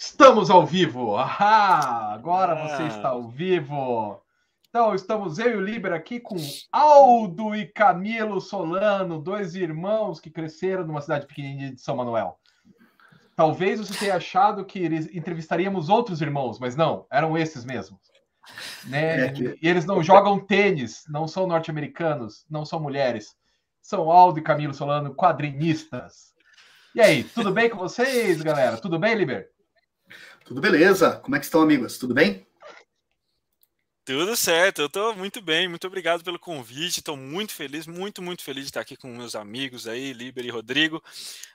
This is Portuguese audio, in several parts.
Estamos ao vivo! Ah, agora você está ao vivo! Então, estamos eu e o Liber aqui com Aldo e Camilo Solano, dois irmãos que cresceram numa cidade pequenininha de São Manuel. Talvez você tenha achado que entrevistaríamos outros irmãos, mas não, eram esses mesmos. Né? É que... E eles não jogam tênis, não são norte-americanos, não são mulheres. São Aldo e Camilo Solano, quadrinistas. E aí, tudo bem com vocês, galera? Tudo bem, Liber? Tudo beleza? Como é que estão, amigos? Tudo bem? Tudo certo, eu estou muito bem, muito obrigado pelo convite, estou muito feliz, muito, muito feliz de estar aqui com meus amigos aí, Liber e Rodrigo.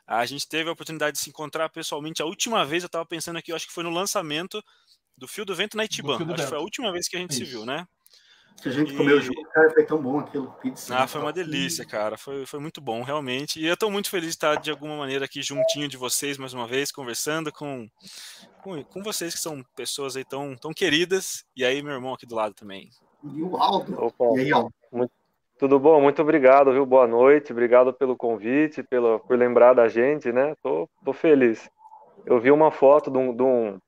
A gente teve a oportunidade de se encontrar pessoalmente a última vez, eu estava pensando aqui, eu acho que foi no lançamento do Fio do Vento na Itiban, acho que foi a última vez que a gente Isso. se viu, né? Que a gente e... comeu junto, cara, foi tão bom aquilo, pizza. Ah, foi uma delícia, cara, foi, foi muito bom, realmente. E eu estou muito feliz de estar, de alguma maneira, aqui juntinho de vocês, mais uma vez, conversando com, com, com vocês, que são pessoas aí tão, tão queridas, e aí meu irmão aqui do lado também. E o Aldo. Opa, e aí, Aldo? Muito, tudo bom? Muito obrigado, viu? Boa noite, obrigado pelo convite, pelo, por lembrar da gente, né? Tô, tô feliz. Eu vi uma foto de, um, de, um,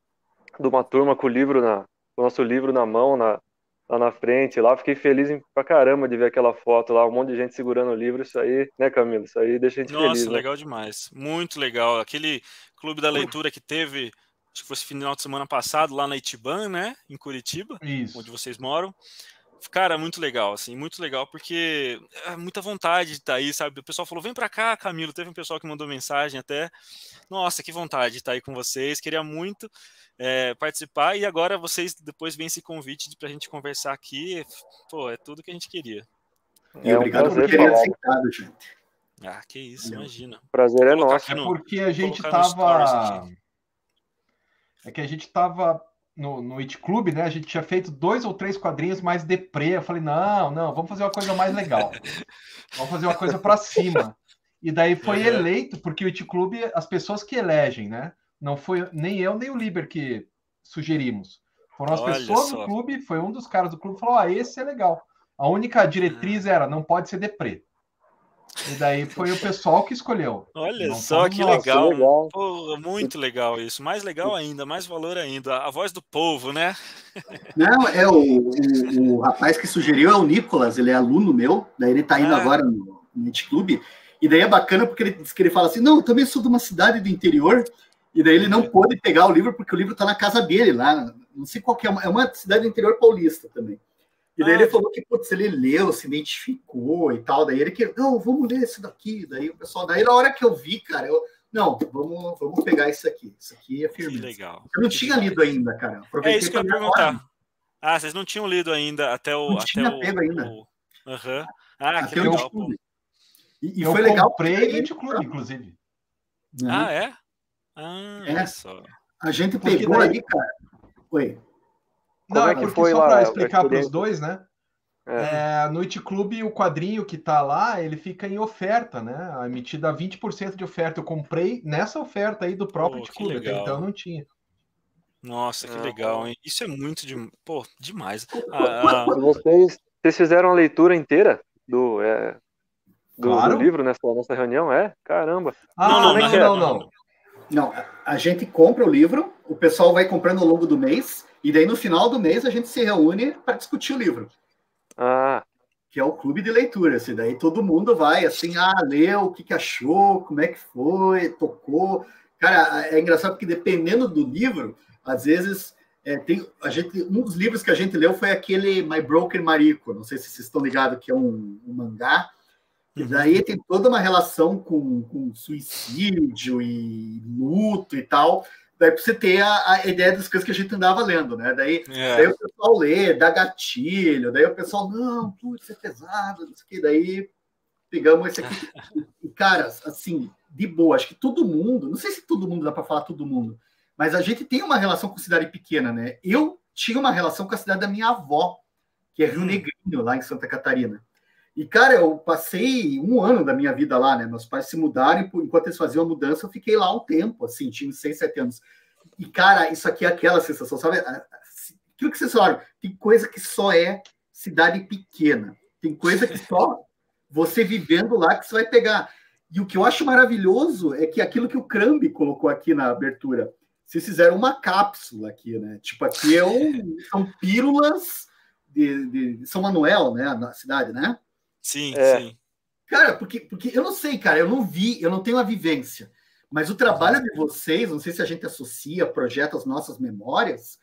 de uma turma com o livro na, o nosso livro na mão, na, lá na frente, lá fiquei feliz pra caramba de ver aquela foto lá, um monte de gente segurando o livro, isso aí, né, Camilo? Isso aí deixa a gente Nossa, feliz. Nossa, né? legal né? demais, muito legal. Aquele clube da leitura que teve, acho que foi final de semana passado, lá na Itiban, né, em Curitiba, Isso. onde vocês moram. Cara, muito legal, assim, muito legal, porque é muita vontade de estar tá aí, sabe? O pessoal falou, vem pra cá, Camilo. Teve um pessoal que mandou mensagem até. Nossa, que vontade de estar tá aí com vocês, queria muito é, participar. E agora vocês depois vem esse convite para a gente conversar aqui. Pô, é tudo que a gente queria. É, obrigado por ter aceitado, gente. Ah, que isso, imagina. Prazer é nosso. É porque a gente tava. É que a gente tava no, no It Club, né? A gente tinha feito dois ou três quadrinhos mais deprê. Eu falei, não, não, vamos fazer uma coisa mais legal. vamos fazer uma coisa para cima. E daí foi uhum. eleito, porque o It Club, as pessoas que elegem, né? Não foi nem eu nem o Liber que sugerimos. Foram as Olha pessoas só. do clube, foi um dos caras do clube que falou: ah, esse é legal. A única diretriz era não pode ser deprê. E daí foi o pessoal que escolheu. Olha não só que legal. legal. Pô, muito legal isso. Mais legal ainda, mais valor ainda. A voz do povo, né? Não, é o, o, o rapaz que sugeriu é o Nicolas, ele é aluno meu, daí ele tá indo ah. agora no, no Clube. E daí é bacana porque ele diz que ele fala assim: não, eu também sou de uma cidade do interior. E daí ele não pôde pegar o livro porque o livro está na casa dele lá. Não sei qual que é, é uma cidade do interior paulista também. E daí ah, ele falou que, putz, ele leu, se identificou e tal. Daí ele que, não, vamos ler esse daqui. Daí o pessoal, daí na hora que eu vi, cara, eu, não, vamos, vamos pegar isso aqui. Isso aqui é firme. legal. Eu não tinha lido ainda, cara. Aproveitei é isso que eu ia perguntar. Ah, vocês não tinham lido ainda até o. Não até tinha o, pego ainda. O... Uhum. Ah, até que legal. E, e eu foi legal. Comprei no clube, inclusive. Ah, é? Ah, é. só. A gente pegou aí, cara. Oi. Não, é, é porque foi só para explicar para os dois, né? É. É, Noite Clube, o quadrinho que tá lá, ele fica em oferta, né? Emitida a 20% de oferta. Eu comprei nessa oferta aí do próprio Pô, Clube, até então não tinha. Nossa, que legal, hein? Isso é muito de... Pô, demais. Ah, ah, vocês, vocês fizeram a leitura inteira do, é, do, claro. do, livro nessa, nessa reunião? É? Caramba. Ah, não, não, não, não, não. Não, a gente compra o livro, o pessoal vai comprando ao longo do mês, e daí no final do mês a gente se reúne para discutir o livro. Ah. Que é o clube de leitura. Assim, daí todo mundo vai assim, ah, leu, o que, que achou, como é que foi, tocou. Cara, é engraçado porque dependendo do livro, às vezes é, tem a gente um dos livros que a gente leu foi aquele My Broken Mariko. Não sei se vocês estão ligados que é um, um mangá e daí tem toda uma relação com, com suicídio e luto e tal. Daí para você ter a, a, ideia das coisas que a gente andava lendo, né? Daí, é. daí o pessoal lê, dá gatilho, daí o pessoal, não, putz, é pesado, isso aqui. Daí pegamos esse aqui. e, cara, assim, de boa, acho que todo mundo, não sei se todo mundo dá para falar todo mundo, mas a gente tem uma relação com cidade pequena, né? Eu tinha uma relação com a cidade da minha avó, que é Rio hum. Negrinho, lá em Santa Catarina. E, cara, eu passei um ano da minha vida lá, né? Meus pais se mudaram, enquanto eles faziam a mudança, eu fiquei lá um tempo, assim, tinha seis, sete anos. E, cara, isso aqui é aquela sensação, sabe? Aquilo que vocês falaram, tem coisa que só é cidade pequena. Tem coisa que só você vivendo lá que você vai pegar. E o que eu acho maravilhoso é que aquilo que o Crambi colocou aqui na abertura, vocês fizeram uma cápsula aqui, né? Tipo, aqui é um, são pílulas de, de, São Manuel, né? Na cidade, né? Sim, é. sim. Cara, porque, porque eu não sei, cara, eu não vi, eu não tenho a vivência, mas o trabalho de vocês, não sei se a gente associa, projeta as nossas memórias,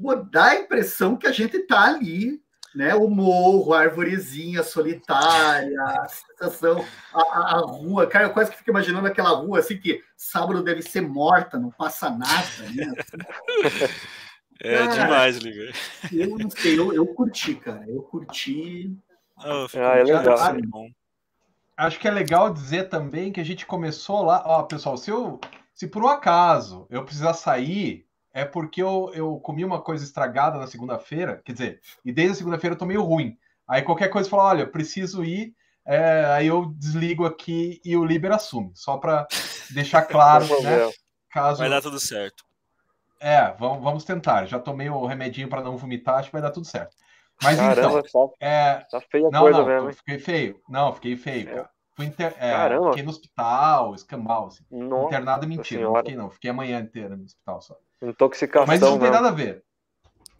pô, dá a impressão que a gente tá ali né? O morro, a arvorezinha solitária, a sensação, a, a, a, rua. Cara, eu quase que fico imaginando aquela rua assim que sábado deve ser morta, não passa nada, né? É cara, demais, Liga. Eu não sei, eu, eu curti, cara. Eu curti. Oh, ah, é legal. Acho que é legal dizer também que a gente começou lá. Ó, pessoal, se eu. Se por um acaso eu precisar sair, é porque eu, eu comi uma coisa estragada na segunda-feira, quer dizer, e desde a segunda-feira eu tô meio ruim. Aí qualquer coisa fala, olha, preciso ir, é, aí eu desligo aqui e o Liber assume, só para deixar claro, né? Caso... Vai dar tudo certo. É, vamos, vamos tentar. Já tomei o remedinho para não vomitar, acho que vai dar tudo certo. Mas Caramba, então. Tá, é... tá feia a não, coisa não, mesmo. Fiquei feio. Não, fiquei feio, é. cara. Fui inter... é, fiquei no hospital, escambau, assim. Internado é mentira, não fiquei não. Fiquei a manhã inteira no hospital só. Intoxicação. Mas isso não tem nada a ver.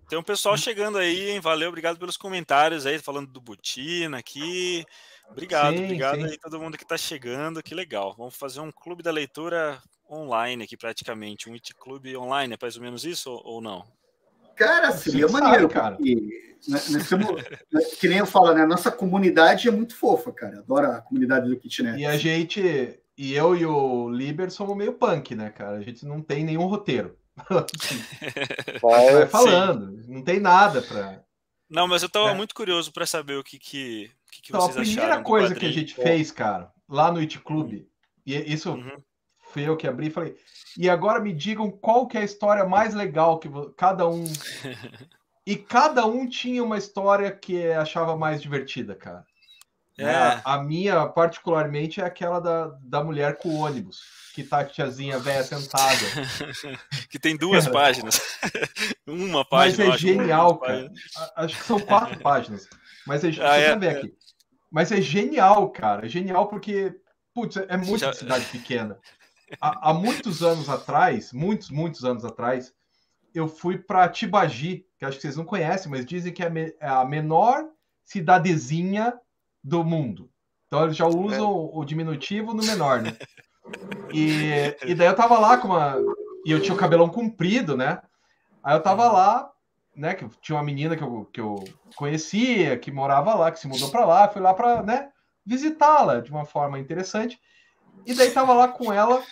Tem um pessoal chegando aí, hein? Valeu, obrigado pelos comentários aí, falando do Butina aqui. Obrigado, sim, obrigado sim. aí todo mundo que está chegando, que legal. Vamos fazer um clube da leitura online aqui praticamente, um IT Clube online, é mais ou menos isso ou não? Cara, seria maneiro, cara. Nós, nós temos, que nem eu falo, né? Nossa comunidade é muito fofa, cara. Adoro a comunidade do Kitnet. E a gente, e eu e o Liber somos meio punk, né, cara? A gente não tem nenhum roteiro. Vai falando, sim. não tem nada para. Não, mas eu tava é. muito curioso para saber o que, que, que, que então, vocês acharam. A primeira coisa que a gente fez, cara, lá no It Club, e isso uhum. foi eu que abri e falei. E agora me digam qual que é a história mais legal que cada um. e cada um tinha uma história que achava mais divertida, cara. É. Né? A minha, particularmente, é aquela da, da mulher com o ônibus que tá a tiazinha velha sentada. que tem duas páginas. Uma página. Mas é genial, cara. Acho que são quatro páginas. Mas é, ah, é, ver aqui. Mas é genial, cara. É genial porque, putz, é muito Já... cidade pequena. Há, há, muitos anos atrás, muitos, muitos anos atrás, eu fui para Tibagi, que acho que vocês não conhecem, mas dizem que é, me, é a menor cidadezinha do mundo. Então eles já usam é. o diminutivo no menor, né? E, e daí eu tava lá com uma. E eu tinha o cabelão comprido, né? Aí eu tava lá, né? Que tinha uma menina que eu, que eu conhecia, que morava lá, que se mudou pra lá, fui lá pra, né? Visitá-la de uma forma interessante. E daí tava lá com ela,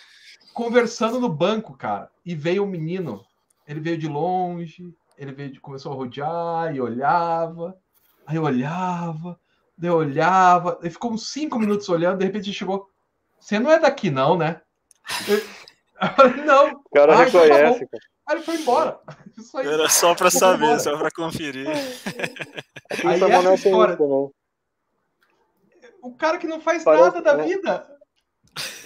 conversando no banco, cara. E veio o um menino. Ele veio de longe, ele veio de, começou a rodear e olhava. Aí eu olhava, daí eu olhava. Ele ficou uns cinco minutos olhando, de repente chegou. Você não é daqui, não, né? Eu... não. O cara ah, reconhece. Tá Aí ele foi embora. Era só para saber, embora. só para conferir. Aí essa história... O cara que não faz Parece, nada da né? vida.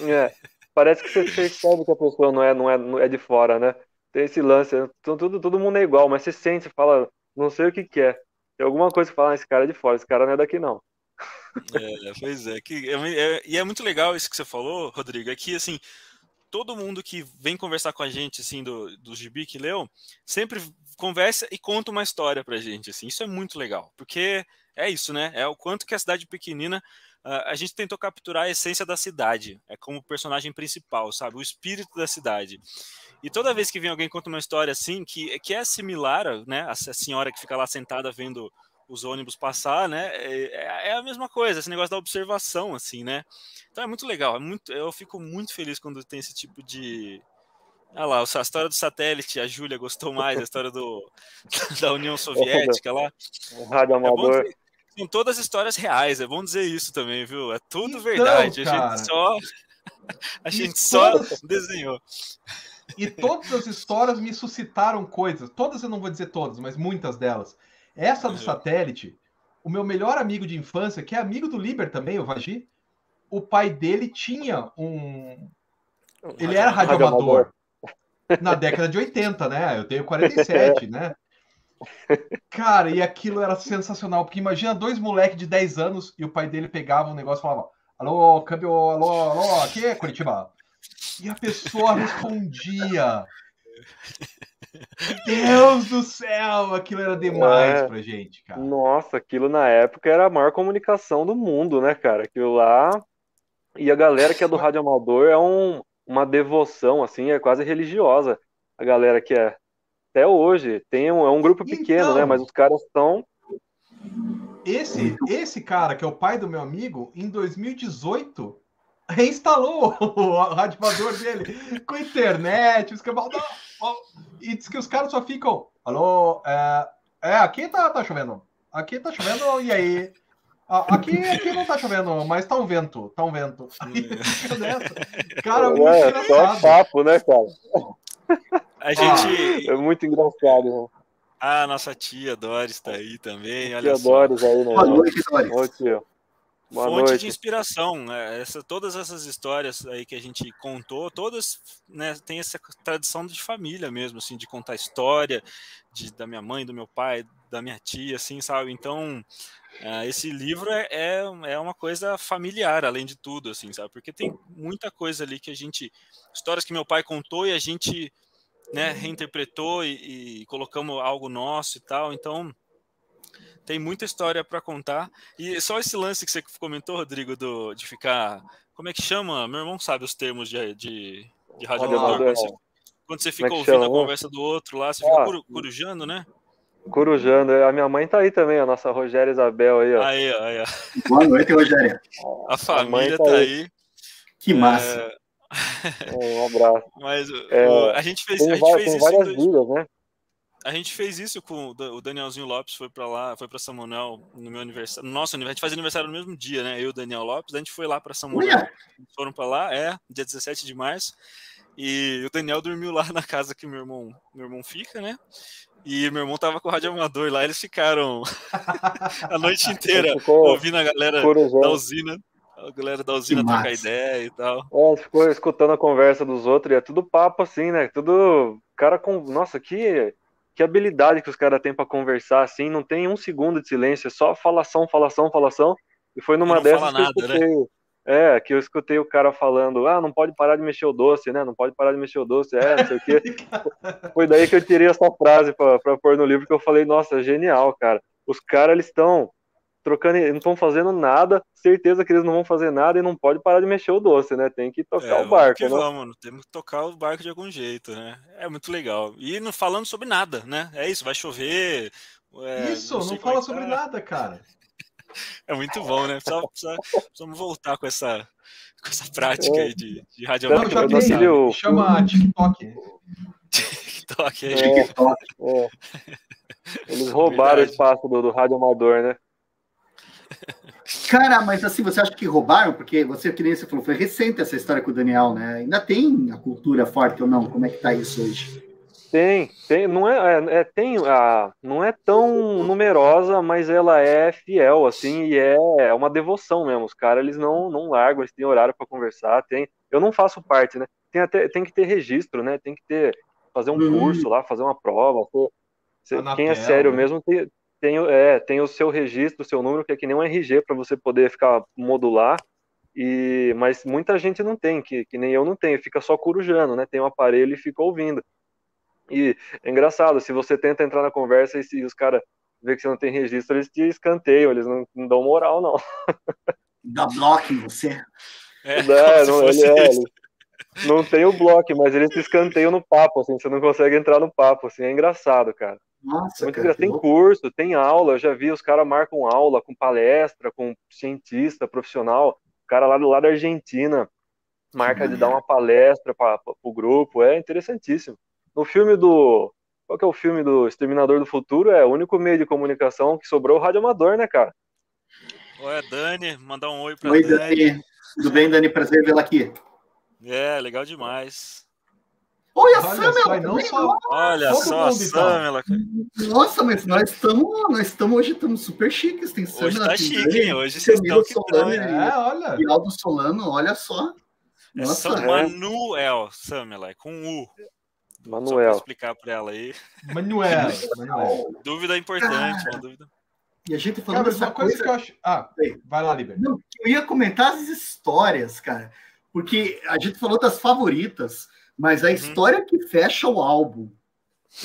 É. Parece que você percebe que a pessoa não é, não é, não é de fora, né? Tem esse lance, né? todo, todo mundo é igual, mas você sente, fala, não sei o que, que é. Tem alguma coisa que fala, ah, esse cara é de fora, esse cara não é daqui, não. É, pois é, que é, é, e é muito legal isso que você falou, Rodrigo, é que assim, todo mundo que vem conversar com a gente assim do, do gibi que leu, sempre conversa e conta uma história pra gente, assim. Isso é muito legal, porque é isso, né? É o quanto que a cidade pequenina a gente tentou capturar a essência da cidade, é como personagem principal, sabe? O espírito da cidade. E toda vez que vem alguém conta uma história assim, que, que é similar, né? A, a senhora que fica lá sentada vendo os ônibus passar, né? É, é, a mesma coisa, esse negócio da observação, assim, né? Então é muito legal, é muito, eu fico muito feliz quando tem esse tipo de. Olha lá, a história do satélite, a Júlia gostou mais, a história do, da União Soviética lá. Rádio é Amador. É são todas histórias reais, é bom dizer isso também, viu? É tudo então, verdade. Cara, a gente só. A gente só todas... desenhou. E todas as histórias me suscitaram coisas. Todas eu não vou dizer todas, mas muitas delas. Essa do satélite, o meu melhor amigo de infância, que é amigo do Liber também, o Vagi, o pai dele tinha um. Ele era radioamador na década de 80, né? Eu tenho 47, né? Cara, e aquilo era sensacional, porque imagina dois moleques de 10 anos e o pai dele pegava um negócio e falava: Alô, câmbio, alô, alô, aqui é Curitiba. E a pessoa respondia Deus do céu, aquilo era demais é, pra gente, cara. Nossa, aquilo na época era a maior comunicação do mundo, né, cara? Aquilo lá. E a galera que é do Rádio Amador é um, uma devoção, assim, é quase religiosa. A galera que é. Até hoje. Tem um, é um grupo pequeno, né, então, né? Mas os caras estão. Esse, esse cara, que é o pai do meu amigo, em 2018 reinstalou o radioador dele com internet, os caras e diz que os caras só ficam, alô, é, é, aqui tá, tá chovendo, aqui tá chovendo, e aí? Aqui, aqui não tá chovendo, mas tá um vento, tá um vento. cara, muito é, engraçado. Só papo, né, cara? A gente... É muito engraçado, né? Ah, nossa tia Doris tá aí também. Olha tia só. Doris aí, né? Boa noite, Doris. Oi. Boa fonte noite. de inspiração. Né? Essa, todas essas histórias aí que a gente contou, todas né, têm essa tradição de família mesmo, assim, de contar história de, da minha mãe, do meu pai, da minha tia, assim, sabe? Então, uh, esse livro é, é, é, uma coisa familiar, além de tudo, assim, sabe? Porque tem muita coisa ali que a gente. Histórias que meu pai contou e a gente né, reinterpretou e, e colocamos algo nosso e tal. Então tem muita história para contar. E só esse lance que você comentou, Rodrigo, do, de ficar. Como é que chama? Meu irmão sabe os termos de, de, de radioamador. Quando, você, quando você fica é ouvindo chama? a conversa do outro lá, você fica ah, corujando, né? Corujando. A minha mãe tá aí também, a nossa Rogéria Isabel aí, ó. Aí, aí, ó. Boa noite, Rogéria. A família a tá, tá, aí. Que massa. É... Um abraço. Mas é, a gente fez, tem, a gente fez tem isso. várias vidas, né? a gente fez isso com o Danielzinho Lopes, foi para lá, foi para São Manuel no meu aniversário, no nosso aniversário, a gente faz aniversário no mesmo dia, né? Eu e o Daniel Lopes, a gente foi lá para São Manuel, foram para lá, é, dia 17 de março, e o Daniel dormiu lá na casa que meu irmão, meu irmão fica, né? E meu irmão tava com o rádio amador lá, eles ficaram a noite inteira ouvindo a galera da usina a galera da usina trocar ideia e tal. É, ficou escutando a conversa dos outros e é tudo papo assim, né? Tudo cara com. Nossa, que que habilidade que os caras têm para conversar assim, não tem um segundo de silêncio, é só falação, falação, falação. E foi numa dessas que nada, eu né? escutei, né? é, que eu escutei o cara falando, ah, não pode parar de mexer o doce, né? Não pode parar de mexer o doce, é, não sei o quê. foi daí que eu tirei essa frase para pôr no livro, que eu falei, nossa, genial, cara. Os caras, eles estão trocando, não estão fazendo nada, certeza que eles não vão fazer nada e não pode parar de mexer o doce, né? Tem que tocar é, o barco, que né? Vamos, temos que tocar o barco de algum jeito, né? É muito legal. E não falando sobre nada, né? É isso, vai chover. É, isso, não, não fala tá. sobre nada, cara. É muito bom, né? Precisa, precisa, precisamos voltar com essa, com essa prática é. aí de, de radioamadorismo. Não, já tem, chama TikTok. TikTok, é. TikTok. É. Eles roubaram Verdade. o espaço do, do rádio amador, né? Cara, mas assim, você acha que roubaram? Porque você, que nem você falou, foi recente essa história com o Daniel, né? Ainda tem a cultura forte ou não? Como é que tá isso hoje? Tem, tem, não é, é, é tem, a, não é tão numerosa, mas ela é fiel, assim, e é, é uma devoção mesmo. Os caras, eles não, não largam, eles têm horário para conversar, tem, eu não faço parte, né? Tem até, tem que ter registro, né? Tem que ter, fazer um uhum. curso lá, fazer uma prova. Você, quem é sério né? mesmo tem, tem, é, tem o seu registro, o seu número, que é que nem um RG para você poder ficar modular. E, mas muita gente não tem, que, que nem eu não tenho, fica só corujando, né? Tem um aparelho e fica ouvindo. E é engraçado, se você tenta entrar na conversa e, se os caras vê que você não tem registro, eles te escanteiam, eles não, não dão moral, não. Dá bloco em você. É, é não, ele, é, ele, não tem o bloco, mas eles te escanteiam no papo, assim, você não consegue entrar no papo, assim, é engraçado, cara. Nossa, Muito cara, tem curso, tem aula, eu já vi os caras marcam aula com palestra, com cientista profissional, o cara lá do lado da Argentina marca de dar uma palestra para o grupo, é interessantíssimo. No filme do. Qual que é o filme do Exterminador do Futuro? É o único meio de comunicação que sobrou o radioamador, né, cara? Oi, Dani, mandar um oi para Oi, Dani. Dani. Tudo bem, Dani? Prazer vê-la aqui. É, legal demais. Olha, a Samela não só, Olha só a Samela. Nossa, mas nós estamos nós estamos hoje estamos super chiques. Tem Samela, hoje tá chique, hein? Hoje vocês estão Solano, é, olha. Rinaldo Solano, olha só. É Nossa, São Manuel, Samela, é com U. Manuel. Só explicar para ela aí. Manuel. Manuel. Dúvida importante, uma dúvida. E a gente falando cara, dessa coisa, coisa que eu acho. Ah, vai lá, Liber. eu ia comentar as histórias, cara, porque a gente falou das favoritas mas a uhum. história que fecha o álbum.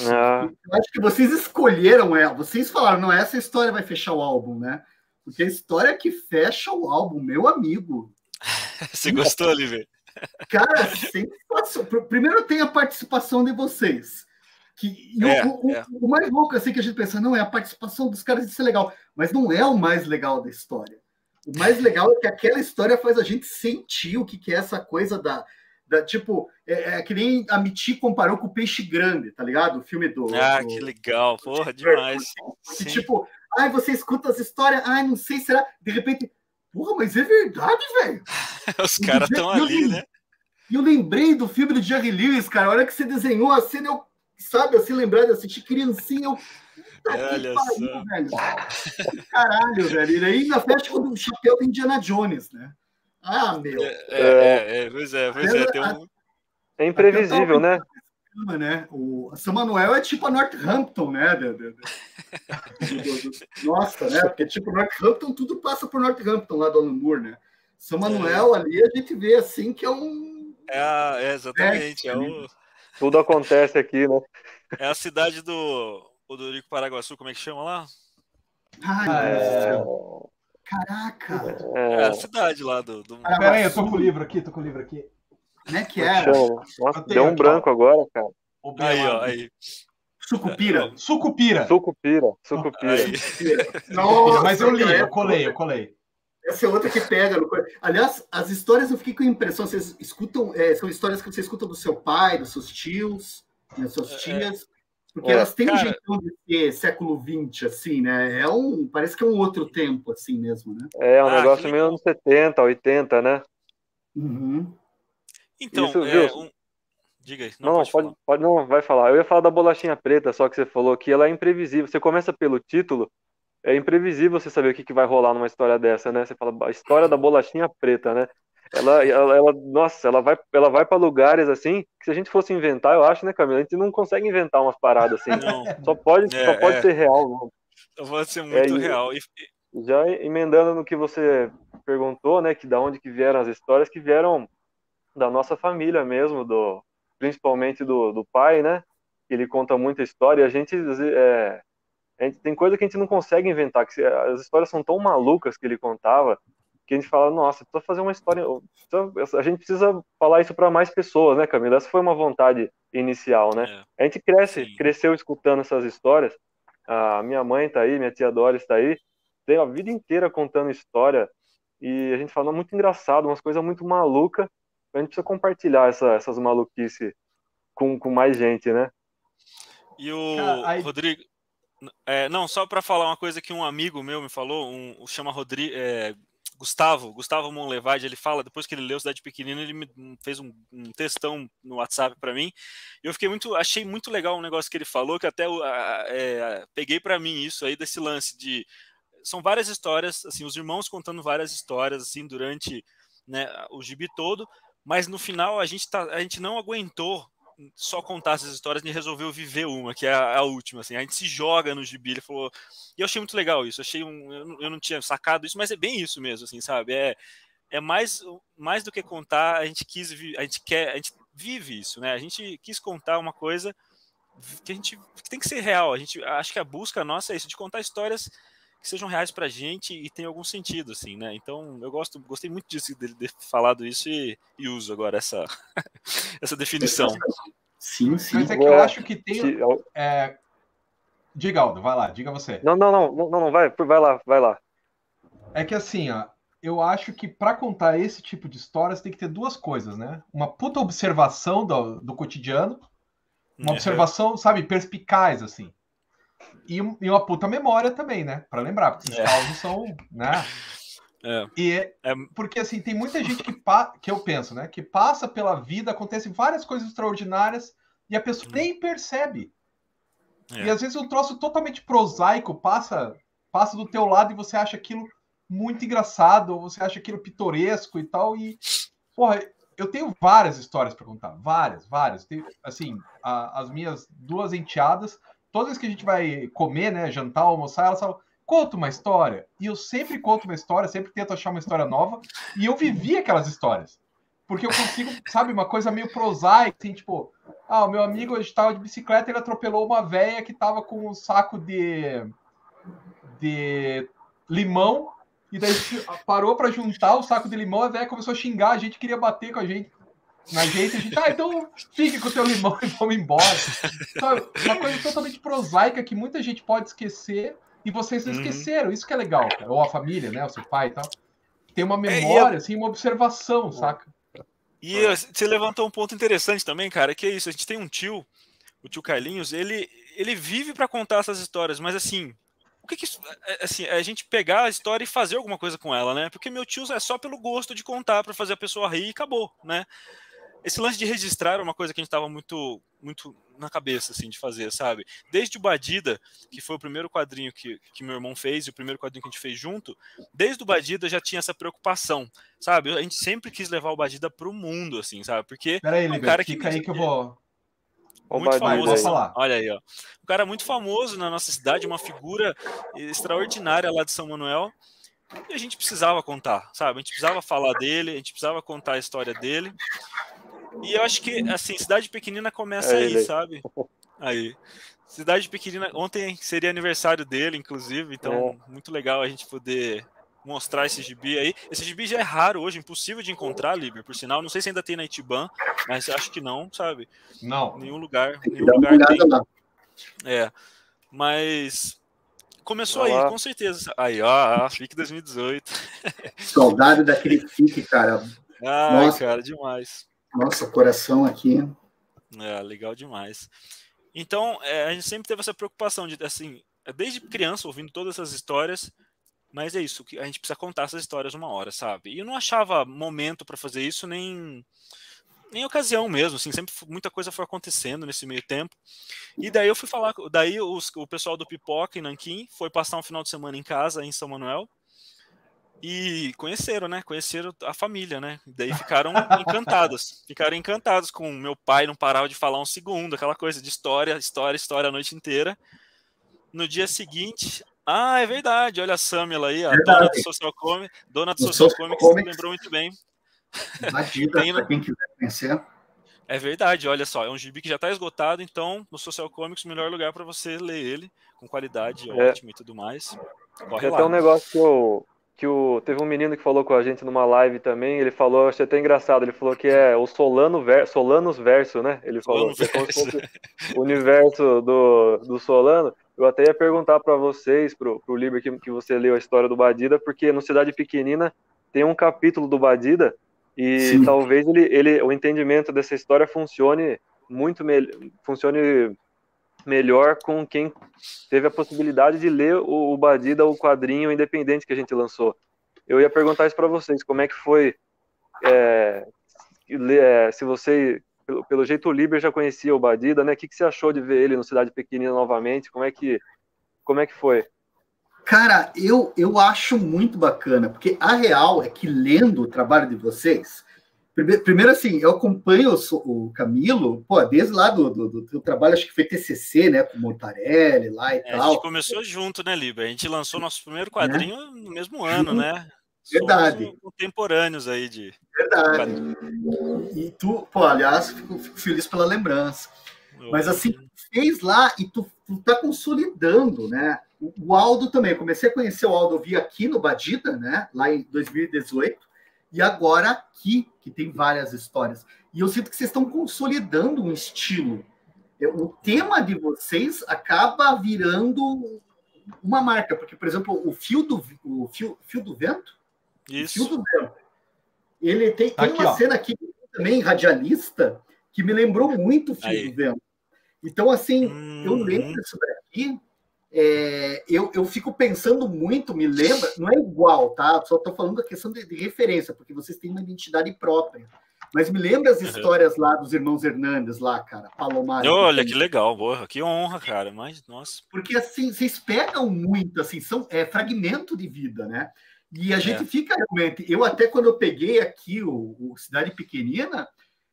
Ah. Eu acho que vocês escolheram ela, vocês falaram, não, essa história vai fechar o álbum, né? Porque a história que fecha o álbum, meu amigo. Você gostou, Oliver? Cara, sensação. Primeiro tem a participação de vocês. Que, é, o, é. O, o, mais louco assim que a gente pensa, não, é a participação dos caras, isso é legal. Mas não é o mais legal da história. O mais legal é que aquela história faz a gente sentir o que, que é essa coisa da. da tipo, é, é que nem a Miti comparou com o Peixe Grande, tá ligado? O filme do. Ah, do, que legal, porra, demais. Que, tipo, ai, você escuta as histórias, ai, não sei, será. De repente, porra, mas é verdade, velho. Os caras estão ali, eu, né? E eu lembrei do filme do Jerry Lewis, cara. A hora que você desenhou a cena, eu, sabe, assim, lembrar de assistir criancinha, eu Olha pariu, só. velho. Caralho, velho. E aí ainda fecha com o chapéu do Indiana Jones, né? Ah, meu. É, é, é, é pois é, pois é. Tem um... É imprevisível, né? né? O São Manuel é tipo a Northampton, né? Nossa, né? Porque tipo Northampton, tudo passa por Northampton lá do Alan Moore, né? São Manuel é. ali a gente vê assim que é um. É, é exatamente. É, é o... Tudo acontece aqui, né? É a cidade do Odorico Paraguaçu, como é que chama lá? Ai, é... Caraca! É a cidade lá do. do... Peraí, eu tô com o livro aqui, tô com o livro aqui. Como é que era? Nossa, deu um aqui, branco ó. agora, cara. Aí, ó, aí. Sucupira. Sucupira. Sucupira. Sucupira. Nossa, Mas eu li, eu colei, eu colei. Essa é outra que pega. Aliás, as histórias eu fiquei com a impressão, vocês escutam, é, são histórias que você escuta do seu pai, dos seus tios, das suas é, tias. Porque elas têm cara... um jeitão de ser século XX, assim, né? É um, parece que é um outro tempo, assim mesmo, né? É, um ah, negócio que... meio anos 70, 80, né? Uhum. Então, Isso, é, um... diga aí. Não, não pode, pode, pode, não, vai falar. Eu ia falar da bolachinha preta, só que você falou que ela é imprevisível. Você começa pelo título, é imprevisível você saber o que, que vai rolar numa história dessa, né? Você fala a história da bolachinha preta, né? Ela, ela, ela, nossa, ela vai, ela vai para lugares assim que se a gente fosse inventar, eu acho, né, Camila? A gente não consegue inventar umas paradas assim. Não. Só pode, é, só pode é. ser real. Não. Só pode ser muito é, real. E... Já emendando no que você perguntou, né, que da onde que vieram as histórias, que vieram da nossa família mesmo, do, principalmente do, do pai, né? Ele conta muita história. E a gente, é, a gente tem coisa que a gente não consegue inventar, que as histórias são tão malucas que ele contava que a gente fala, nossa, precisa fazer uma história. A gente precisa falar isso para mais pessoas, né, Camila? Essa foi uma vontade inicial, né? É. A gente cresce, Sim. cresceu escutando essas histórias. A minha mãe tá aí, minha tia Doris está aí, tem a vida inteira contando história e a gente fala, muito engraçado, umas coisas muito malucas. A gente precisa compartilhar essa, essas maluquices com, com mais gente, né? E o aí... Rodrigo, é, não, só para falar uma coisa que um amigo meu me falou, um, chama Rodrigo, é, Gustavo, Gustavo Monlevade, ele fala, depois que ele leu Cidade Pequenina, ele me fez um, um textão no WhatsApp para mim. Eu fiquei muito, achei muito legal um negócio que ele falou, que até é, peguei para mim isso aí desse lance de são várias histórias, assim, os irmãos contando várias histórias assim durante né, o gibi todo, mas no final a gente tá, a gente não aguentou só contar essas histórias e resolveu viver uma, que é a, a, última, assim. A gente se joga no gibi, ele falou... E eu achei muito legal isso, achei um... Eu, eu não tinha sacado isso, mas é bem isso mesmo, assim, sabe? É, é mais, mais do que contar, a gente quis... A gente quer... A gente vive isso, né? A gente quis contar uma coisa que a gente... Que tem que ser real. A gente... Acho que a busca nossa é isso, de contar histórias que sejam reais para a gente e tenham algum sentido, assim, né? Então eu gosto, gostei muito disso dele ter falado isso e, e uso agora essa, essa definição. Sim, sim. Mas é que eu acho que tem. É... Diga, Aldo, vai lá, diga você. Não, não, não, não, não, vai, vai lá, vai lá. É que assim, ó, eu acho que para contar esse tipo de histórias tem que ter duas coisas, né? Uma puta observação do, do cotidiano, uma uhum. observação, sabe, perspicaz, assim. E, e uma puta memória também, né? Para lembrar, porque esses é. causos são, né? É. E é, porque assim, tem muita gente que, que eu penso, né? Que passa pela vida, acontecem várias coisas extraordinárias e a pessoa nem percebe. É. E às vezes um troço totalmente prosaico passa, passa do teu lado e você acha aquilo muito engraçado, ou você acha aquilo pitoresco e tal. E, porra, eu tenho várias histórias para contar, várias, várias. Tenho, assim, a, as minhas duas enteadas todas as que a gente vai comer, né, jantar, almoçar, elas falam, conta uma história. E eu sempre conto uma história, sempre tento achar uma história nova, e eu vivi aquelas histórias. porque eu consigo, sabe, uma coisa meio prosaica, assim, tipo, ah, o meu amigo estava de bicicleta, ele atropelou uma velha que estava com um saco de, de limão, e daí parou para juntar o saco de limão, a velha começou a xingar, a gente queria bater com a gente, na gente, a gente, ah, então fique com o teu limão e vamos embora. Sabe? Uma coisa totalmente prosaica que muita gente pode esquecer, e vocês não uhum. esqueceram, isso que é legal, cara. ou a família, né, o seu pai e tal. Tem uma é, memória, é, assim, uma observação, saca? E você levantou um ponto interessante também, cara, que é isso. A gente tem um tio, o tio Carlinhos, ele, ele vive para contar essas histórias, mas assim, o que, que isso, é, é, assim, é a gente pegar a história e fazer alguma coisa com ela, né? Porque meu tio é só pelo gosto de contar para fazer a pessoa rir e acabou, né? Esse lance de registrar é uma coisa que a gente estava muito muito na cabeça assim de fazer, sabe? Desde o Badida, que foi o primeiro quadrinho que, que meu irmão fez e o primeiro quadrinho que a gente fez junto, desde o Badida já tinha essa preocupação, sabe? A gente sempre quis levar o Badida pro mundo assim, sabe? Porque Peraí, é um cara que fica aí que eu vou muito famoso. Assim, olha aí, ó. Um cara muito famoso na nossa cidade, uma figura extraordinária lá de São Manuel. E a gente precisava contar, sabe? A gente precisava falar dele, a gente precisava contar a história dele. E eu acho que, assim, cidade pequenina começa é aí, sabe? Aí. Cidade pequenina, ontem seria aniversário dele, inclusive, então é. muito legal a gente poder mostrar esse gibi aí. Esse gibi já é raro hoje, impossível de encontrar, Liber, por sinal. Não sei se ainda tem na Itiban, mas acho que não, sabe? Não. Nenhum lugar, nenhum lugar tem. Lá. É. Mas começou Olá. aí, com certeza. Aí, ó, FIC 2018. Saudade daquele FIC, cara. Ah, Nossa. cara, demais. Nossa, coração aqui. É, legal demais. Então, é, a gente sempre teve essa preocupação de, assim, desde criança, ouvindo todas essas histórias, mas é isso, que a gente precisa contar essas histórias uma hora, sabe? E eu não achava momento para fazer isso, nem nem ocasião mesmo, assim, sempre muita coisa foi acontecendo nesse meio tempo. E daí eu fui falar, daí os, o pessoal do Pipoca em Nanquim foi passar um final de semana em casa em São Manuel. E conheceram, né? Conheceram a família, né? Daí ficaram encantados. Ficaram encantados com meu pai não parava de falar um segundo, aquela coisa de história, história, história a noite inteira. No dia seguinte, ah, é verdade, olha a Samila aí, a verdade. dona do Social Comics, dona do Social, Social Comics, Comics, lembrou muito bem. Batida, Tem, quem quiser conhecer. É verdade, olha só, é um gibi que já está esgotado, então no Social Comics o melhor lugar para você ler ele, com qualidade é. ótima e tudo mais. Corre lá. até um negócio que eu, que o, teve um menino que falou com a gente numa live também, ele falou, achei até engraçado, ele falou que é o Solano ver, Solanos verso, né? Ele falou que é o universo do, do Solano. Eu até ia perguntar para vocês, pro, pro Liber, que, que você leu a história do Badida, porque no Cidade Pequenina tem um capítulo do Badida e Sim. talvez ele, ele, o entendimento dessa história funcione muito melhor, funcione melhor com quem teve a possibilidade de ler o, o Badida, o quadrinho independente que a gente lançou. Eu ia perguntar isso para vocês, como é que foi, é, é, se você, pelo, pelo, jeito o Liber já conhecia o Badida, né? O que, que você achou de ver ele no Cidade Pequenina novamente? Como é que, como é que foi? Cara, eu, eu acho muito bacana, porque a real é que lendo o trabalho de vocês, Primeiro, primeiro, assim, eu acompanho o, o, Camilo, pô, desde lá do, do, do, do, trabalho, acho que foi TCC, né, com o Mortarelli lá e é, tal. A gente começou junto, né, Liber? A gente lançou nosso primeiro quadrinho no mesmo ano, né? Verdade. Somos contemporâneos aí de. Verdade. E tu, pô, aliás, fico, fico feliz pela lembrança. Mas assim, fez lá e tu, tu tá consolidando, né? O, o Aldo também. Eu comecei a conhecer o Aldo, eu vi aqui no Badida, né? Lá em 2018 e agora aqui, que tem várias histórias. E eu sinto que vocês estão consolidando um estilo. O tema de vocês acaba virando uma marca, porque, por exemplo, o fio do, o fio, fio do vento. Isso. fio do vento. Ele tem, tem aqui, uma ó. cena aqui também radialista que me lembrou muito o fio Aí. do vento. Então, assim, hum, eu lembro isso daqui é, eu, eu fico pensando muito, me lembra, não é igual, tá? Só estou falando da questão de, de, referência, porque vocês têm uma identidade própria. Mas me lembra as histórias lá dos irmãos Hernandes, lá, cara, Palomar. Olha, que legal, porra, que honra, cara. Mas, nossa. Porque assim, vocês pegam muito, assim, são é, fragmento de vida, né? E a gente é. fica realmente. Eu até quando eu peguei aqui o, o Cidade Pequenina,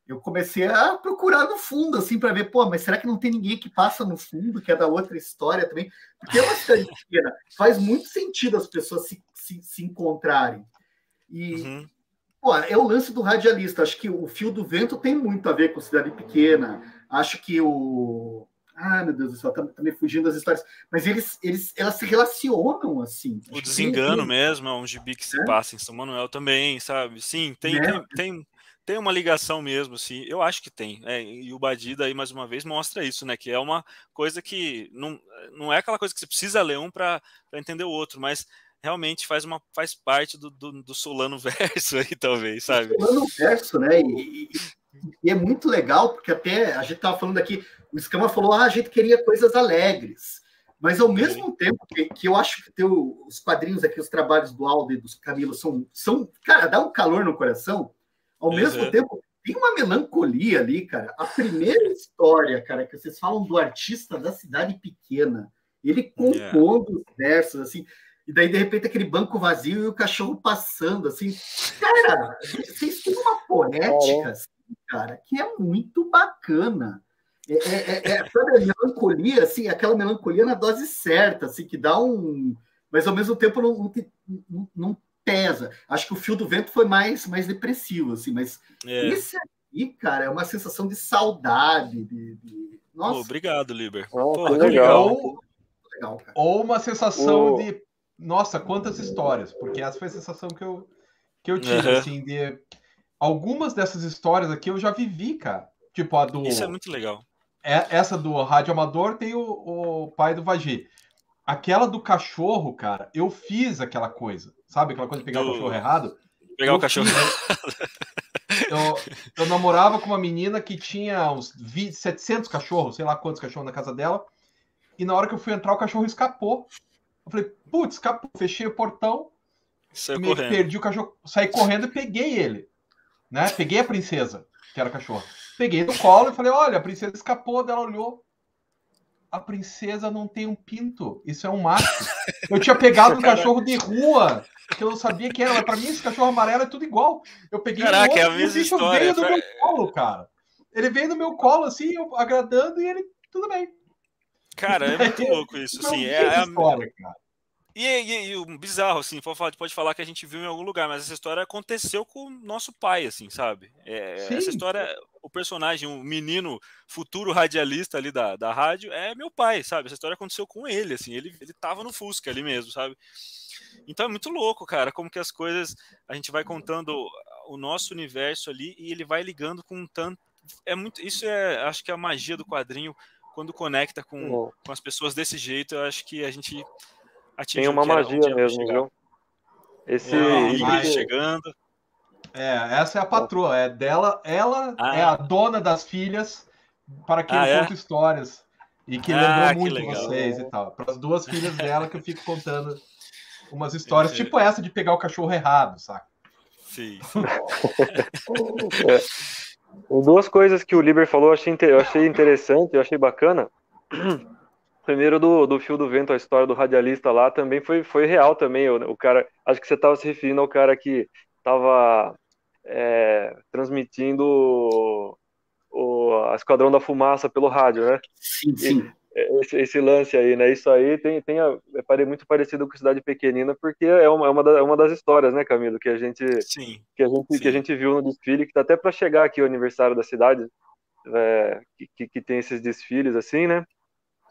eu comecei a procurar no fundo, assim, para ver, pô, mas será que não tem ninguém que passa no fundo, que é da outra história também? Porque é uma cidade pequena, faz muito sentido as pessoas se, se, se encontrarem. E, uhum. Pô, é o lance do radialista. Acho que o Fio do Vento tem muito a ver com Cidade Pequena. Acho que o. Ah, meu Deus do céu, tá, tá me fugindo das histórias. Mas eles, eles, elas se relacionam assim. O Desengano tem... mesmo é um gibi que se é? passa em São Manuel também, sabe? Sim, tem, é. tem, tem, tem, uma ligação mesmo, assim. Eu acho que tem. É, e o Badida aí, mais uma vez, mostra isso, né? Que é uma coisa que não, não é aquela coisa que você precisa ler um para entender o outro, mas realmente faz, uma, faz parte do, do, do Solano verso aí, talvez, sabe? Solano verso, né? E, e, é muito legal, porque até a gente estava falando aqui, o Escama falou, ah, a gente queria coisas alegres. Mas ao mesmo Sim. tempo que, que, eu acho que teu, os quadrinhos aqui, os trabalhos do Aldo e dos Camilo são, são, cara, dá um calor no coração. Ao uhum. mesmo tempo, tem uma melancolia ali, cara. A primeira história, cara, que vocês falam do artista da cidade pequena, ele compondo yeah. os versos, assim, e daí, de repente, aquele banco vazio e o cachorro passando, assim. Cara, vocês têm uma poética, assim, cara, que é muito bacana. É, é, é, é sabe, a melancolia, assim, aquela melancolia na dose certa, assim, que dá um. Mas ao mesmo tempo não, não, não pesa. Acho que o fio do vento foi mais, mais depressivo, assim, mas é. esse aqui, cara, é uma sensação de saudade. De, de... Nossa. obrigado, Liber. Oh, legal. Ou, legal ou uma sensação oh. de nossa, quantas histórias, porque essa foi a sensação que eu, que eu tive, uhum. assim, de algumas dessas histórias aqui eu já vivi, cara. Tipo a do. Isso é muito legal. É, essa do Rádio Amador tem o, o pai do Vagi. Aquela do cachorro, cara, eu fiz aquela coisa. Sabe aquela coisa de pegar do... o cachorro errado? Pegar eu o cachorro eu, eu namorava com uma menina que tinha uns 20, 700 cachorros, sei lá quantos cachorros na casa dela. E na hora que eu fui entrar, o cachorro escapou. Eu falei, putz, fechei o portão, meio que perdi o cachorro, saí correndo e peguei ele. Né? Peguei a princesa, que era cachorro. Peguei no colo e falei, olha, a princesa escapou, dela olhou. A princesa não tem um pinto, isso é um macho. Eu tinha pegado um cachorro de rua, que eu não sabia que era, mas pra mim esse cachorro amarelo é tudo igual. Eu peguei Caraca, outro, é a mesma o bicho história, veio do meu colo, cara. Ele veio no meu colo, assim, eu agradando, e ele, tudo bem. Cara, é muito louco isso, assim. É, é, história, cara. E, e, e, o bizarro, assim, pode falar que a gente viu em algum lugar, mas essa história aconteceu com o nosso pai, assim, sabe? É, essa história, o personagem, o menino futuro radialista ali da, da rádio, é meu pai, sabe? Essa história aconteceu com ele, assim, ele, ele tava no Fusca ali mesmo, sabe? Então é muito louco, cara, como que as coisas, a gente vai contando o nosso universo ali e ele vai ligando com tanto. É muito. Isso é, acho que é a magia do quadrinho quando conecta com, com as pessoas desse jeito, eu acho que a gente atingiu Tem uma magia mesmo, viu? Esse é, chegando. É, essa é a patroa, é dela, ela ah, é a dona das filhas para quem ah, conta é? histórias e que ah, lembrou muito vocês e tal. Para as duas filhas dela que eu fico contando umas histórias, é. tipo essa de pegar o cachorro errado, saca? Sim. é. Duas coisas que o Liber falou, eu achei, eu achei interessante, eu achei bacana. Primeiro do, do Fio do Vento, a história do radialista lá também foi, foi real também. O, o cara, acho que você estava se referindo ao cara que estava é, transmitindo o, o a Esquadrão da Fumaça pelo rádio, né? Sim, sim. Esse, esse, lance aí, né? Isso aí tem, tem a, é muito parecido com Cidade Pequenina, porque é uma, é uma, da, é uma das histórias, né, Camilo, que a gente, sim, que a gente, sim. que a gente viu no desfile, que tá até para chegar aqui o aniversário da cidade, é, que, que tem esses desfiles assim, né?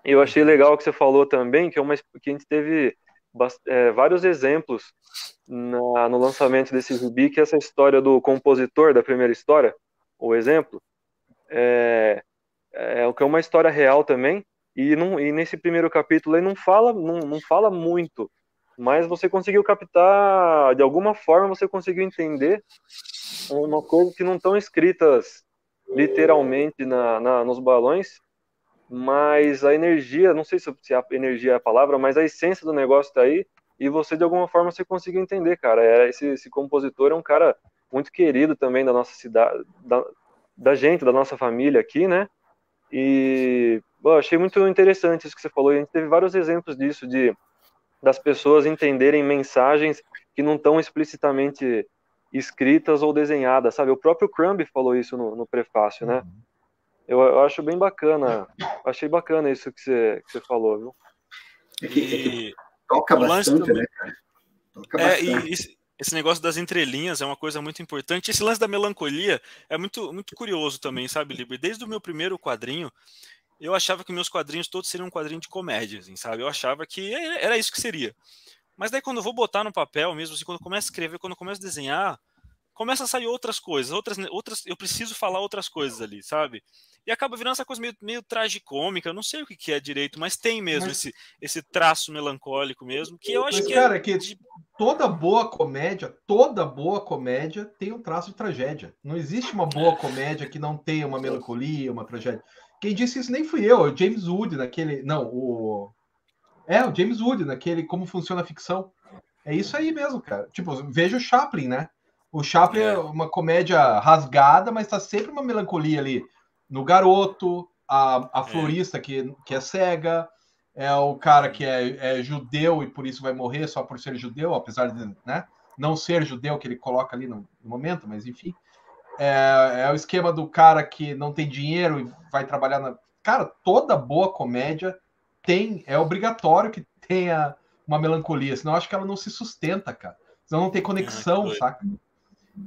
Eu achei legal que você falou também, que, é uma, que a gente teve é, vários exemplos na, no lançamento desse gibi, que é essa história do compositor da primeira história, o exemplo, é, é, que é uma história real também, e, não, e nesse primeiro capítulo ele não fala, não, não fala muito, mas você conseguiu captar, de alguma forma você conseguiu entender uma coisa que não estão escritas literalmente na, na, nos balões, mas a energia, não sei se a energia é a palavra, mas a essência do negócio está aí e você de alguma forma você conseguiu entender, cara. É, esse, esse compositor é um cara muito querido também da nossa cidade, da, da gente, da nossa família aqui, né? E bom, achei muito interessante isso que você falou. A gente teve vários exemplos disso, de das pessoas entenderem mensagens que não estão explicitamente escritas ou desenhadas, sabe? O próprio Crumb falou isso no, no prefácio, né? Uhum. Eu, eu, acho bem bacana. Achei bacana isso que você, que você falou, viu? É que, é que toca bastante, né, cara? Toca é, bastante. esse negócio das entrelinhas é uma coisa muito importante. Esse lance da melancolia é muito, muito curioso também, sabe, Liber? Desde o meu primeiro quadrinho, eu achava que meus quadrinhos todos seriam um quadrinho de comédia, assim, sabe? Eu achava que era isso que seria. Mas daí quando eu vou botar no papel mesmo, assim, quando eu começo a escrever, quando eu começo a desenhar, começa a sair outras coisas, outras, outras, eu preciso falar outras coisas ali, sabe? E acaba virando essa coisa meio, meio tragicômica, eu não sei o que, que é direito, mas tem mesmo mas... esse, esse traço melancólico mesmo, que eu acho mas, que. É cara, é que toda boa comédia, toda boa comédia tem um traço de tragédia. Não existe uma boa comédia que não tenha uma melancolia, uma tragédia. Quem disse isso nem fui eu, o James Wood, naquele. Não, o. É, o James Wood, naquele Como Funciona a Ficção. É isso aí mesmo, cara. Tipo, veja o Chaplin, né? O Chaplin é, é uma comédia rasgada, mas tá sempre uma melancolia ali. No garoto, a, a é. florista que, que é cega, é o cara que é, é, judeu e por isso vai morrer só por ser judeu, apesar de né, não ser judeu que ele coloca ali no, no momento, mas enfim. É, é, o esquema do cara que não tem dinheiro e vai trabalhar na. Cara, toda boa comédia tem, é obrigatório que tenha uma melancolia, senão acho que ela não se sustenta, cara. Senão não tem conexão, é, saca?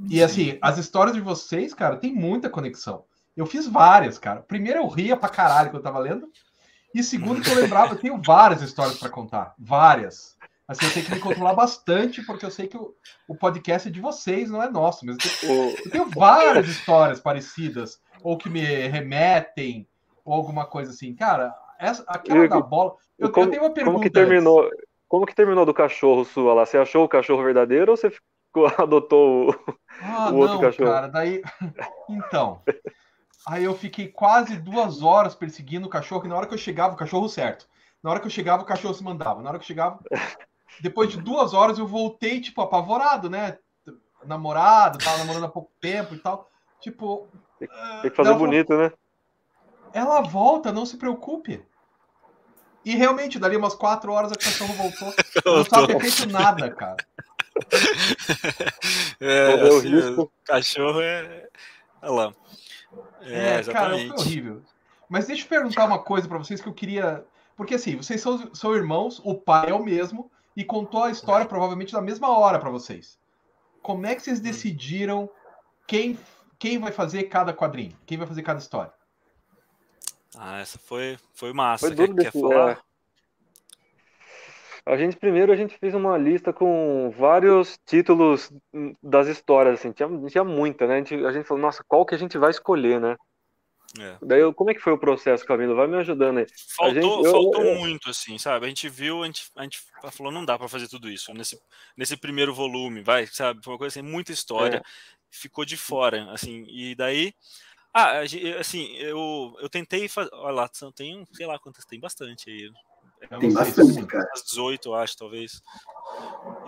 E assim, as histórias de vocês, cara, tem muita conexão. Eu fiz várias, cara. Primeiro eu ria pra caralho quando eu tava lendo. E segundo que eu lembrava, eu tenho várias histórias para contar. Várias. Assim, eu tenho que me controlar bastante, porque eu sei que o, o podcast é de vocês, não é nosso. Mas eu tenho, eu tenho várias histórias parecidas, ou que me remetem, ou alguma coisa assim. Cara, essa, aquela da bola. Eu, como, eu tenho uma pergunta. Como que terminou? Como que terminou do cachorro sua lá? Você achou o cachorro verdadeiro ou você adotou o, ah, o outro não, cachorro. Cara, daí. Então. Aí eu fiquei quase duas horas perseguindo o cachorro, e na hora que eu chegava, o cachorro certo. Na hora que eu chegava, o cachorro se mandava. Na hora que eu chegava. Depois de duas horas, eu voltei, tipo, apavorado, né? Namorado, tava namorando há pouco tempo e tal. Tipo. Tem, tem que fazer bonito, falou, né? Ela volta, não se preocupe. E realmente, dali umas quatro horas, o cachorro voltou. Eu não ter feito nada, cara. É, assim, o cachorro é. Olha lá. É, é cara, foi horrível. Mas deixa eu perguntar uma coisa para vocês que eu queria. Porque assim, vocês são, são irmãos, o pai é o mesmo, e contou a história provavelmente na mesma hora para vocês. Como é que vocês hum. decidiram quem, quem vai fazer cada quadrinho? Quem vai fazer cada história? Ah, essa foi, foi massa. Foi quer, quer falar? A gente primeiro a gente fez uma lista com vários títulos das histórias, assim, tinha, tinha muita, né? A gente, a gente falou, nossa, qual que a gente vai escolher, né? É. Daí, eu, como é que foi o processo, Camilo? Vai me ajudando aí. Faltou, gente, faltou eu, muito, assim, sabe? A gente viu, a gente, a gente falou, não dá para fazer tudo isso nesse, nesse primeiro volume, vai, sabe? Foi uma coisa assim, muita história, é. ficou de fora, assim, e daí. Ah, assim, eu, eu tentei fazer. Olha lá, tem, sei lá quantas, tem bastante aí. Tem bastante, cara. 18, eu acho, talvez.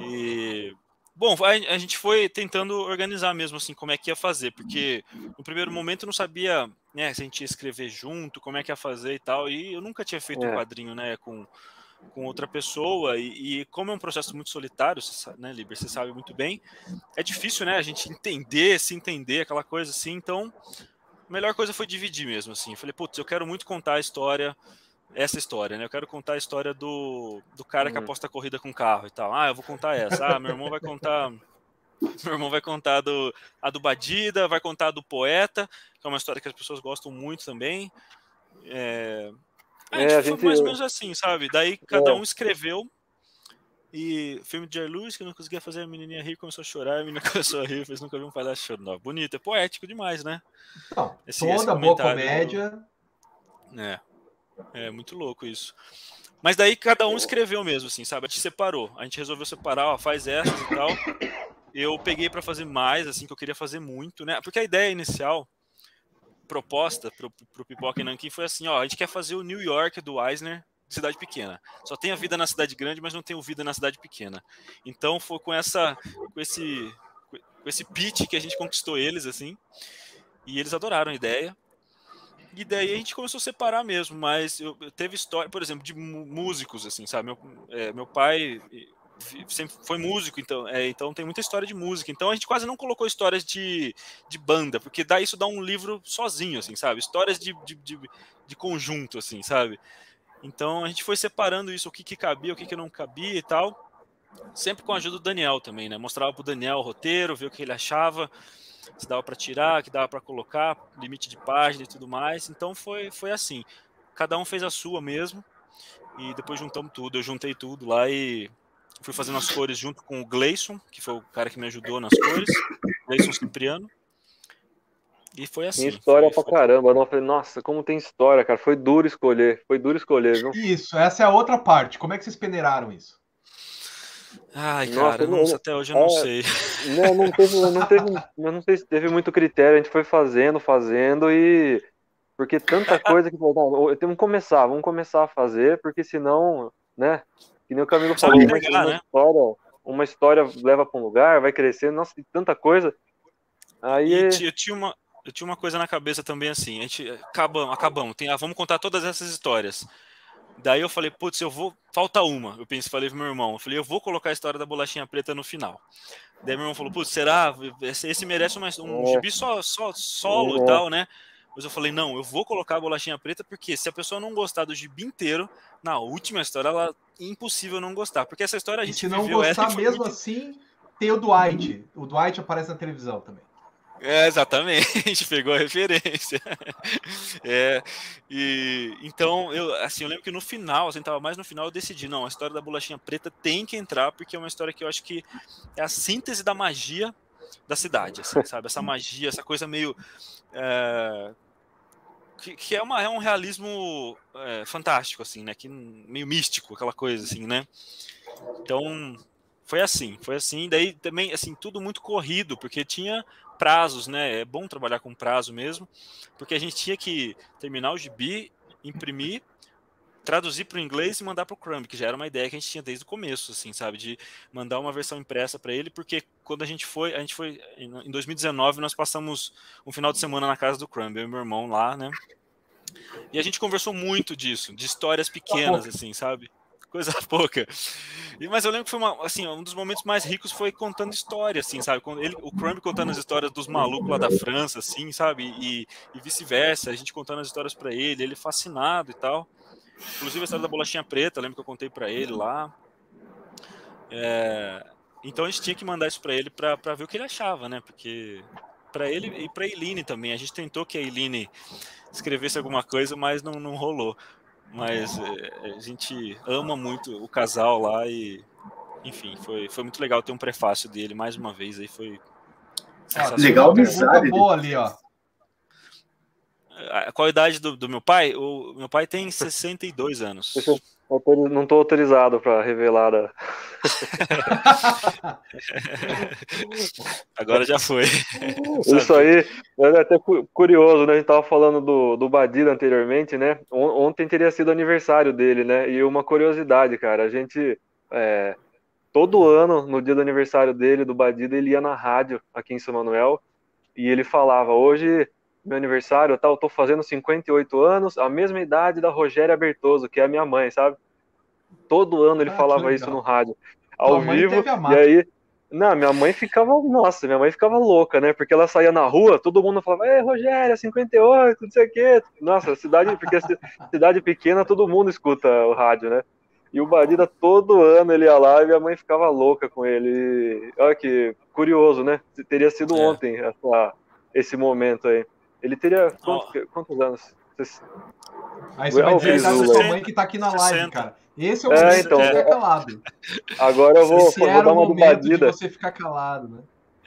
E. Bom, a, a, gente foi tentando organizar mesmo assim como é que ia fazer, porque no primeiro momento eu não sabia né, se a gente ia escrever junto, como é que ia fazer e tal, e eu nunca tinha feito é. um quadrinho né, com, com outra pessoa, e, e, como é um processo muito solitário, você, né, Liber, você sabe muito bem, é difícil né, a gente entender, se entender, aquela coisa assim, então a melhor coisa foi dividir mesmo, assim, eu falei, putz, eu quero muito contar a história essa história, né? Eu quero contar a história do, do cara que uhum. aposta corrida com carro e tal. Ah, eu vou contar essa. Ah, meu irmão vai contar. Meu irmão vai contar do, a do Badida, vai contar do Poeta, que é uma história que as pessoas gostam muito também. É, a gente, é, a gente... mais ou menos assim, sabe? Daí cada é. um escreveu. E filme de Jerry Lewis, que eu não conseguia fazer, a menininha rir, começou a chorar, a menina começou a rir, fez nunca vi um palhaço chorando. Bonito, é poético demais, né? Não, esse, toda esse boa comédia. É. É muito louco isso. Mas daí cada um escreveu mesmo, assim, sabe? A gente separou. A gente resolveu separar, ó, faz essas e tal. Eu peguei para fazer mais, assim, que eu queria fazer muito, né? Porque a ideia inicial, proposta pro, pro Pipoca e Nankin foi assim, ó, a gente quer fazer o New York do Eisner de cidade pequena. Só tem a vida na cidade grande, mas não tem o vida na cidade pequena. Então foi com essa com esse com esse pitch que a gente conquistou eles assim. E eles adoraram a ideia. E daí a gente começou a separar mesmo, mas eu, eu teve história, por exemplo, de músicos, assim, sabe? Meu, é, meu pai sempre foi músico, então, é, então tem muita história de música. Então a gente quase não colocou histórias de, de banda, porque dá isso dá um livro sozinho, assim, sabe? Histórias de, de, de, de conjunto, assim, sabe? Então a gente foi separando isso, o que, que cabia, o que, que não cabia e tal. Sempre com a ajuda do Daniel também, né? Mostrava pro Daniel o roteiro, ver o que ele achava, se dava para tirar, que dava para colocar, limite de página e tudo mais. Então foi, foi assim. Cada um fez a sua mesmo. E depois juntamos tudo. Eu juntei tudo lá e fui fazendo as cores junto com o Gleison, que foi o cara que me ajudou nas cores. Gleison Cipriano. E foi assim. Tem história foi, pra foi... caramba. Não, falei, nossa, como tem história, cara. Foi duro escolher. Foi duro escolher, viu? Isso, essa é a outra parte. Como é que vocês peneiraram isso? Ai, cara, nossa, não, até hoje eu não é, sei. Não, não teve, não teve, não sei se teve muito critério. A gente foi fazendo, fazendo e porque tanta coisa que não, temos que começar, vamos começar a fazer, porque senão, né? Que nem o Camilo falou, uma, uma, né? história, uma história leva para um lugar, vai crescendo, nossa, tem tanta coisa. Aí e eu tinha uma eu tinha uma coisa na cabeça também assim, a gente acabamos, acabamos, tem, ah, vamos contar todas essas histórias. Daí eu falei, putz, eu vou. Falta uma. Eu pensei, falei pro meu irmão, eu falei, eu vou colocar a história da bolachinha preta no final. Daí meu irmão falou, putz, será? Esse, merece uma, um é. gibi só, só, solo é. e tal, né? Mas eu falei, não, eu vou colocar a bolachinha preta, porque se a pessoa não gostar do gibi inteiro, na última história, ela é impossível não gostar. Porque essa história a gente e se não gostar mesmo muito... assim, tem o Dwight. O Dwight aparece na televisão também. É, exatamente, pegou a referência. É, e então eu assim, eu lembro que no final, assim, tava mais no final, eu decidi, não, a história da bolachinha preta tem que entrar, porque é uma história que eu acho que é a síntese da magia da cidade, assim, sabe? Essa magia, essa coisa meio é, que, que, é, uma, é um realismo é, fantástico, assim, né? Que, meio místico, aquela coisa, assim, né? Então, foi assim, foi assim. Daí também, assim, tudo muito corrido, porque tinha prazos, né? É bom trabalhar com prazo mesmo, porque a gente tinha que terminar o gibi, imprimir, traduzir para o inglês e mandar para o Crumb, que já era uma ideia que a gente tinha desde o começo, assim, sabe, de mandar uma versão impressa para ele, porque quando a gente foi, a gente foi em 2019 nós passamos um final de semana na casa do Crumb, eu e meu irmão lá, né? E a gente conversou muito disso, de histórias pequenas, assim, sabe? coisa pouca. E, mas eu lembro que foi uma, assim, um dos momentos mais ricos foi contando história, assim, sabe? Ele, o Crumb contando as histórias dos malucos lá da França, assim, sabe? E, e vice-versa, a gente contando as histórias para ele, ele fascinado e tal. Inclusive a história da bolachinha preta, lembro que eu contei para ele lá. É, então a gente tinha que mandar isso para ele para ver o que ele achava, né? Porque para ele e para Eileen também. A gente tentou que a Eileen escrevesse alguma coisa, mas não, não rolou. Mas é, a gente ama muito o casal lá e, enfim, foi, foi muito legal ter um prefácio dele mais uma vez aí foi ah, legal amizade. boa ali, ó. Qual a idade do, do meu pai? O meu pai tem 62 anos. Não estou autorizado para revelar. A... Agora já foi. Isso aí é até curioso, né? A gente estava falando do, do Badida anteriormente, né? Ontem teria sido aniversário dele, né? E uma curiosidade, cara, a gente é, todo ano, no dia do aniversário dele, do Badida, ele ia na rádio aqui em São Manuel e ele falava: hoje meu aniversário, eu tô fazendo 58 anos, a mesma idade da Rogéria Bertoso, que é a minha mãe, sabe? Todo ano ele ah, falava isso no rádio, ao vivo, e aí, não, minha mãe ficava, nossa, minha mãe ficava louca, né? Porque ela saía na rua, todo mundo falava, ei, Rogéria, 58, não sei o quê. Nossa, cidade, porque cidade pequena, todo mundo escuta o rádio, né? E o Badida, todo ano ele ia lá e minha mãe ficava louca com ele. Olha que curioso, né? Teria sido é. ontem essa, esse momento aí. Ele teria quantos, oh. quantos anos? Aí você vai dizer a sua mãe que tá aqui na live, 60. cara. Esse é o é, então, ficar calado. Agora eu vou, Esse vou dar uma dubadida. você ficar calado, né?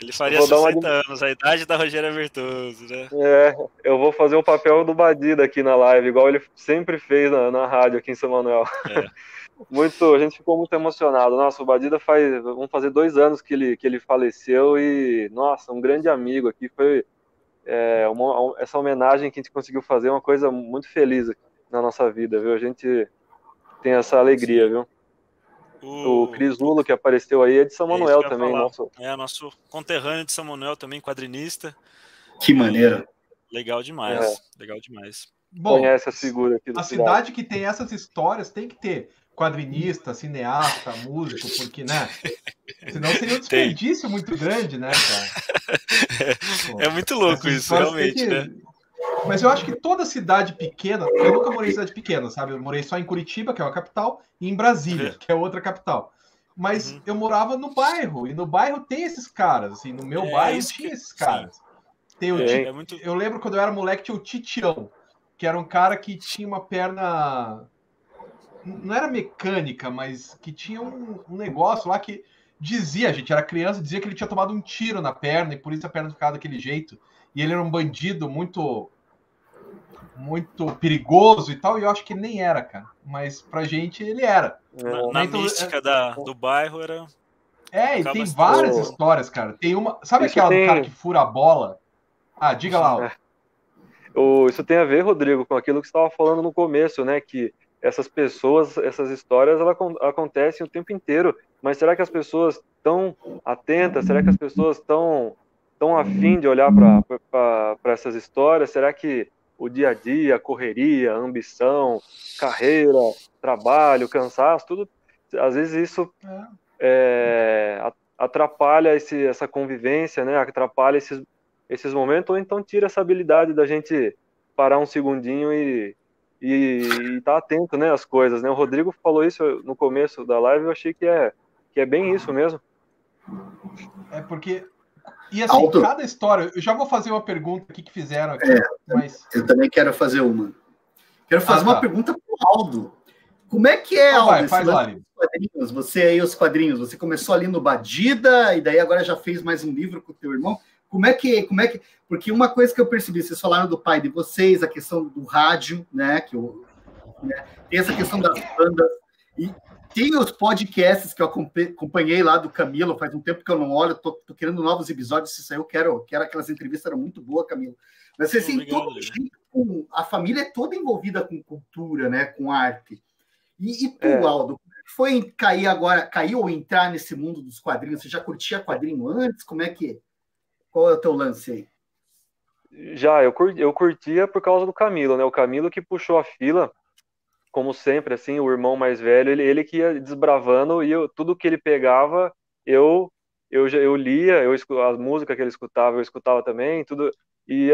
Ele faria vou 60 uma... anos, a idade da Rogéria Bertoso, né? É, eu vou fazer o papel do Badida aqui na live, igual ele sempre fez na, na rádio aqui em São Manuel. É. Muito, a gente ficou muito emocionado. Nossa, o Badida faz, vamos fazer dois anos que ele, que ele faleceu e, nossa, um grande amigo aqui. Foi, é, uma, essa homenagem que a gente conseguiu fazer é uma coisa muito feliz na nossa vida, viu? A gente tem essa alegria, viu? O, o Cris Lulo, que apareceu aí, é de São é Manuel também. Nosso... É, nosso conterrâneo de São Manuel também, quadrinista. Que maneira. Legal demais, é. legal demais. Bom, Conhece a figura aqui A cidade. cidade que tem essas histórias tem que ter quadrinista, cineasta, músico, porque, né? Senão seria um desperdício Tem. muito grande, né, cara? Pô, é muito louco isso, realmente, que... né? Mas eu acho que toda cidade pequena, eu nunca morei em cidade pequena, sabe? Eu morei só em Curitiba, que é uma capital, e em Brasília, uhum. que é outra capital. Mas uhum. eu morava no bairro, e no bairro tem esses caras, assim, no meu é, bairro tinha que... esses caras. Tem o é, é muito... Eu lembro quando eu era moleque, tinha o Titião, que era um cara que tinha uma perna. Não era mecânica, mas que tinha um, um negócio lá que dizia, a gente era criança, dizia que ele tinha tomado um tiro na perna e por isso a perna ficava daquele jeito. E ele era um bandido muito muito perigoso e tal, e eu acho que nem era, cara. Mas pra gente ele era. Na, na então, mística é... da, do bairro era. É, e tem várias histórias, cara. Tem uma. Sabe Isso aquela tem... do cara que fura a bola? Ah, diga lá. É. O, isso tem a ver, Rodrigo, com aquilo que você estava falando no começo, né? Que essas pessoas, essas histórias, elas acontecem o tempo inteiro. Mas será que as pessoas estão atentas? Será que as pessoas estão tão afim de olhar para essas histórias? Será que o dia a dia, a correria, a ambição, carreira, trabalho, cansaço, tudo, às vezes isso é, é atrapalha esse, essa convivência, né? Atrapalha esses, esses momentos, ou então tira essa habilidade da gente parar um segundinho e e estar tá atento, né, às coisas, né? O Rodrigo falou isso no começo da live, eu achei que é que é bem isso mesmo. É porque e assim, Alto. cada história, eu já vou fazer uma pergunta aqui que fizeram aqui, é, mas eu também quero fazer uma. Quero fazer ah, tá. uma pergunta para o Aldo. Como é que é, ah, Aldo, vai, faz quadrinhos? Você aí os quadrinhos, você começou ali no Badida e daí agora já fez mais um livro com o teu irmão. Como é que, como é que, porque uma coisa que eu percebi, vocês falaram do pai de vocês, a questão do rádio, né, que eu, né, tem essa questão das bandas e tem os podcasts que eu acompanhei lá do Camilo, faz um tempo que eu não olho, tô, tô querendo novos episódios, se eu quero, quero aquelas entrevistas, eram muito boas, Camilo. Mas assim, Obrigado, todo jeito, a família é toda envolvida com cultura, né, com arte. E, e tu, é. Aldo, foi cair agora, cair ou entrar nesse mundo dos quadrinhos? Você já curtia quadrinho antes? Como é que qual é o teu lance aí? Já, eu, curti, eu curtia por causa do Camilo, né? O Camilo que puxou a fila, como sempre, assim, o irmão mais velho, ele, ele que ia desbravando e eu, tudo que ele pegava, eu eu, eu lia, eu as músicas que ele escutava, eu escutava também, tudo. E,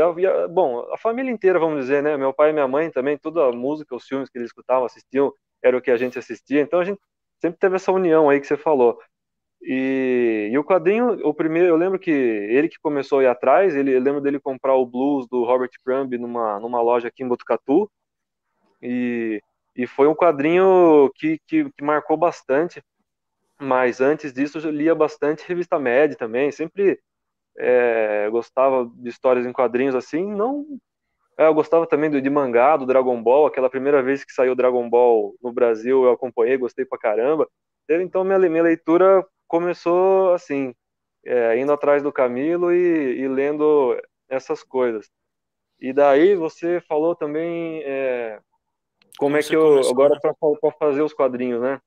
bom, a família inteira, vamos dizer, né? Meu pai e minha mãe também, toda a música, os filmes que eles escutavam, assistiam, era o que a gente assistia. Então a gente sempre teve essa união aí que você falou. E, e, o quadrinho, o primeiro, eu lembro que ele que começou a ir atrás, ele, eu lembro dele comprar o blues do Robert Crumb numa, numa loja aqui em Botucatu, e, e foi um quadrinho que, que, que marcou bastante, mas antes disso eu lia bastante revista Mad também, sempre é, gostava de histórias em quadrinhos assim, não... É, eu gostava também do, de mangá, do Dragon Ball, aquela primeira vez que saiu Dragon Ball no Brasil, eu acompanhei, gostei pra caramba. Então minha, minha leitura começou assim, é, indo atrás do Camilo e, e, lendo essas coisas. E daí você falou também é, como, é que eu agora né? para fazer os quadrinhos, né?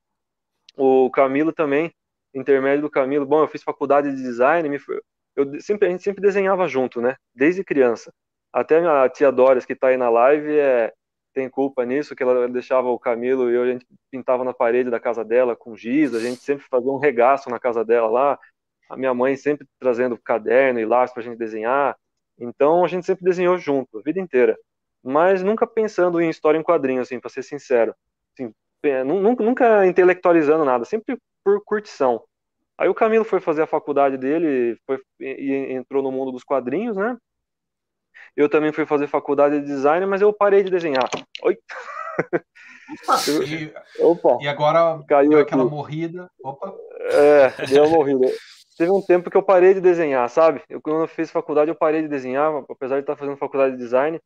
O Camilo também, intermédio do Camilo. Bom, eu fiz faculdade de design, me, eu sempre a gente sempre desenhava junto, né? Desde criança. Até a tia Doris que está aí na live é tem culpa nisso, que ela deixava o Camilo e eu, a gente pintava na parede da casa dela com giz, a gente sempre fazia um regaço na casa dela lá, a minha mãe sempre trazendo caderno e lápis para a gente desenhar, então a gente sempre desenhou junto, a vida inteira, mas nunca pensando em história em quadrinho, assim, para ser sincero, assim, nunca, nunca intelectualizando nada, sempre por curtição. Aí o Camilo foi fazer a faculdade dele foi, e entrou no mundo dos quadrinhos, né? Eu também fui fazer faculdade de design, mas eu parei de desenhar. Oi. E, Opa. E agora caiu deu aquela morrida. Opa. É, deu uma morrida. Teve um tempo que eu parei de desenhar, sabe? Eu, quando eu fiz faculdade, eu parei de desenhar, apesar de estar fazendo faculdade de design.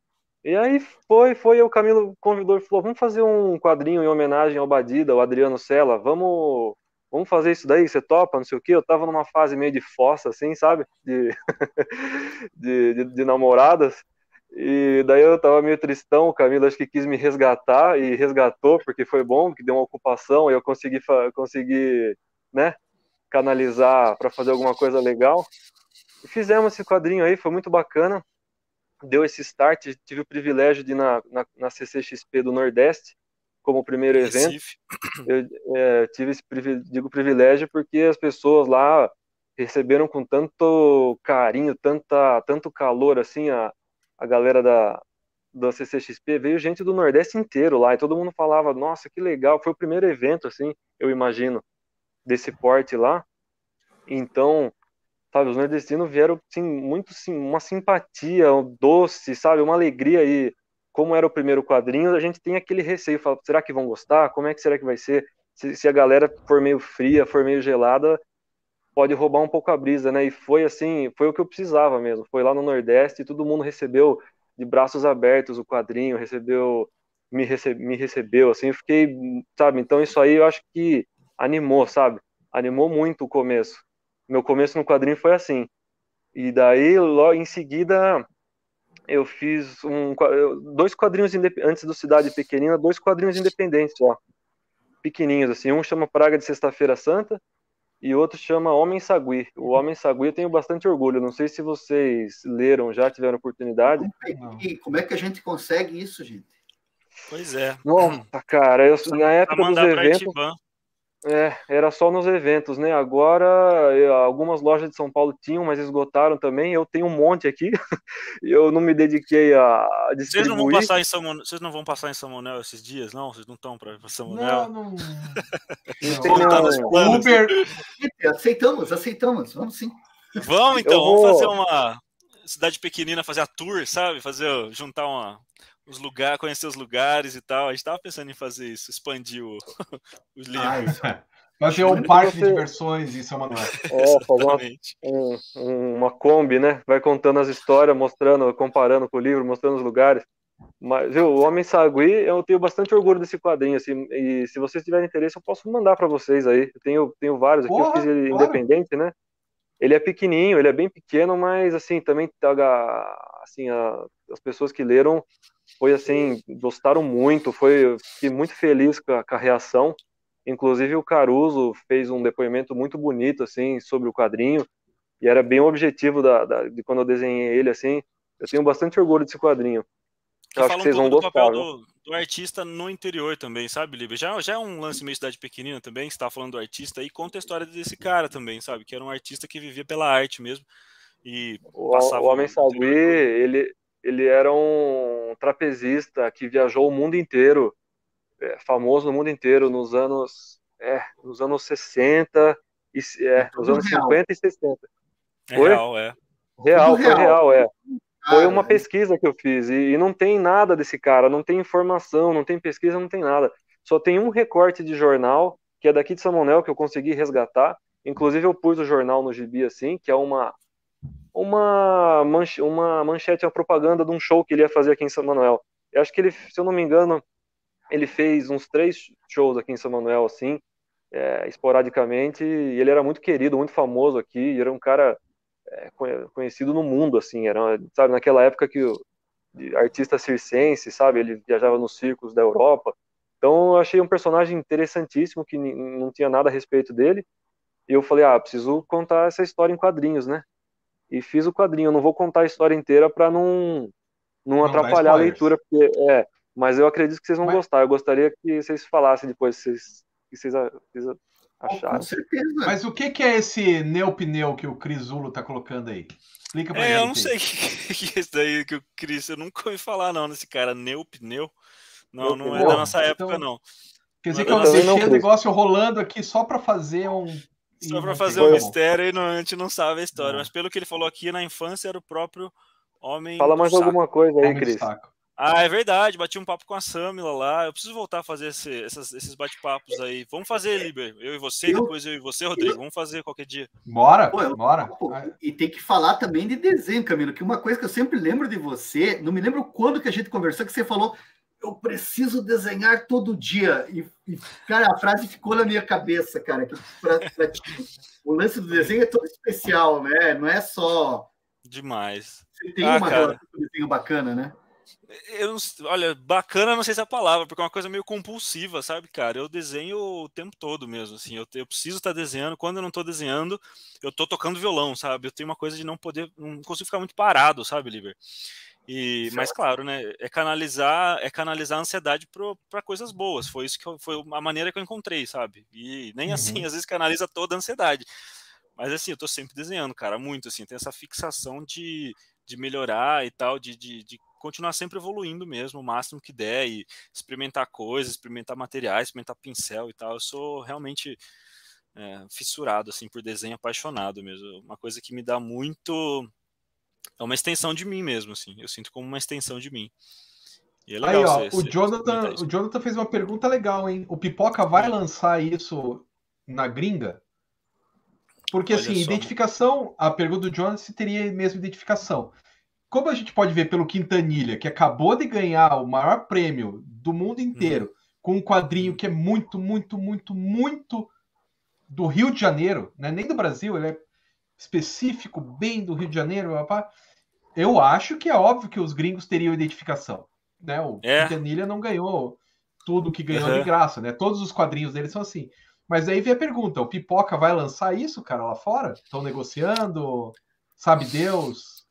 E aí foi, foi, o Camilo convidou e falou: vamos fazer um quadrinho em homenagem ao Badida, o Adriano Sela, vamos vamos fazer isso daí, você topa, não sei o que. Eu tava numa fase meio de fossa, assim, sabe? De, de, de, de, namoradas. E daí eu tava meio tristão, o Camilo acho que quis me resgatar e resgatou, porque foi bom, que deu uma ocupação e eu consegui, consegui né, canalizar para fazer alguma coisa legal. E fizemos esse quadrinho aí, foi muito bacana. Deu esse start, tive o privilégio de ir na, na, na CCXP do Nordeste, como primeiro evento. Eu é, tive esse digo privilégio porque as pessoas lá receberam com tanto carinho, tanta, tanto calor assim a, a galera da da CCXP veio gente do Nordeste inteiro lá e todo mundo falava nossa que legal foi o primeiro evento assim eu imagino desse porte lá. Então, sabe, os nordestinos vieram sim, muito sim, uma simpatia, um doce, sabe, uma alegria e como era o primeiro quadrinho, a gente tem aquele receio, fala, será que vão gostar? Como é que será que vai ser? Se, se a galera for meio fria, for meio gelada, pode roubar um pouco a brisa, né? E foi assim, foi o que eu precisava mesmo. Foi lá no Nordeste e todo mundo recebeu de braços abertos o quadrinho, recebeu, me, me recebeu, assim, eu fiquei, sabe? Então isso aí eu acho que animou, sabe? Animou muito o começo. Meu começo no quadrinho foi assim. E daí, logo em seguida, eu fiz um, dois quadrinhos antes do Cidade Pequenina, dois quadrinhos independentes ó, pequenininhos assim. Um chama Praga de Sexta-feira Santa e outro chama Homem Sagui. O Homem Sagui eu tenho bastante orgulho. Não sei se vocês leram já, tiveram oportunidade. Como é que a gente consegue isso, gente? Pois é. Nossa, cara, eu, na época dos eventos. É, era só nos eventos, né? Agora, algumas lojas de São Paulo tinham, mas esgotaram também. Eu tenho um monte aqui. eu não me dediquei a distribuir. Vocês não vão passar em São Manuel, vocês não vão passar em São Manuel esses dias, não? Vocês não estão para São Manuel? Não, não. não. Uber. Aceitamos, aceitamos. Vamos sim. Vamos então, vou... vamos fazer uma cidade pequenina, fazer a tour, sabe? Fazer juntar uma os lugares, conhecer os lugares e tal. A gente estava pensando em fazer isso, expandir o, os livros. Ah, fazer um parque você... de diversões em São Manuel. É, fazer uma, um, uma Kombi, né? Vai contando as histórias, mostrando, comparando com o livro, mostrando os lugares. Mas, viu, o Homem Sagui, eu tenho bastante orgulho desse quadrinho, assim, e se vocês tiverem interesse, eu posso mandar para vocês aí. Eu tenho, tenho vários aqui, Porra, eu fiz ele claro. independente, né? Ele é pequenininho, ele é bem pequeno, mas, assim, também, assim, a, as pessoas que leram foi assim, gostaram muito, foi fiquei muito feliz com a, com a, reação. Inclusive o Caruso fez um depoimento muito bonito assim sobre o quadrinho e era bem o objetivo da, da, de quando eu desenhei ele assim. Eu tenho bastante orgulho desse quadrinho. Eu acho que vocês um vão gostar. papel do, do, artista no interior também, sabe, Libre? Já, já é um lance meio cidade pequenina também, você tá falando do artista aí, conta a história desse cara também, sabe? Que era um artista que vivia pela arte mesmo. E o, o Homem Sagui, ele, ele era um trapezista que viajou o mundo inteiro, é, famoso no mundo inteiro nos anos, é, nos anos 60 e é, nos anos real. 50 e 60. É foi? real, é. Real, foi real, é. Foi uma pesquisa que eu fiz e, e não tem nada desse cara, não tem informação, não tem pesquisa, não tem nada. Só tem um recorte de jornal que é daqui de São Manuel que eu consegui resgatar. Inclusive eu pus o jornal no gibi assim, que é uma uma, manche, uma manchete, uma propaganda de um show que ele ia fazer aqui em São Manuel. Eu acho que ele, se eu não me engano, ele fez uns três shows aqui em São Manuel, assim, é, esporadicamente, e ele era muito querido, muito famoso aqui, era um cara é, conhecido no mundo, assim, era, sabe, naquela época que o artista circense, sabe, ele viajava nos circos da Europa, então eu achei um personagem interessantíssimo, que não tinha nada a respeito dele, e eu falei, ah, preciso contar essa história em quadrinhos, né? E fiz o quadrinho. Eu não vou contar a história inteira para não, não, não atrapalhar a leitura, porque é, mas eu acredito que vocês vão mas... gostar. Eu gostaria que vocês falassem depois se vocês, que vocês, vocês acharam. Com certeza. Mas o que, que é esse neopneu que o Crisulo tá colocando aí? Explica pra é, gente. Eu não sei o que, que é isso daí que o Cris. Eu nunca ouvi falar, não, nesse cara, neopneu. Não, não é da nossa época, então, não. Quer dizer não que eu deixei o negócio rolando aqui só para fazer um só para fazer um mistério e não, a gente não sabe a história. Não. Mas pelo que ele falou aqui, na infância era o próprio homem. Fala mais alguma coisa aí, Cris. Ah, é verdade. Bati um papo com a Samila lá. Eu preciso voltar a fazer esse, essas, esses bate-papos aí. Vamos fazer, Liber. Eu e você, eu, depois eu e você, Rodrigo. Eu, Vamos fazer qualquer dia. Bora, pô, eu, bora. Pô, e tem que falar também de desenho, Camilo, que uma coisa que eu sempre lembro de você, não me lembro quando que a gente conversou, que você falou eu preciso desenhar todo dia. E, e, cara, a frase ficou na minha cabeça, cara. Que pra, pra, o lance do desenho é todo especial, né? Não é só. Demais. Você tem ah, uma cara, desenho bacana, né? Eu, olha, bacana não sei se é a palavra, porque é uma coisa meio compulsiva, sabe, cara? Eu desenho o tempo todo mesmo, assim. Eu, eu preciso estar desenhando. Quando eu não estou desenhando, eu estou tocando violão, sabe? Eu tenho uma coisa de não poder, não consigo ficar muito parado, sabe, Liber? E, mas claro, né, é canalizar, é canalizar a ansiedade para coisas boas. Foi isso que eu, foi a maneira que eu encontrei, sabe? E nem assim, uhum. assim, às vezes canaliza toda a ansiedade. Mas assim, eu tô sempre desenhando, cara, muito assim, tem essa fixação de, de melhorar e tal, de, de, de continuar sempre evoluindo mesmo, o máximo que der e experimentar coisas, experimentar materiais, experimentar pincel e tal. Eu sou realmente é, fissurado assim por desenho, apaixonado mesmo. Uma coisa que me dá muito é uma extensão de mim mesmo, assim. Eu sinto como uma extensão de mim. É Aí, ó, o, Jonathan, o Jonathan fez uma pergunta legal, hein? O Pipoca vai lançar isso na gringa? Porque, Olha assim, só, identificação, a pergunta do Jonathan se teria mesmo identificação. Como a gente pode ver pelo Quintanilha, que acabou de ganhar o maior prêmio do mundo inteiro, uhum. com um quadrinho que é muito, muito, muito, muito do Rio de Janeiro, né? nem do Brasil, ele é específico, bem do Rio de Janeiro, rapaz. eu acho que é óbvio que os gringos teriam identificação. Né? O é. Quintanilha não ganhou tudo que ganhou uhum. de graça, né? Todos os quadrinhos dele são assim. Mas aí vem a pergunta: o Pipoca vai lançar isso, cara, lá fora? Estão negociando? Sabe Deus?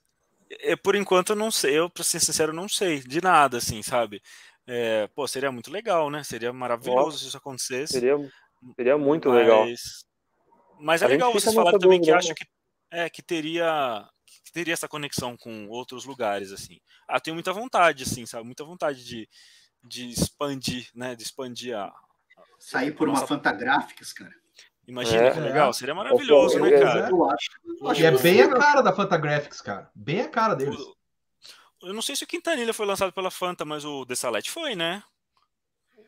É, por enquanto eu não sei, eu, pra ser sincero, não sei de nada, assim, sabe? É, pô, seria muito legal, né? Seria maravilhoso Nossa, se isso acontecesse. Seria, seria muito mas, legal. Mas é legal vocês falarem também que né? acho que, é, que teria que teria essa conexão com outros lugares, assim. Ah, tenho muita vontade, assim, sabe? Muita vontade de, de expandir, né? De expandir a. Sair por uma Fantagraphics, cara. Imagina é, que legal, seria maravilhoso, né, cara? Eu acho. Eu acho e é bem a cara da Fantagraphics, cara. Bem a cara deles. Eu não sei se o Quintanilha foi lançado pela Fanta, mas o The Salete foi, né?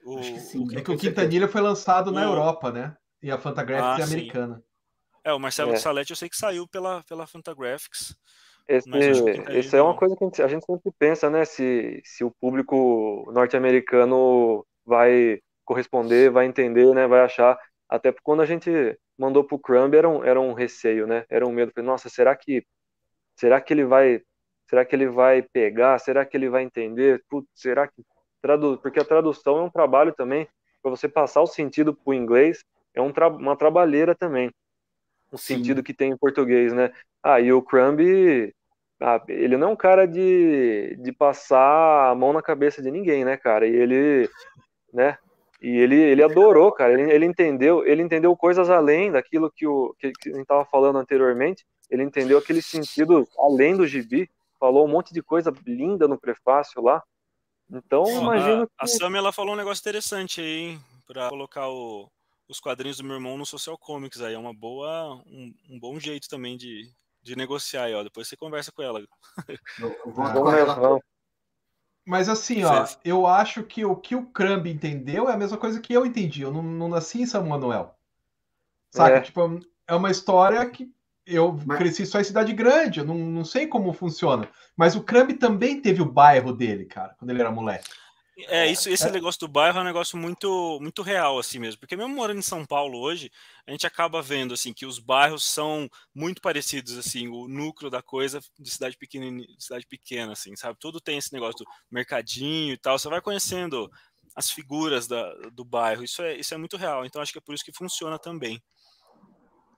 O, sim, o, é que o Quintanilha foi lançado o... na Europa, né? E a Fantagraphics ah, é americana. É, o Marcelo é. Salete eu sei que saiu pela, pela Fantagraphics. Esse, esse é uma coisa que a gente, a gente, sempre pensa, né? Se, se o público norte-americano vai corresponder, vai entender, né? Vai achar. Até porque quando a gente mandou pro Crumb era um, era um receio, né? Era um medo. Nossa, será que será que ele vai será que ele vai pegar? Será que ele vai entender? Putz, será que tradu... porque a tradução é um trabalho também para você passar o sentido para o inglês é um tra... uma trabalheira também o Sim. sentido que tem em português, né? Ah, e o Crumb, ah, ele não é um cara de, de passar a mão na cabeça de ninguém, né, cara? E ele, né? E ele, ele adorou, cara. Ele, ele entendeu, ele entendeu coisas além daquilo que, o, que, que a gente estava falando anteriormente. Ele entendeu aquele sentido além do gibi. Falou um monte de coisa linda no prefácio lá. Então, imagino a, que... A Sam, ela falou um negócio interessante aí, para colocar o, os quadrinhos do meu irmão no Social Comics aí. É uma boa, um, um bom jeito também de, de negociar aí, ó. Depois você conversa com ela. Mas assim, ó, eu acho que o que o Crumb entendeu é a mesma coisa que eu entendi. Eu não, não nasci em São Manuel. Saca? É. Tipo, é uma história que eu Mas... cresci só em cidade grande, eu não, não sei como funciona. Mas o Crumb também teve o bairro dele, cara, quando ele era moleque. É, isso, esse é. negócio do bairro é um negócio muito, muito real, assim mesmo. Porque mesmo morando em São Paulo hoje, a gente acaba vendo, assim, que os bairros são muito parecidos, assim, o núcleo da coisa de cidade pequena, cidade pequena, assim, sabe? Tudo tem esse negócio do mercadinho e tal. Você vai conhecendo as figuras da, do bairro. Isso é, isso é muito real. Então, acho que é por isso que funciona também.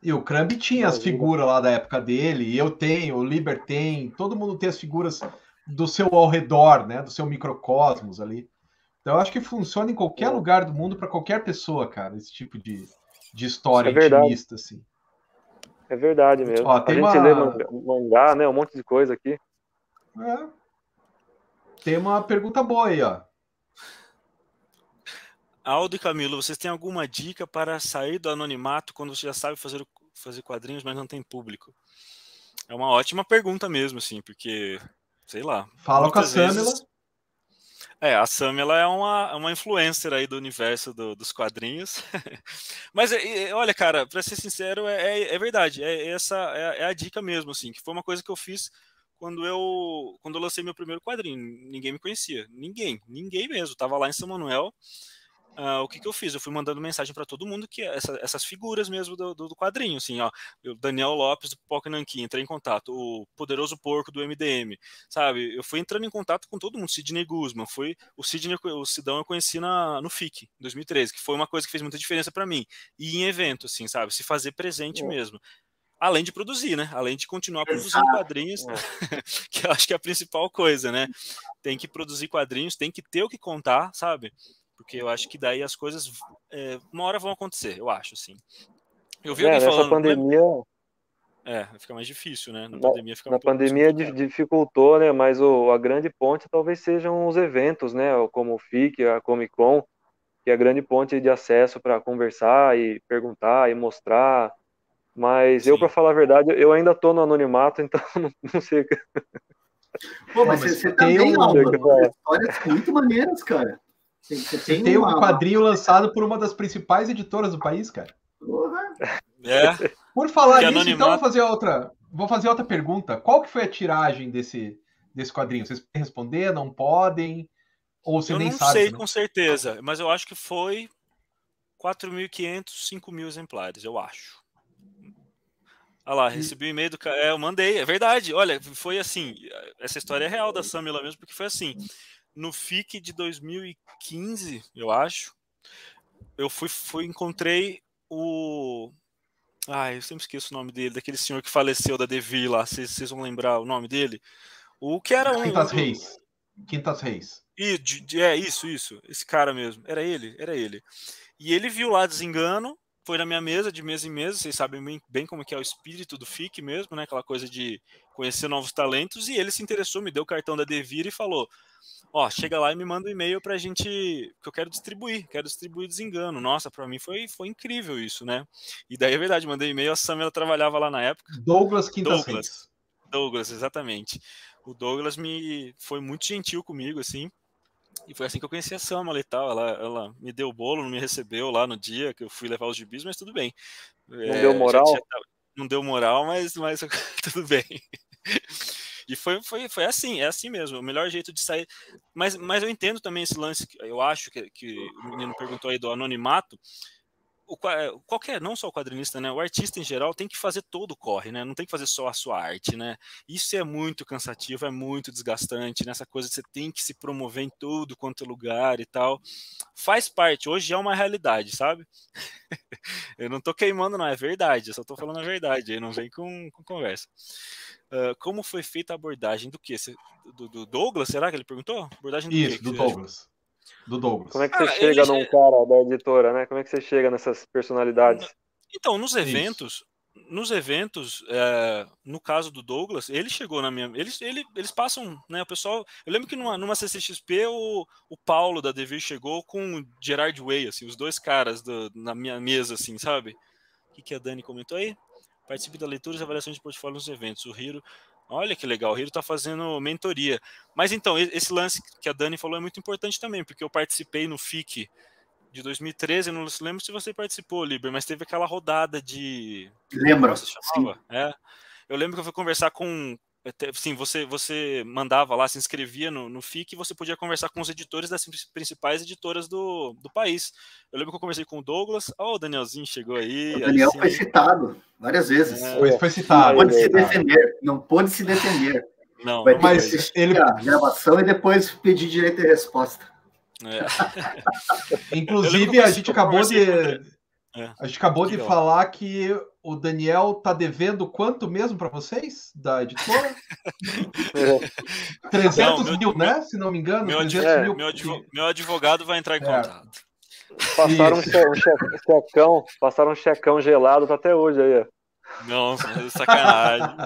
E o Crumb tinha as figuras lá da época dele, eu tenho, o Liber tem, todo mundo tem as figuras do seu ao redor, né? Do seu microcosmos ali. Então eu acho que funciona em qualquer é. lugar do mundo para qualquer pessoa, cara, esse tipo de, de história é intimista, assim. É verdade mesmo. Ó, a gente uma... lê mangá, né? Um monte de coisa aqui. É. Tem uma pergunta boa aí, ó. Aldo e Camilo, vocês têm alguma dica para sair do anonimato quando você já sabe fazer, fazer quadrinhos, mas não tem público? É uma ótima pergunta mesmo, assim, porque sei lá. Fala com a Samela. É, a Samela é uma, uma influencer aí do universo do, dos quadrinhos. Mas é, olha, cara, para ser sincero, é, é, é verdade. É, essa é, é, a dica mesmo, assim, que foi uma coisa que eu fiz quando eu quando eu lancei meu primeiro quadrinho. Ninguém me conhecia, ninguém, ninguém mesmo. tava lá em São Manuel uh, o que, que eu fiz? Eu fui mandando mensagem para todo mundo que essa, essas figuras mesmo do, do, do, quadrinho, assim, ó, o Daniel Lopes do Pipoca Nankin, entrei em contato, o Poderoso Porco do MDM, sabe? Eu fui entrando em contato com todo mundo, Sidney Guzman, foi o Sidney, o Sidão eu conheci na, no FIC, em 2013, que foi uma coisa que fez muita diferença para mim, e em evento, assim, sabe? Se fazer presente é. mesmo além de produzir, né? Além de continuar produzindo quadrinhos, é. que eu acho que é a principal coisa, né? Tem que produzir quadrinhos, tem que ter o que contar, sabe? Porque eu acho que daí as coisas é, uma hora vão acontecer, eu acho, assim. Eu vi é, alguém falando. pandemia. É, fica mais difícil, né? Na pandemia fica Na pandemia dificultou, né? Mas o, a grande ponte talvez sejam os eventos, né? Como o FIC, a Comic Con, que é a grande ponte de acesso para conversar e perguntar e mostrar. Mas Sim. eu, para falar a verdade, eu ainda estou no anonimato, então não, não sei. Pô, mas, mas você, tem também, um... histórias muito maneiras, cara. Você tem, tem uma... um quadrinho lançado por uma das principais editoras do país, cara. É. Por falar nisso, anonimato... então vou fazer outra. Vou fazer outra pergunta. Qual que foi a tiragem desse, desse quadrinho? Vocês podem responder? Não podem? Ou você eu nem não sabe? sei com certeza, mas eu acho que foi 4.500, 5.000 exemplares, eu acho. Olha lá, recebi o um e-mail do cara. É, eu mandei, é verdade. Olha, foi assim. Essa história é real da Samila mesmo, porque foi assim. No FIC de 2015, eu acho, eu fui, fui encontrei o. Ah, eu sempre esqueço o nome dele, daquele senhor que faleceu da Devi lá. Vocês vão lembrar o nome dele? O que era um. Quintas Reis. Quintas Reis. E, é, isso, isso. Esse cara mesmo. Era ele, era ele. E ele viu lá desengano, foi na minha mesa, de mesa em mesa. Vocês sabem bem, bem como que é o espírito do FIC mesmo, né? Aquela coisa de conhecer novos talentos. E ele se interessou, me deu o cartão da Devir e falou: Ó, chega lá e me manda um e-mail pra gente. que eu quero distribuir, quero distribuir desengano. Nossa, para mim foi, foi incrível isso, né? E daí é verdade, mandei e-mail, a Samela trabalhava lá na época. Douglas Quintas Douglas, Douglas, exatamente. O Douglas me foi muito gentil comigo, assim. E foi assim que eu conheci a Samala e tal. Ela, ela me deu o bolo, não me recebeu lá no dia que eu fui levar os gibis, mas tudo bem. Não é, deu moral? Já, já, não deu moral, mas, mas tudo bem. E foi, foi, foi assim, é assim mesmo, o melhor jeito de sair. Mas, mas eu entendo também esse lance, eu acho que, que o menino perguntou aí do anonimato. O, qualquer, não só o quadrinista, né? O artista em geral tem que fazer todo o corre, né? Não tem que fazer só a sua arte, né? Isso é muito cansativo, é muito desgastante, nessa né? coisa de você tem que se promover em tudo quanto é lugar e tal. Faz parte, hoje é uma realidade, sabe? eu não tô queimando, não, é verdade, eu só tô falando a verdade, aí não vem com, com conversa. Uh, como foi feita a abordagem do que? Do, do, Douglas, será que ele perguntou? Abordagem do Isso, do Douglas. Do Douglas. Como é que você ah, chega num cara da editora, né? Como é que você chega nessas personalidades? Então, nos eventos, Isso. nos eventos, é, no caso do Douglas, ele chegou na minha. Eles, ele, eles passam, né? O pessoal. Eu lembro que numa, numa CCXP o, o Paulo da Devir chegou com o Gerard Way, assim, os dois caras do, na minha mesa, assim, sabe? O que, que a Dani comentou aí? Participe da leitura e avaliação de portfólio nos eventos. O Hiro, olha que legal, o Hiro está fazendo mentoria. Mas então, esse lance que a Dani falou é muito importante também, porque eu participei no FIC de 2013, não lembro se você participou, Liber, mas teve aquela rodada de. Lembra? É. Eu lembro que eu fui conversar com, sim, você, você mandava lá, se inscrevia no, no FIC e você podia conversar com os editores das principais editoras do, do país. Eu lembro que eu conversei com o Douglas, ó, oh, o Danielzinho chegou aí. O Daniel assim, foi citado várias vezes. É, foi, foi citado. Não pôde se defender, não pôde se defender. Não, Vai ter mas que ele... a gravação e depois pedir direito de resposta. É. Inclusive, a gente acabou de. É. A gente acabou de falar que o Daniel tá devendo quanto mesmo para vocês da editora? 300 não, meu, mil, né? Se não me engano. Meu, é, mil. Meu, advogado vai entrar em é. contato. Passaram um, checão, passaram um checão gelado tá até hoje aí. Não, sacanagem.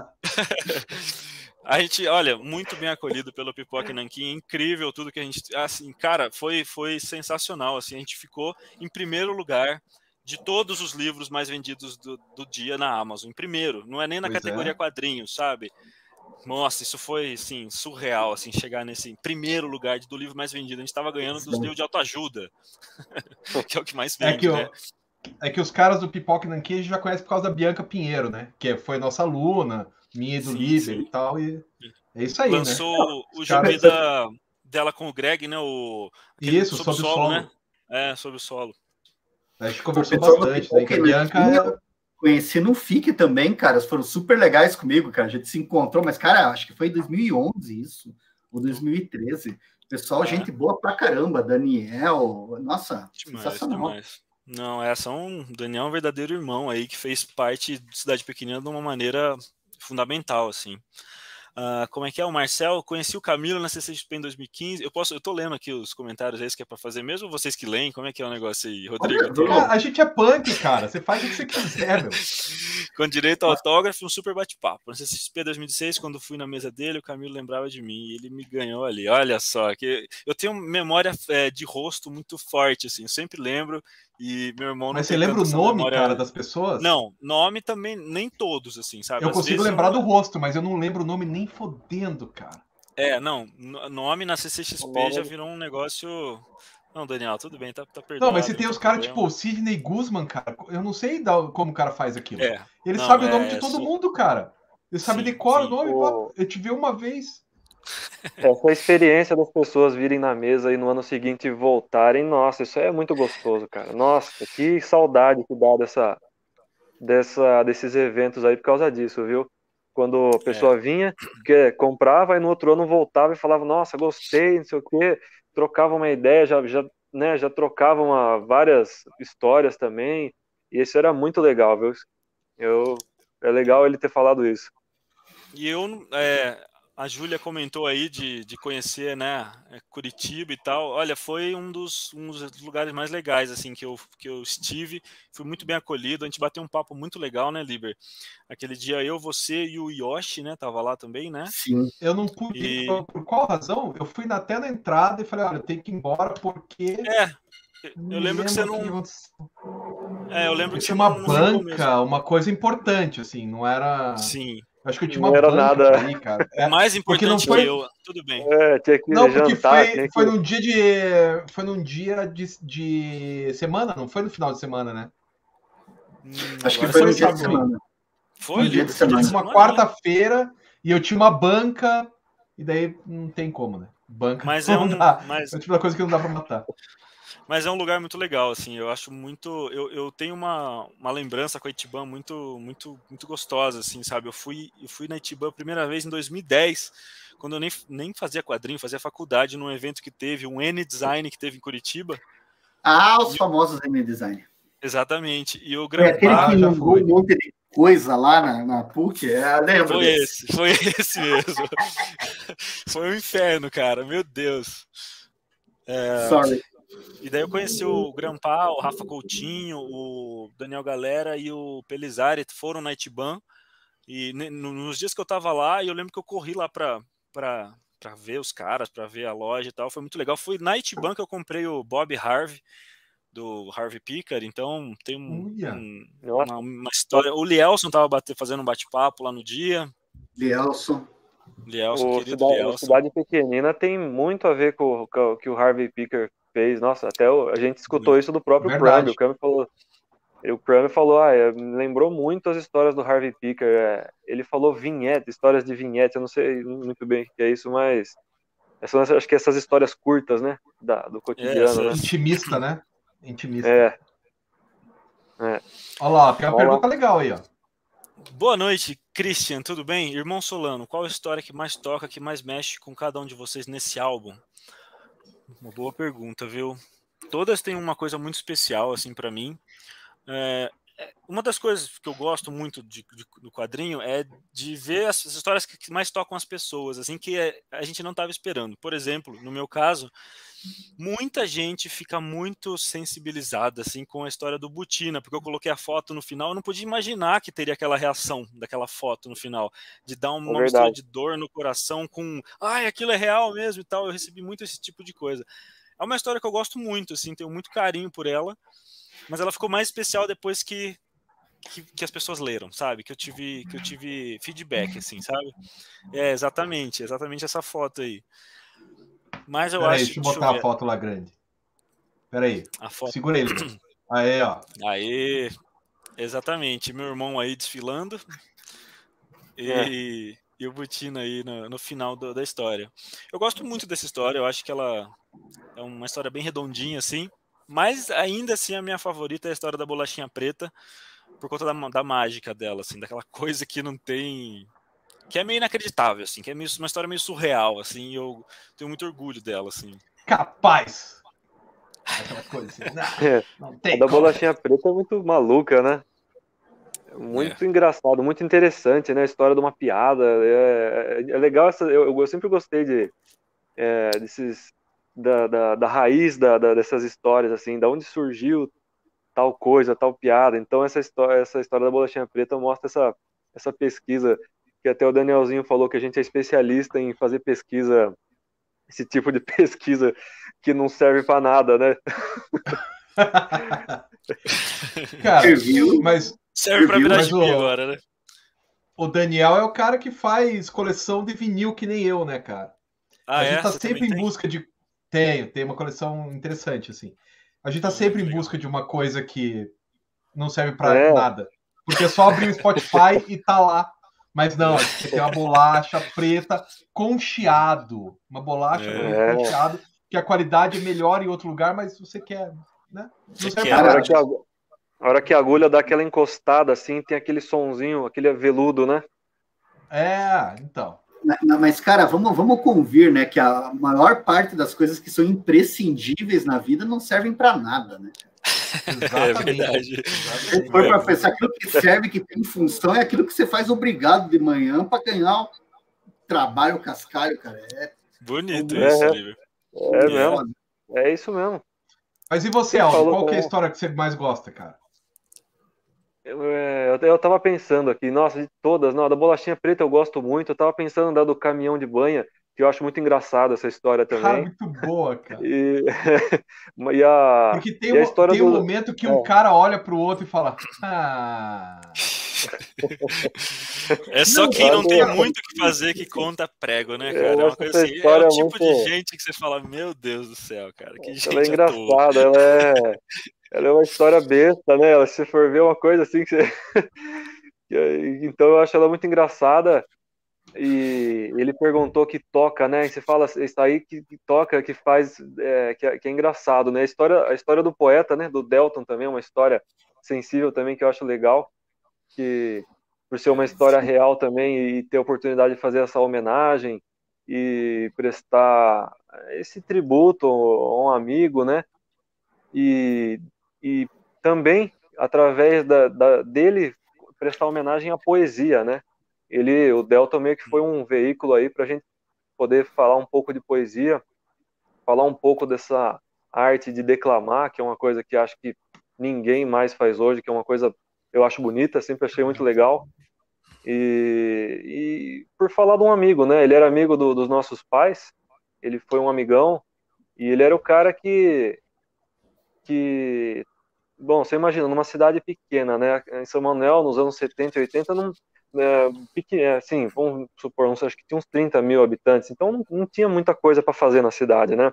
A gente, olha, muito bem acolhido pelo Pipoca Nankin, incrível tudo que a gente, assim, cara, foi foi sensacional, assim, a gente ficou em primeiro lugar de todos os livros mais vendidos do, do dia na Amazon, em primeiro, não é nem na pois categoria é. quadrinhos, sabe? Nossa, isso foi assim, surreal, assim, chegar nesse primeiro lugar do livro mais vendido. A gente estava ganhando dos livros de autoajuda, que é o que mais vende, é que, né? é que os caras do Pipoca Nanquim a gente já conhece por causa da Bianca Pinheiro, né? Que foi nossa aluna, minha do Líder e tal, e é isso aí, né? Lançou né? o gibi da, dela com o Greg, né? O, isso, sobre, sobre o solo, né? É, sobre o solo. A gente conversou bastante, né? Que a Bianca. Conheci no FIC também, cara. Eles foram super legais comigo, cara. A gente se encontrou, mas, cara, acho que foi em 2011 isso, ou 2013. Pessoal, é. gente boa pra caramba. Daniel, nossa, demais, sensacional. Demais. Não, é só um. Daniel é um verdadeiro irmão aí que fez parte de Cidade Pequenina de uma maneira fundamental, assim. Uh, como é que é o Marcel? Conheci o Camilo na CCXP em 2015. Eu posso, eu tô lendo aqui os comentários aí que é para fazer mesmo, vocês que leem? Como é que é o negócio aí, Rodrigo? a gente é punk, cara. Você faz o que você quiser, meu. Com direito ao autógrafo, um super bate-papo. Na CCXP 2016, quando fui na mesa dele, o Camilo lembrava de mim e ele me ganhou ali. Olha só, que eu tenho memória é, de rosto muito forte, assim. Eu sempre lembro e meu irmão Mas você lembra o nome, memória... cara, das pessoas? Não, nome também, nem todos, assim, sabe? Eu Às consigo lembrar eu... do rosto, mas eu não lembro o nome nem fodendo, cara. É, não, nome na CCXP nome... já virou um negócio. Não, Daniel, tudo bem, tá, tá perdoado. Não, mas você tem os caras tipo Sidney Guzman, cara. Eu não sei como o cara faz aquilo. É, ele não, sabe é, o nome de todo mundo, cara. Ele sabe decorar o nome. Eu te vi uma vez. Essa experiência das pessoas virem na mesa e no ano seguinte voltarem, nossa, isso é muito gostoso, cara. Nossa, que saudade que dá dessa, dessa, desses eventos aí por causa disso, viu? Quando a pessoa é. vinha, que comprava e no outro ano voltava e falava, nossa, gostei, não sei o quê, trocava uma ideia, já, já, né, já trocava uma, várias histórias também, e isso era muito legal, viu? Eu, é legal ele ter falado isso. E eu, é, a Júlia comentou aí de, de conhecer, né, é, Curitiba e tal. Olha, foi um dos, um dos lugares mais legais, assim, que eu, que eu estive. Fui muito bem acolhido. A gente bateu um papo muito legal, né, Liber? Aquele dia eu, você e o Yoshi, né, tava lá também, né? Sim. Eu não pude. E... Por, por qual razão? Eu fui até na entrada e falei, olha, eu tenho que ir embora porque. É, eu lembro que você não. É, eu lembro eu que tinha uma banca, uma coisa importante, assim, não era. Sim. Acho que eu tinha uma não era nada. Aí, cara. É, mais importante não foi... que eu, tudo bem. É, tinha que não, porque jantar, foi, foi num dia de. Foi num dia de, de semana, não foi no final de semana, né? Hum, Acho que foi no dia de semana. Foi? No dia de semana. Uma quarta-feira e eu tinha uma banca, e daí não tem como, né? Banca mas é um, dá. Mas... É o tipo da coisa que não dá pra matar. Mas é um lugar muito legal, assim. Eu acho muito. Eu, eu tenho uma, uma lembrança com a Itiban muito, muito, muito gostosa, assim, sabe? Eu fui, eu fui na Itiban a primeira vez em 2010, quando eu nem, nem fazia quadrinho, fazia faculdade, num evento que teve, um N-Design que teve em Curitiba. Ah, os e famosos N-Design. Exatamente. E o Gran é aquele que já foi. um monte de coisa lá na, na PUC. É, lembra foi desse. esse, foi esse mesmo. foi um inferno, cara. Meu Deus. É... Sorry. E daí eu conheci o Grampá, o Rafa Coutinho, o Daniel Galera e o Pelizari foram na Itiban. E nos dias que eu tava lá, eu lembro que eu corri lá pra, pra, pra ver os caras, pra ver a loja e tal. Foi muito legal. Foi na Itiban que eu comprei o Bob Harvey, do Harvey Picker. Então tem um, um, uma, uma, história. O Lielson tava bate, fazendo um bate-papo lá no dia. Lielson. Lielson, o querido cidade, Lielson. Cidade Pequenina tem muito a ver com o que o Harvey Picker fez. Nossa, até o, a gente escutou isso do próprio Prime. O Prime falou, o Prime falou, ah, é, lembrou muito as histórias do Harvey Picker. É, ele falou vinhete, histórias de vinhete. Eu não sei muito bem o que é isso, mas são, acho que essas histórias curtas, né, da, do cotidiano. É, né? Intimista, né? Intimista. É. é. Olha lá, tem uma Olha pergunta legal aí, ó. Boa noite, Christian, tudo bem? Irmão Solano, qual a história que mais toca, que mais mexe com cada um de vocês nesse álbum? Uma boa pergunta, viu? Todas têm uma coisa muito especial, assim, para mim. É, uma das coisas que eu gosto muito de, de, do quadrinho é de ver as, as, histórias que mais tocam as pessoas, assim, que a gente não estava esperando. Por exemplo, no meu caso, muita gente fica muito sensibilizada, assim, com a história do Butina, porque eu coloquei a foto no final, eu não podia imaginar que teria aquela reação daquela foto no final, de dar uma, é mistura de dor no coração com, ai, aquilo é real mesmo e tal. Eu recebi muito esse tipo de coisa. É uma história que eu gosto muito, assim, tenho muito carinho por ela mas ela ficou mais especial depois que, que, que, as pessoas leram, sabe? Que eu tive que eu tive feedback, assim, sabe? É exatamente, exatamente essa foto aí. Mas eu Pera acho. Aí, deixa eu botar deixa eu a foto lá grande. Pera aí. A foto... Segura ele. Aí, ó. Aí, exatamente. Meu irmão aí desfilando. E, é. e o Butina aí no, no final do, da história. Eu gosto muito dessa história, eu acho que ela é uma história bem redondinha, assim. Mas ainda assim a minha favorita é a história da bolachinha preta, por conta da, da mágica dela, assim, daquela coisa que não tem. que é meio inacreditável, assim, que é meio, uma história meio surreal, assim, e eu tenho muito orgulho dela, assim. Capaz! Aquela coisa assim. Não, é, não tem a da como. bolachinha preta é muito maluca, né? Muito é. engraçado, muito interessante, né? A história de uma piada. É, é, é legal essa. Eu, eu, sempre gostei de é, desses da, da, da raiz da, da, dessas histórias, assim, da onde surgiu tal coisa, tal piada. Então essa história, essa história da bolachinha preta mostra essa, essa pesquisa que até o Danielzinho falou que a gente é especialista em fazer pesquisa, esse tipo de pesquisa que não serve para nada, né? Cara, mas serve para virar gibi agora, né? O Daniel é o cara que faz coleção de vinil que nem eu, né, cara? Ah, a gente é? tá sempre em tem? busca de. Tenho, tem uma coleção interessante, assim. A gente tá sempre em busca de uma coisa que não serve para é. nada. Porque é só abrir o Spotify e tá lá. Mas não, você tem uma bolacha preta com chiado. Uma bolacha é. com chiado, que a qualidade é melhor em outro lugar, mas você quer, né? Não serve quer, a, hora que a, a hora que a agulha dá aquela encostada assim, tem aquele sonzinho, aquele veludo, né? É, então. Mas, cara, vamos, vamos convir, né, que a maior parte das coisas que são imprescindíveis na vida não servem para nada, né? É verdade. Se for para pensar, aquilo que serve, que tem função, é aquilo que você faz obrigado de manhã para ganhar o trabalho cascalho, cara. É bonito é, isso, é, é mesmo. É isso mesmo. Mas e você, Aldo? Qual é a história que você mais gosta, cara? Eu, é, eu tava pensando aqui, nossa, de todas, não, da bolachinha preta eu gosto muito. Eu tava pensando da do caminhão de banha, que eu acho muito engraçado essa história também. Ah, muito boa, cara. E, e a, Porque tem, a história tem do... um momento que é. um cara olha pro outro e fala: Ah. É só não, quem não tem muito o que fazer que conta prego, né, cara? É uma coisa assim, é o tipo muito... de gente que você fala, meu Deus do céu, cara, que gente Ela é engraçada, ela é ela é uma história besta, né? Ela, se for ver uma coisa assim que você... então eu acho ela muito engraçada. E ele perguntou que toca, né? E você fala isso aí que, que toca, que faz, é, que, é, que, é, engraçado, né? A história, a história do poeta, né? Do Delton também, é uma história sensível também que eu acho legal, que por ser uma história real também e ter a oportunidade de fazer essa homenagem e prestar esse tributo a um amigo, né? E e também através da, da, dele prestar homenagem à poesia, né? Ele, o Delta meio que foi um veículo aí para a gente poder falar um pouco de poesia, falar um pouco dessa arte de declamar, que é uma coisa que acho que ninguém mais faz hoje, que é uma coisa eu acho bonita, sempre achei muito legal. E, e por falar de um amigo, né? Ele era amigo do, dos nossos pais, ele foi um amigão e ele era o cara que que bom, você imagina, numa cidade pequena, né, em São Manuel, nos anos 70 e 80, não, é, pequeno, assim, vamos supor, não sei, acho que tinha uns 30 mil habitantes, então não, não tinha muita coisa para fazer na cidade, né?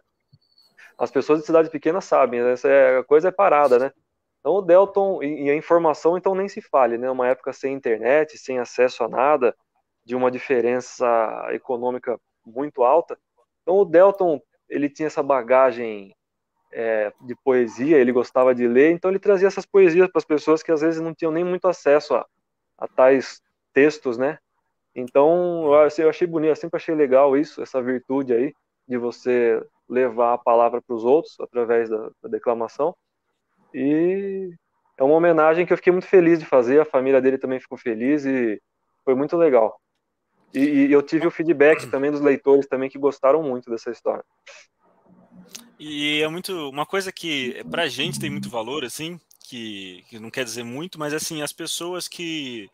As pessoas de cidade pequena sabem, né? essa é, a coisa é parada, né? Então o Delton, e, e a informação, então nem se fale, né? Uma época sem internet, sem acesso a nada, de uma diferença econômica muito alta. Então o Delton, ele tinha essa bagagem é, de poesia, ele gostava de ler, então ele trazia essas poesias para as pessoas que às vezes não tinham nem muito acesso a, a tais textos, né? Então eu achei bonito, eu sempre achei legal isso, essa virtude aí de você levar a palavra para os outros através da, da, declamação. E é uma homenagem que eu fiquei muito feliz de fazer, a família dele também ficou feliz e foi muito legal. E, e eu tive o feedback também dos leitores também que gostaram muito dessa história. E é muito. Uma coisa que pra gente tem muito valor, assim, que, que não quer dizer muito, mas assim, as pessoas que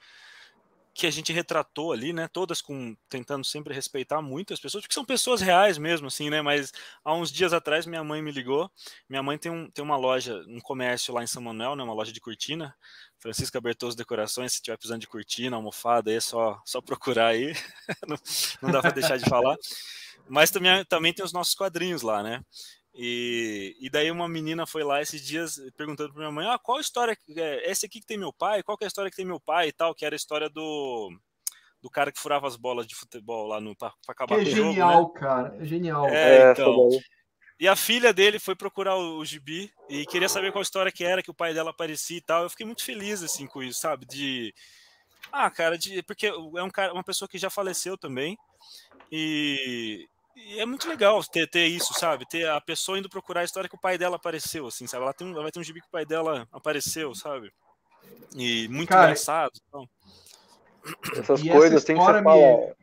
que a gente retratou ali, né? Todas com tentando sempre respeitar muito as pessoas, porque são pessoas reais mesmo, assim, né? Mas há uns dias atrás minha mãe me ligou. Minha mãe tem, um, tem uma loja, um comércio lá em São Manuel, né? Uma loja de cortina. Francisca Bertoso Decorações, se tiver precisando de cortina, almofada, aí é só, só procurar aí. não, não dá para deixar de falar. Mas também, também tem os nossos quadrinhos lá, né? E, e daí uma menina foi lá esses dias perguntando para minha mãe, ah, qual história é esse aqui que tem meu pai? Qual é a história que tem meu pai e tal? Que era a história do do cara que furava as bolas de futebol lá no para acabar que é com o genial, jogo, né? cara, é genial. É, é então. E a filha dele foi procurar o, o gibi e queria saber qual história que era que o pai dela aparecia e tal. Eu fiquei muito feliz assim com isso, sabe? De ah, cara, de porque é um cara, uma pessoa que já faleceu também. E, e é muito legal ter, ter isso, sabe? Ter a pessoa indo procurar a história que o pai dela apareceu, assim, sabe? Ela, tem, ela vai ter um gibi que o pai dela apareceu, sabe? E muito Cara, engraçado. Então. Essas coisas tem que ser me...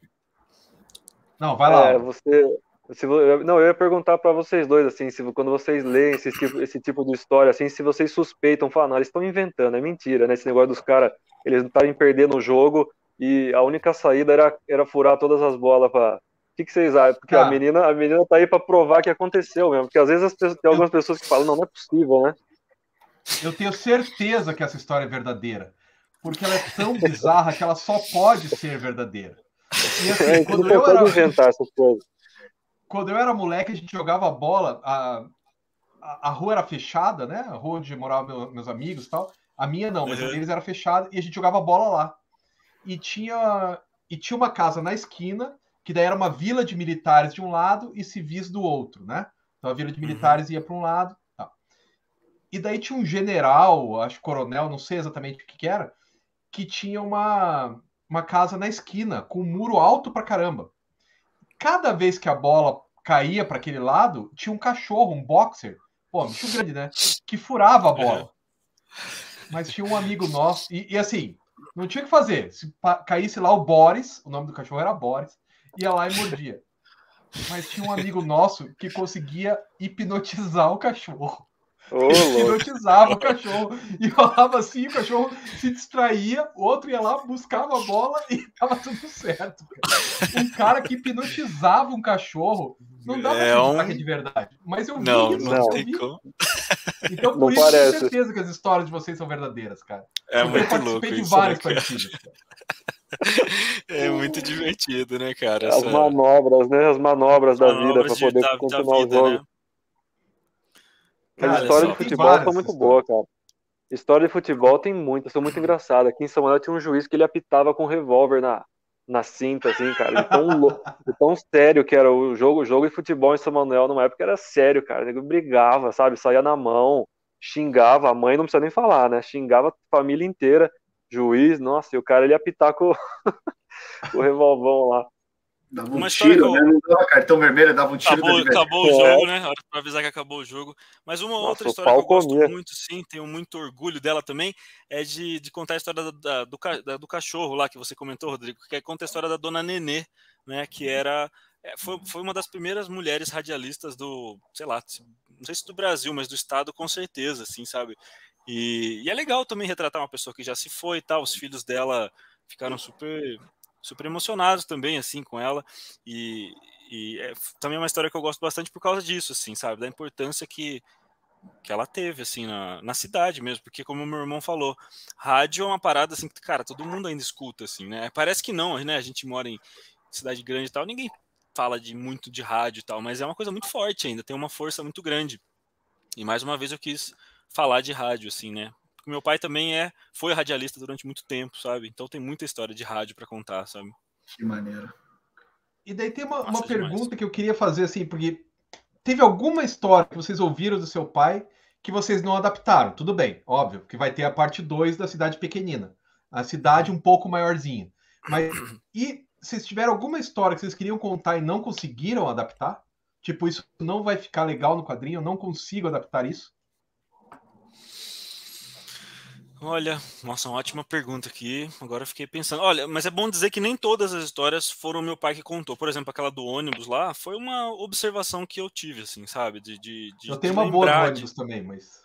Não, vai lá. É, você, se, não, eu ia perguntar para vocês dois, assim, se quando vocês leem esse tipo, esse tipo de história, assim, se vocês suspeitam, falam, não, eles estão inventando, é mentira, né? Esse negócio dos caras, eles estarem perdendo o jogo e a única saída era, era furar todas as bolas para. O que, que, vocês acham? Porque a menina, a menina tá aí para provar que aconteceu mesmo. Porque às vezes pessoas, tem algumas pessoas que falam, não, não é possível, né? Eu tenho certeza que essa história é verdadeira. Porque ela é tão bizarra que ela só pode ser verdadeira. E assim, é, quando eu era... inventar essas coisas quando eu era moleque, a gente jogava bola, a, a, a rua era fechada, né? A rua onde moravam meus amigos e tal. A minha não, mas uhum. a deles era fechada e a gente jogava bola lá. E tinha, e tinha uma casa na esquina, que daí era uma vila de militares de um lado e civis do outro, né? Então a vila de uhum. militares uhum. ia para um lado. Tá. E daí tinha um general, acho coronel, não sei exatamente o que, que era, que tinha uma, uma casa na esquina, com um muro alto pra caramba cada vez que a bola caía para aquele lado, tinha um cachorro, um boxer, pô, bicho grande, né? Que furava a bola. Mas tinha um amigo nosso, e, e assim, não tinha o que fazer. Se caísse lá o Boris, o nome do cachorro era Boris, ia lá e mordia. Mas tinha um amigo nosso que conseguia hipnotizar o cachorro. Oh, hipnotizava o cachorro e falava assim, o cachorro se distraía, o outro ia lá, buscava a bola e tava tudo certo. Cara. Um cara que hipnotizava um cachorro, não dá pra é um... que é de verdade. Mas eu vi não, isso, não. Então, por não isso, parece. tenho certeza que as histórias de vocês são verdadeiras, cara. É eu muito participei louco de isso, várias né, partidas. É muito divertido, né, cara? As manobras, né? As manobras, da vida para poder da, continuar da vida, o jogo. Né? Cara, As histórias de futebol são muito boas, cara. História de futebol tem muitas, são muito engraçadas. Aqui em São Manuel tinha um juiz que ele apitava com um revólver na, na cinta, assim, cara. De tão, de tão sério que era o jogo. O jogo de futebol em São Manuel, numa época, era sério, cara. Ele brigava, sabe? Saía na mão, xingava. A mãe não precisa nem falar, né? Xingava a família inteira. Juiz, nossa, e o cara ele ia apitar com, o revolvão lá. Dava um uma tiro, eu... né? Não dava cartão vermelho, dava um tiro. Acabou, acabou o jogo, né? Hora para avisar que acabou o jogo. Mas uma Nossa, outra história que eu gosto comia. muito, sim, tenho muito orgulho dela também, é de, de contar a história da, da, do, da, do cachorro lá que você comentou, Rodrigo, que é conta a história da dona Nenê, né? Que era. É, foi, foi uma das primeiras mulheres radialistas do, sei lá, não sei se do Brasil, mas do estado com certeza, assim, sabe? E, e é legal também retratar uma pessoa que já se foi e tal, os filhos dela ficaram super super emocionados também, assim, com ela. E, e é, também é uma história que eu gosto bastante por causa disso, assim, sabe? Da importância que, que ela teve, assim, na, na cidade mesmo. Porque, como meu irmão falou, rádio é uma parada, assim, que, cara, todo mundo ainda escuta, assim, né? Parece que não, né? A gente mora em cidade grande e tal, ninguém fala de muito de rádio e tal, mas é uma coisa muito forte ainda, tem uma força muito grande. E mais uma vez eu quis falar de rádio, assim, né? meu pai também é foi radialista durante muito tempo, sabe? Então tem muita história de rádio para contar, sabe? Que maneiro. E daí tem uma, uma pergunta que eu queria fazer assim, porque teve alguma história que vocês ouviram do seu pai que vocês não adaptaram? Tudo bem, óbvio, que vai ter a parte 2 da cidade pequenina, a cidade um pouco maiorzinha. Mas e vocês tiveram alguma história que vocês queriam contar e não conseguiram adaptar? Tipo, isso não vai ficar legal no quadrinho, eu não consigo adaptar isso? Olha, nossa, uma ótima pergunta aqui. Agora eu fiquei pensando. Olha, mas é bom dizer que nem todas as histórias foram meu pai que contou. Por exemplo, aquela do ônibus lá, foi uma observação que eu tive, assim, sabe? De, de, de eu tenho uma boa do ônibus de... também, mas.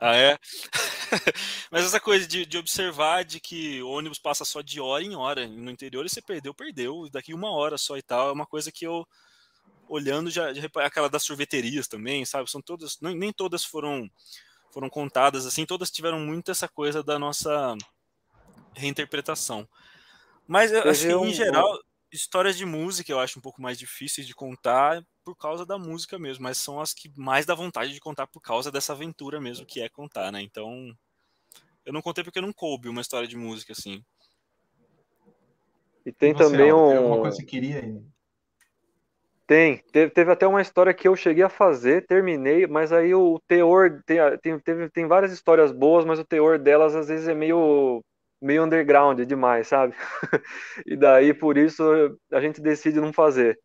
ah, é? mas essa coisa de, de observar de que o ônibus passa só de hora em hora no interior e você perdeu, perdeu. Daqui uma hora só e tal. É uma coisa que eu, olhando, já, já aquela das sorveterias também, sabe? São todas. Nem, nem todas foram foram contadas, assim, todas tiveram muito essa coisa da nossa reinterpretação. Mas, assim, um... em geral, histórias de música eu acho um pouco mais difíceis de contar por causa da música mesmo, mas são as que mais dá vontade de contar por causa dessa aventura mesmo que é contar, né? Então, eu não contei porque não coube uma história de música, assim. E tem Você, também um. Alguma coisa que você queria tem, teve, teve, até uma história que eu cheguei a fazer, terminei, mas aí o teor tem, teve, tem várias histórias boas, mas o teor delas às vezes é meio meio underground demais, sabe? e daí por isso a gente decide não fazer.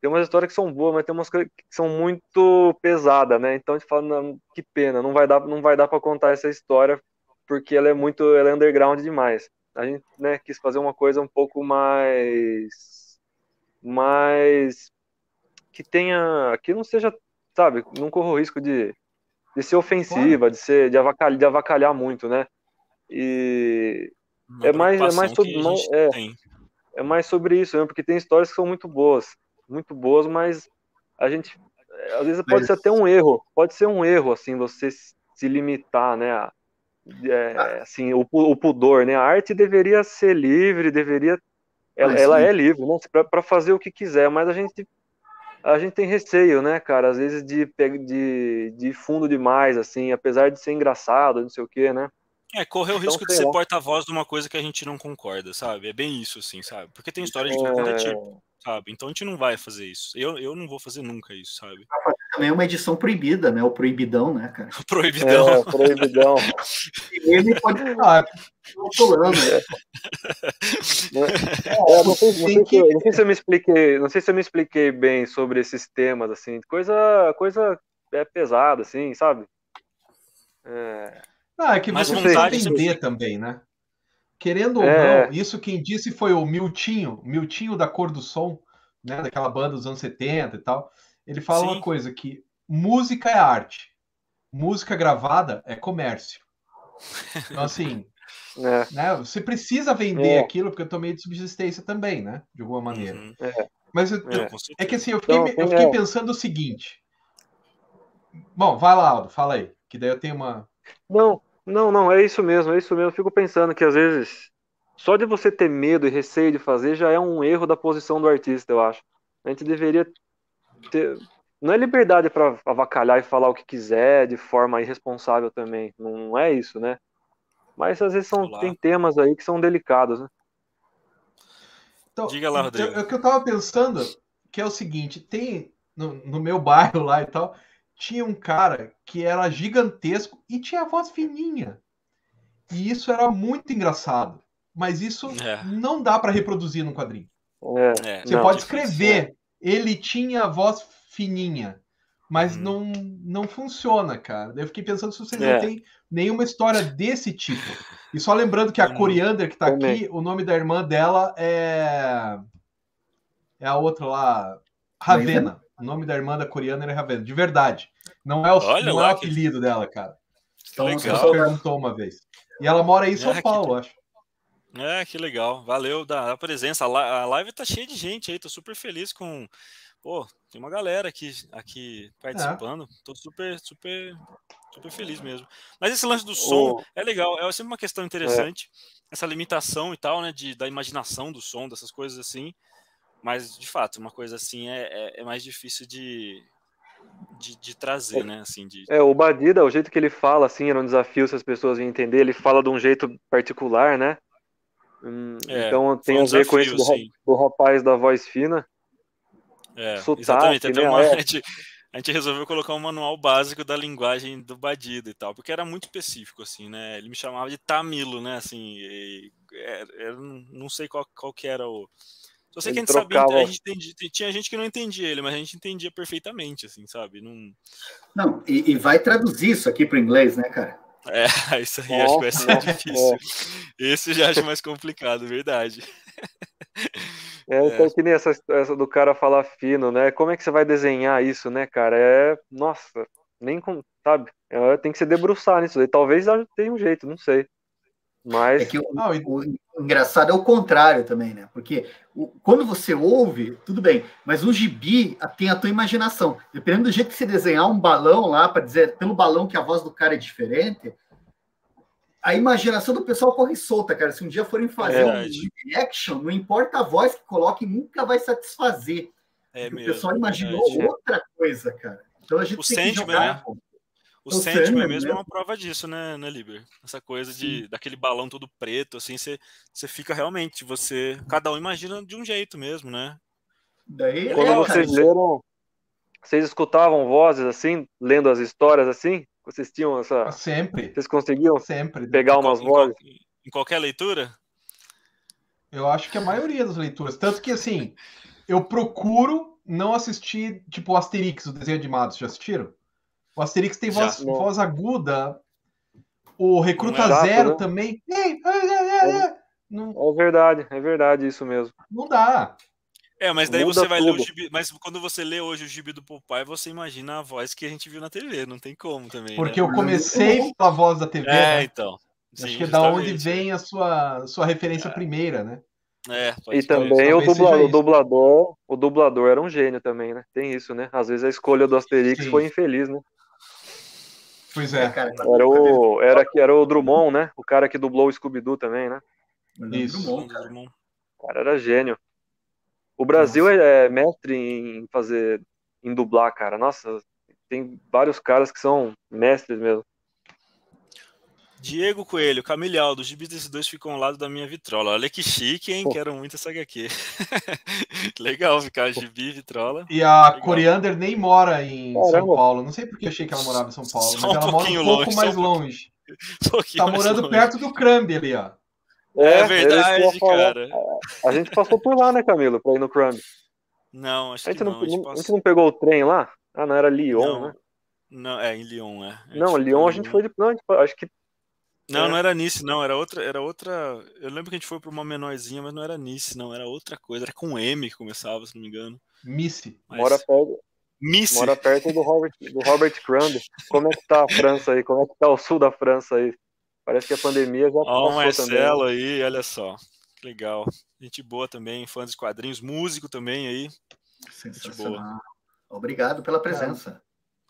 Tem umas histórias que são boas, mas tem umas que são muito pesadas, né? Então a gente fala, não, que pena, não vai dar, não vai dar para contar essa história porque ela é muito, ela é underground demais. A gente, né, quis fazer uma coisa um pouco mais, mais que tenha, que não seja, sabe, não corra o risco de, de ser ofensiva, de ser, de avacalhar, de avacalhar muito, né? E uma é mais, é mais sobre, é, é mais sobre isso, né? porque tem histórias que são muito boas, muito boas, mas a gente às vezes pode mas... ser até um erro, pode ser um erro assim você se limitar, né? A, é, ah. assim, o, o, pudor, né? A arte deveria ser livre, deveria, ela, ela é livre, né? Para fazer o que quiser, mas a gente a gente tem receio, né, cara, às vezes de, de, de fundo demais, assim, apesar de ser engraçado, não sei o quê, né? É, correr o então, risco de ser porta-voz de uma coisa que a gente não concorda, sabe? É bem isso, assim, sabe? Porque tem história de todo é... tipo, sabe? Então a gente não vai fazer isso. Eu, eu não vou fazer nunca isso, sabe? Também é uma edição proibida, né? O proibidão, né, cara? proibidão. É, proibidão. ele pode falar, pulando. É, não, sei, não, sei se, não sei se eu me expliquei, não sei se eu me expliquei bem sobre esses temas, assim, coisa, coisa é pesada, assim, sabe? É... Ah, é que você precisa entender também, né? Querendo ou é. não, isso quem disse foi o Miltinho, Miltinho da Cor do Som, né? Daquela banda dos anos 70 e tal. Ele fala Sim. uma coisa que música é arte, música gravada é comércio. Então, assim, é. né, você precisa vender é. aquilo, porque eu tô meio de subsistência também, né? De alguma maneira. Uhum. É. Mas eu, é. é. que assim, eu fiquei, então, eu fiquei é. pensando o seguinte. Bom, vai lá, Aldo, fala aí, que daí eu tenho uma. Não, não, não, é isso mesmo, é isso mesmo. Eu fico pensando que às vezes só de você ter medo e receio de fazer já é um erro da posição do artista, eu acho. A gente deveria ter. Não é liberdade para avacalhar e falar o que quiser de forma irresponsável também. Não é isso, né? Mas às vezes são, tem temas aí que são delicados, né? Então, Diga lá, Rodrigo. Então, o que eu tava pensando que é o seguinte: tem no, no meu bairro lá e tal, tinha um cara que era gigantesco e tinha a voz fininha. E isso era muito engraçado. Mas isso é. não dá para reproduzir num quadrinho. É. é. Você não, pode escrever. Ele tinha a voz fininha. Mas hum. não, não funciona, cara. Eu fiquei pensando se vocês não é. têm nenhuma história desse tipo. E só lembrando que a hum. Coriander que tá aqui, o nome da irmã dela é. É a outra lá. Ravena. O nome da irmã da coreana era Ravena, de verdade. Não é o, Olha não é o apelido dela, cara. Então você só perguntou uma vez. E ela mora aí em São é, Paulo, que... acho. É, que legal. Valeu da, presença. A live tá cheia de gente aí, tô super feliz com. Pô, tem uma galera aqui, aqui participando. É. Tô super, super, super feliz mesmo. Mas esse lance do som oh. é legal, é sempre uma questão interessante. É. Essa limitação e tal, né? De, da imaginação do som, dessas coisas assim. Mas, de fato, uma coisa assim é, é, é mais difícil de, de, de, trazer, né? Assim, de... É, o Badida, o jeito que ele fala, assim, era um desafio se as pessoas iam entender. Ele fala de um jeito particular, né? Hum, é, então tem um a ver desafio, com esse do, do, rapaz da voz fina. É, sotaque, exatamente. Né? Uma, é. a, gente, a gente resolveu colocar um manual básico da linguagem do Badida e tal, porque era muito específico, assim, né? Ele me chamava de Tamilo, né? Assim, e, é, era, não sei qual, qual que era o só sei que a gente trocava... sabia, a gente entendia, tinha gente que não entendia ele, mas a gente entendia perfeitamente, assim, sabe? Não, não e, e vai traduzir isso aqui para o inglês, né, cara? É, isso aí acho que vai ser difícil. Esse já acho mais complicado, verdade. É, então, é. que nem essa, essa do cara falar fino, né? Como é que você vai desenhar isso, né, cara? É, nossa, nem com, sabe? É, tem que se debruçar nisso aí. Talvez tenha um jeito, não sei. Mas. É que o, o, o, engraçado é o contrário também, né? Porque o, quando você ouve, tudo bem, mas o gibi tem a tua imaginação. Dependendo do jeito que você desenhar um balão lá, para dizer pelo balão que a voz do cara é diferente, a imaginação do pessoal corre solta, cara. Se um dia forem fazer é, um action, não importa a voz que coloquem, nunca vai satisfazer. É mesmo, o pessoal imaginou é outra coisa, cara. Então a gente o tem que jogar. Né? O Sandman mesmo é uma prova disso, né, né Liber? Essa coisa de daquele balão todo preto, assim, você, você fica realmente, você. Cada um imagina de um jeito mesmo, né? Daí, Quando é, vocês leram, vocês escutavam vozes assim, lendo as histórias assim? Vocês tinham essa. Sempre. Vocês conseguiam sempre pegar em umas vozes? Em, em qualquer leitura? Eu acho que a maioria das leituras. Tanto que, assim, eu procuro não assistir, tipo, o Asterix, o desenho animado. Já assistiram? O Asterix tem voz, voz aguda O Recruta é Zero né? também. É, é, verdade, é verdade isso mesmo. Não dá. É, mas daí Muda você vai tudo. ler o gibi. Mas quando você lê hoje o gibi do Popeye, você imagina a voz que a gente viu na TV. Não tem como também. Porque né? eu comecei pela voz da TV. É, né? então. Sim, Acho que é da onde vem a sua, sua referência é. primeira, né? É, e também o dublador, o dublador, o dublador era um gênio também, né? Tem isso, né? Às vezes a escolha do Asterix Sim. foi infeliz, né? Pois é. Era o, era, era o Drummond, né? O cara que dublou o Scooby-Doo também, né? Isso. Drummond, cara. O cara era gênio. O Brasil Nossa. é mestre em fazer, em dublar, cara. Nossa, tem vários caras que são mestres mesmo. Diego Coelho, Camilhal, dos gibis desses dois ficam ao lado da minha vitrola. Olha que chique, hein? Pô. Quero muito essa HQ. Legal ficar gibi, vitrola. E a Legal. Coriander nem mora em Caramba. São Paulo. Não sei porque eu achei que ela morava em São Paulo, Só mas ela mora um pouco longe, mais um longe. Um tá morando longe. perto do Crumb ali, ó. É, é verdade, cara. A gente passou por lá, né, Camilo, pra ir no Crumb. Não, acho a gente que não. não a, gente a gente não pegou o trem lá? Ah, não, era Lyon, não. né? Não, é em Lyon, é. Não, Lyon a gente foi de. Não, acho que não, é. não era Nice, não, era outra, era outra. Eu lembro que a gente foi para uma menorzinha, mas não era Nice, não, era outra coisa, era com M que começava, se não me engano. Missy. Mas... Mora perto. Missy. Mora perto do Robert, do Robert Crumb. Como é que tá a França aí? Como é que tá o sul da França aí? Parece que a pandemia já Ó, o Marcelo também. aí, olha só. Legal. Gente boa também, fã dos quadrinhos, músico também aí. Sensacional. Obrigado pela presença.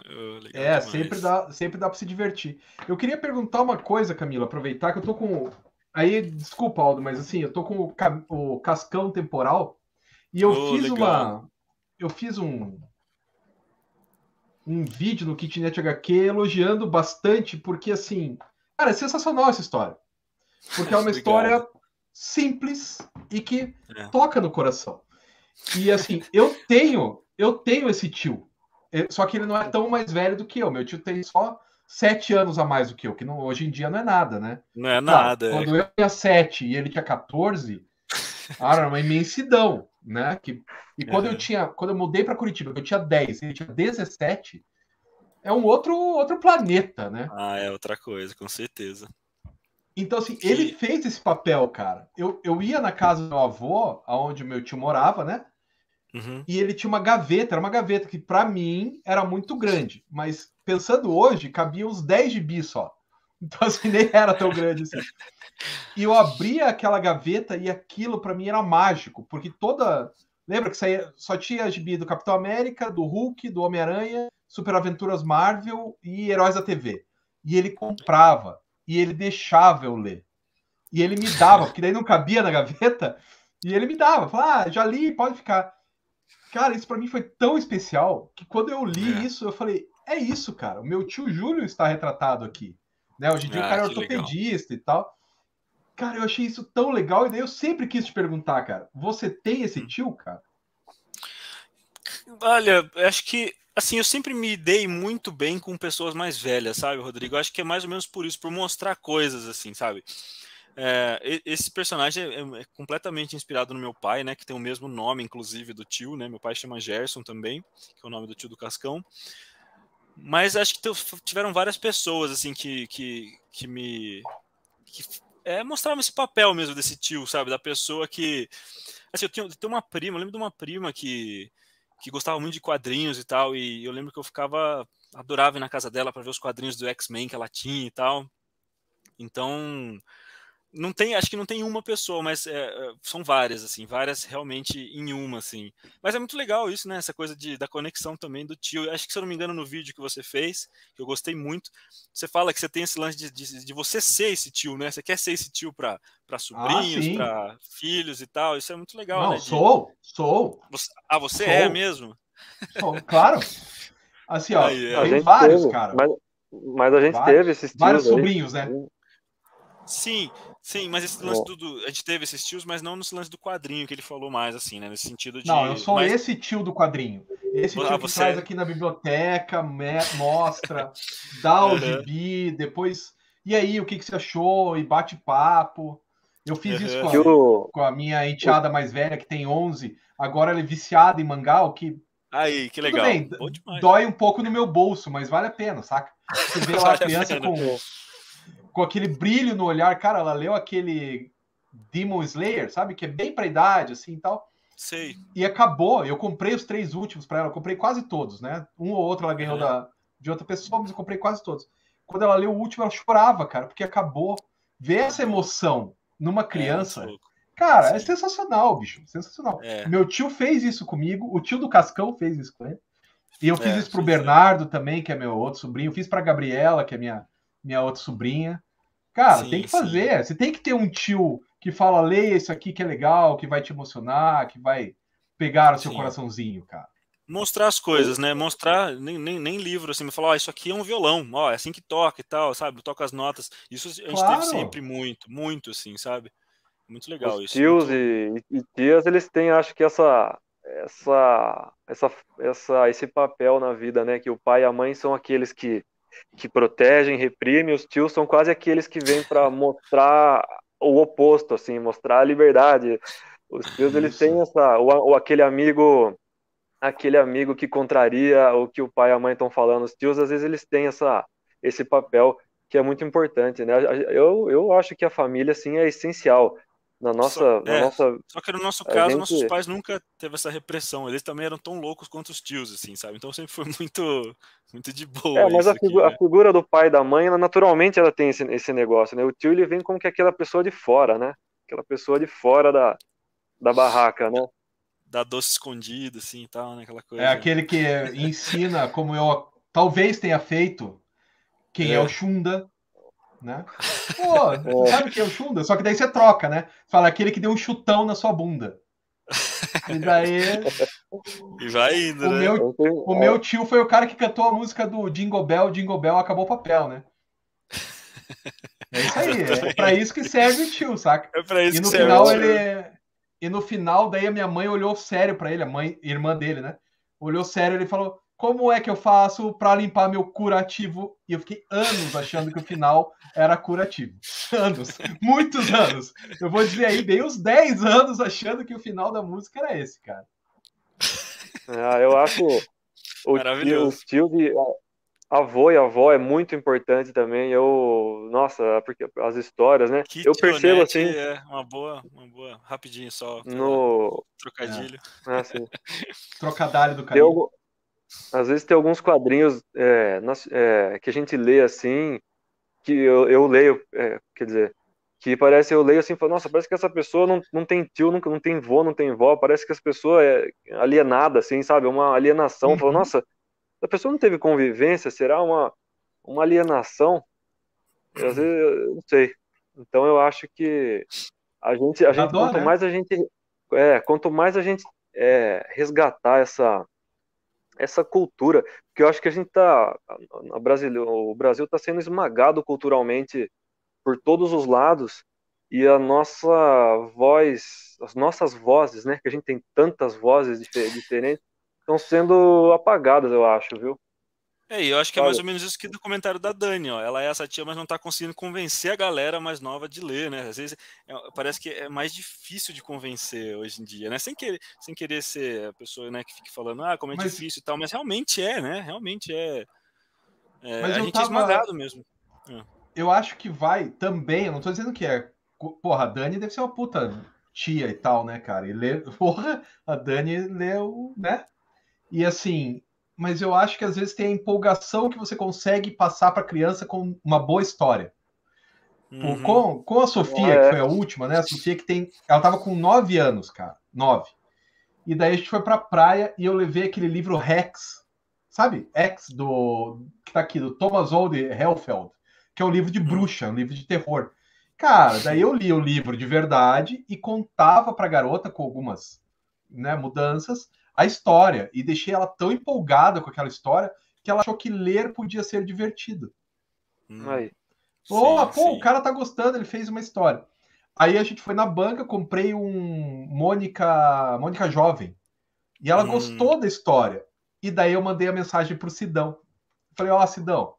Uh, é, sempre dá, sempre dá para se divertir. Eu queria perguntar uma coisa, Camila, aproveitar que eu tô com. Aí, desculpa, Aldo, mas assim, eu tô com o, ca... o cascão temporal e eu oh, fiz legal. uma. Eu fiz um. Um vídeo no Kitnet HQ elogiando bastante, porque assim. Cara, é sensacional essa história. Porque é uma história simples e que é. toca no coração. E assim, eu tenho, eu tenho esse tio só que ele não é tão mais velho do que eu. Meu tio tem só sete anos a mais do que eu, que não, hoje em dia não é nada, né? Não é nada. É. Quando eu tinha sete e ele tinha 14, era uma imensidão, né? Que, e quando eu tinha, quando eu mudei para Curitiba, eu tinha 10, ele tinha 17, é um outro outro planeta, né? Ah, é outra coisa, com certeza. Então, assim, ele fez esse papel, cara. Eu, eu ia na casa do meu avô, aonde o meu tio morava, né? Uhum. E ele tinha uma gaveta, era uma gaveta que para mim era muito grande, mas pensando hoje, cabia uns 10 de só. Então assim, nem era tão grande assim. E eu abria aquela gaveta e aquilo para mim era mágico, porque toda. Lembra que saía, só tinha gibi do Capitão América, do Hulk, do Homem-Aranha, Super Aventuras Marvel e Heróis da TV. E ele comprava, e ele deixava eu ler. E ele me dava, porque daí não cabia na gaveta, e ele me dava. Falava, ah, já li, pode ficar. Cara, isso para mim foi tão especial que quando eu li é. isso, eu falei: é isso, cara. O meu tio Júlio está retratado aqui. Né? Hoje em dia ah, o cara é ortopedista legal. e tal. Cara, eu achei isso tão legal e daí eu sempre quis te perguntar, cara. Você tem esse hum. tio, cara? Olha, acho que assim, eu sempre me dei muito bem com pessoas mais velhas, sabe, Rodrigo? Acho que é mais ou menos por isso, por mostrar coisas assim, sabe? É, esse personagem é, é, completamente inspirado no meu pai, né? Que tem o mesmo nome, inclusive, do tio, né? Meu pai chama Gerson também, que é o nome do tio do Cascão. Mas acho que tiveram várias pessoas, assim, que, que, que me... Que, é, mostravam esse papel mesmo desse tio, sabe? Da pessoa que... Assim, eu tenho, eu tenho uma prima, eu lembro de uma prima que, que gostava muito de quadrinhos e tal, e eu lembro que eu ficava... Adorava ir na casa dela para ver os quadrinhos do X-Men que ela tinha e tal. Então não tem, acho que não tem uma pessoa, mas é, é, são várias, assim, várias realmente em uma, assim. Mas é muito legal isso, né? Essa coisa de, da conexão também do tio. Acho que, se eu não me engano, no vídeo que você fez, que eu gostei muito, você fala que você tem esse lance de, de, de você ser esse tio, né? Você quer ser esse tio para ah, sobrinhos, ah, para filhos e tal. Isso é muito legal, não, né? Sou, sou. Você, ah, você sou. é mesmo? Sou, claro. Assim, ó, Aí, é. tem vários, teve, cara. Mas, mas a gente vários, teve esses tios. Vários sobrinhos, né? Sim, sim, mas esse lance do, A gente teve esses tios, mas não nesse lance do quadrinho que ele falou mais, assim, né? Nesse sentido de. Não, eu sou mais... esse tio do quadrinho. Esse ah, tio que você... traz aqui na biblioteca, mostra, dá o uhum. gibi, depois. E aí, o que, que você achou? E bate papo. Eu fiz uhum. isso com a, com a, minha enteada mais velha, que tem 11. Agora ela é viciada em mangá, o que. Aí, que legal. Bem, dói um pouco no meu bolso, mas vale a pena, saca? Você vê lá a criança com com aquele brilho no olhar. Cara, ela leu aquele Demon Slayer, sabe? Que é bem pra idade, assim e tal. Sei. E acabou. Eu comprei os três últimos para ela. Eu comprei quase todos, né? Um ou outro ela ganhou é. da, de outra pessoa, mas eu comprei quase todos. Quando ela leu o último, ela chorava, cara, porque acabou. Ver essa emoção numa é, criança. É, cara, Sim. é sensacional, bicho. Sensacional. É. Meu tio fez isso comigo. O tio do Cascão fez isso com ele. E eu fiz é, isso pro Bernardo também, que é meu outro sobrinho. Eu fiz pra Gabriela, que é minha, minha outra sobrinha. Cara, sim, tem que fazer. Sim. Você tem que ter um tio que fala, leia isso aqui que é legal, que vai te emocionar, que vai pegar o seu sim. coraçãozinho, cara. Mostrar as coisas, né? Mostrar, nem, nem, nem livro, assim, me falar, ó, isso aqui é um violão, ó, é assim que toca e tal, sabe? Toca as notas. Isso a gente claro. teve sempre muito, muito, assim, sabe? Muito legal Os isso. Tios e, e tias, eles têm, acho que essa, essa, essa, essa, esse papel na vida, né? Que o pai e a mãe são aqueles que, que protegem, reprimem, os tios são quase aqueles que vêm para mostrar o oposto, assim, mostrar a liberdade. Os tios, eles têm essa, ou, ou aquele amigo aquele amigo que contraria o que o pai e a mãe estão falando. Os tios, às vezes, eles têm essa, esse papel que é muito importante, né? Eu, eu acho que a família, assim, é essencial na nossa, só, na é, nossa só que no nosso caso gente... nossos pais nunca teve essa repressão. Eles também eram tão loucos quanto os tios assim sabe? Então sempre foi muito muito de boa é mas a, figu aqui, né? a, figura do pai e da mãe ela naturalmente ela tem esse, esse negócio né? O tio ele vem como que aquela pessoa de fora né? Aquela pessoa de fora da, da barraca né? Da doce escondido assim e tal né? Aquela coisa. é aquele que ensina como eu talvez tenha feito quem é, é. o Chunda né? Pô, é. sabe que é o Chunda? Só que daí você troca, né? Fala aquele que deu um chutão na sua bunda. E daí. E vai indo, o né? Meu, o meu tio foi o cara que cantou a música do Jingle Bell, Jingle Bell, acabou o papel, né? É isso aí, é pra isso que serve o tio, saca? É pra isso e no que final serve ele. E no final, daí a minha mãe olhou sério para ele, a mãe, irmã dele, né? Olhou sério e ele falou: como é que eu faço para limpar meu curativo? E eu fiquei anos achando que o final era curativo. Anos, muitos anos. Eu vou dizer aí, dei uns 10 anos achando que o final da música era esse, cara. Ah, eu acho o Maravilhoso. tio, o tio de avô e avó é muito importante também. Eu, nossa, porque as histórias, né? Que eu percebo assim. É uma boa, uma boa, rapidinho só. No trocadilho. É. Ah, sim. Trocadilho do carinho. Às vezes tem alguns quadrinhos é, é, que a gente lê assim, que eu, eu leio, é, quer dizer, que parece, eu leio assim, falo, nossa, parece que essa pessoa não, não tem tio, não, não tem vô, não tem vó, parece que essa pessoa é alienada, assim, sabe? Uma alienação. Uhum. Falo, nossa, a pessoa não teve convivência, será uma, uma alienação? Às vezes, eu não sei. Então eu acho que a gente, a gente quanto né? mais a gente, é, quanto mais a gente é, resgatar essa essa cultura, que eu acho que a gente tá, o Brasil está sendo esmagado culturalmente por todos os lados e a nossa voz, as nossas vozes, né, que a gente tem tantas vozes diferentes, estão sendo apagadas, eu acho, viu? É, e eu acho que é mais ou menos isso que do comentário da Dani, ó. Ela é essa tia, mas não está conseguindo convencer a galera mais nova de ler, né? Às vezes é, parece que é mais difícil de convencer hoje em dia, né? Sem querer, sem querer ser a pessoa né, que fique falando, ah, como é mas... difícil e tal, mas realmente é, né? Realmente é. é a gente é tava... é esmagado mesmo. É. Eu acho que vai também, eu não estou dizendo que é. Porra, a Dani deve ser uma puta tia e tal, né, cara? E lê, porra, a Dani leu, né? E assim, mas eu acho que às vezes tem a empolgação que você consegue passar para a criança com uma boa história. Uhum. Com, com a Sofia, é. que foi a última, né? A Sofia que tem. Ela tava com nove anos, cara. Nove. E daí a gente foi pra praia e eu levei aquele livro Rex, sabe? X do. que tá aqui, do Thomas Old Hellfeld, que é um livro de uhum. bruxa, um livro de terror. Cara, daí eu li o livro de verdade e contava pra garota com algumas né, mudanças a história e deixei ela tão empolgada com aquela história que ela achou que ler podia ser divertido. Hum. Aí. Oh, sim, pô, sim. o cara tá gostando, ele fez uma história. Aí a gente foi na banca, comprei um Mônica, Mônica Jovem. E ela hum. gostou da história. E daí eu mandei a mensagem pro Sidão. Falei, ó, oh, Sidão,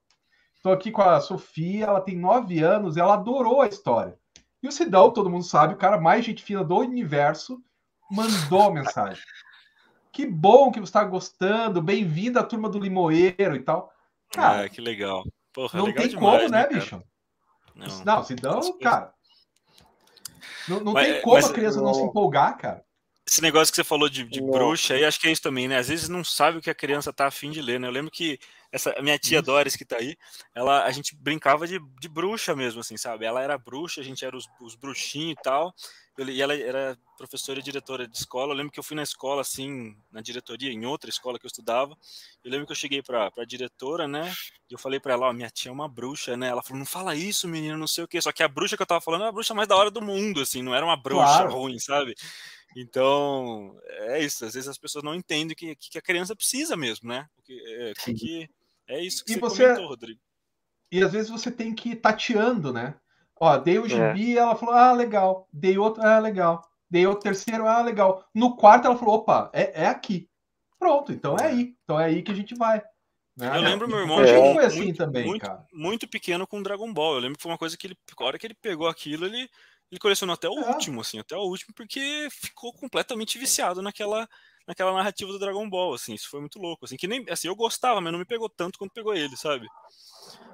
tô aqui com a Sofia, ela tem nove anos, ela adorou a história. E o Sidão, todo mundo sabe, o cara mais gente fina do universo, mandou a mensagem. Que bom que você está gostando. Bem-vindo à turma do Limoeiro e tal. Cara, ah, que legal. Porra, não legal tem demais, como, né, né bicho? Não, não Sidão, cara. Não, não mas, tem como mas, a criança não... não se empolgar, cara. Esse negócio que você falou de, de bruxa aí, acho que é isso também, né? Às vezes não sabe o que a criança tá afim de ler, né? Eu lembro que essa minha tia Doris que tá aí, ela a gente brincava de, de bruxa mesmo, assim, sabe? Ela era bruxa, a gente era os, os bruxinhos e tal. E ela era professora e diretora de escola. Eu lembro que eu fui na escola, assim, na diretoria, em outra escola que eu estudava. Eu lembro que eu cheguei pra, pra diretora, né? E eu falei pra ela, ó, minha tia é uma bruxa, né? Ela falou, não fala isso, menino, não sei o quê. Só que a bruxa que eu tava falando era a bruxa mais da hora do mundo, assim, não era uma bruxa claro. ruim, sabe? Então, é isso. Às vezes as pessoas não entendem o que, que a criança precisa mesmo, né? O que, é, que, é isso que e você, comentou, Rodrigo. E às vezes você tem que ir tateando, né? Ó, dei o é. gibi, é. ela falou, ah, legal. Dei outro, ah, legal. Dei o terceiro, ah, legal. No quarto ela falou, opa, é, é aqui. Pronto, então é aí. Então é aí que a gente vai. Né? Eu lembro meu irmão é. foi assim muito, também, muito, cara. Muito pequeno com Dragon Ball. Eu lembro que foi uma coisa que ele, a hora que ele pegou aquilo, ele, ele colecionou até o é. último, assim, até o último, porque ficou completamente viciado naquela, naquela narrativa do Dragon Ball, assim, isso foi muito louco, assim, que nem, assim, eu gostava, mas não me pegou tanto quanto pegou ele, sabe?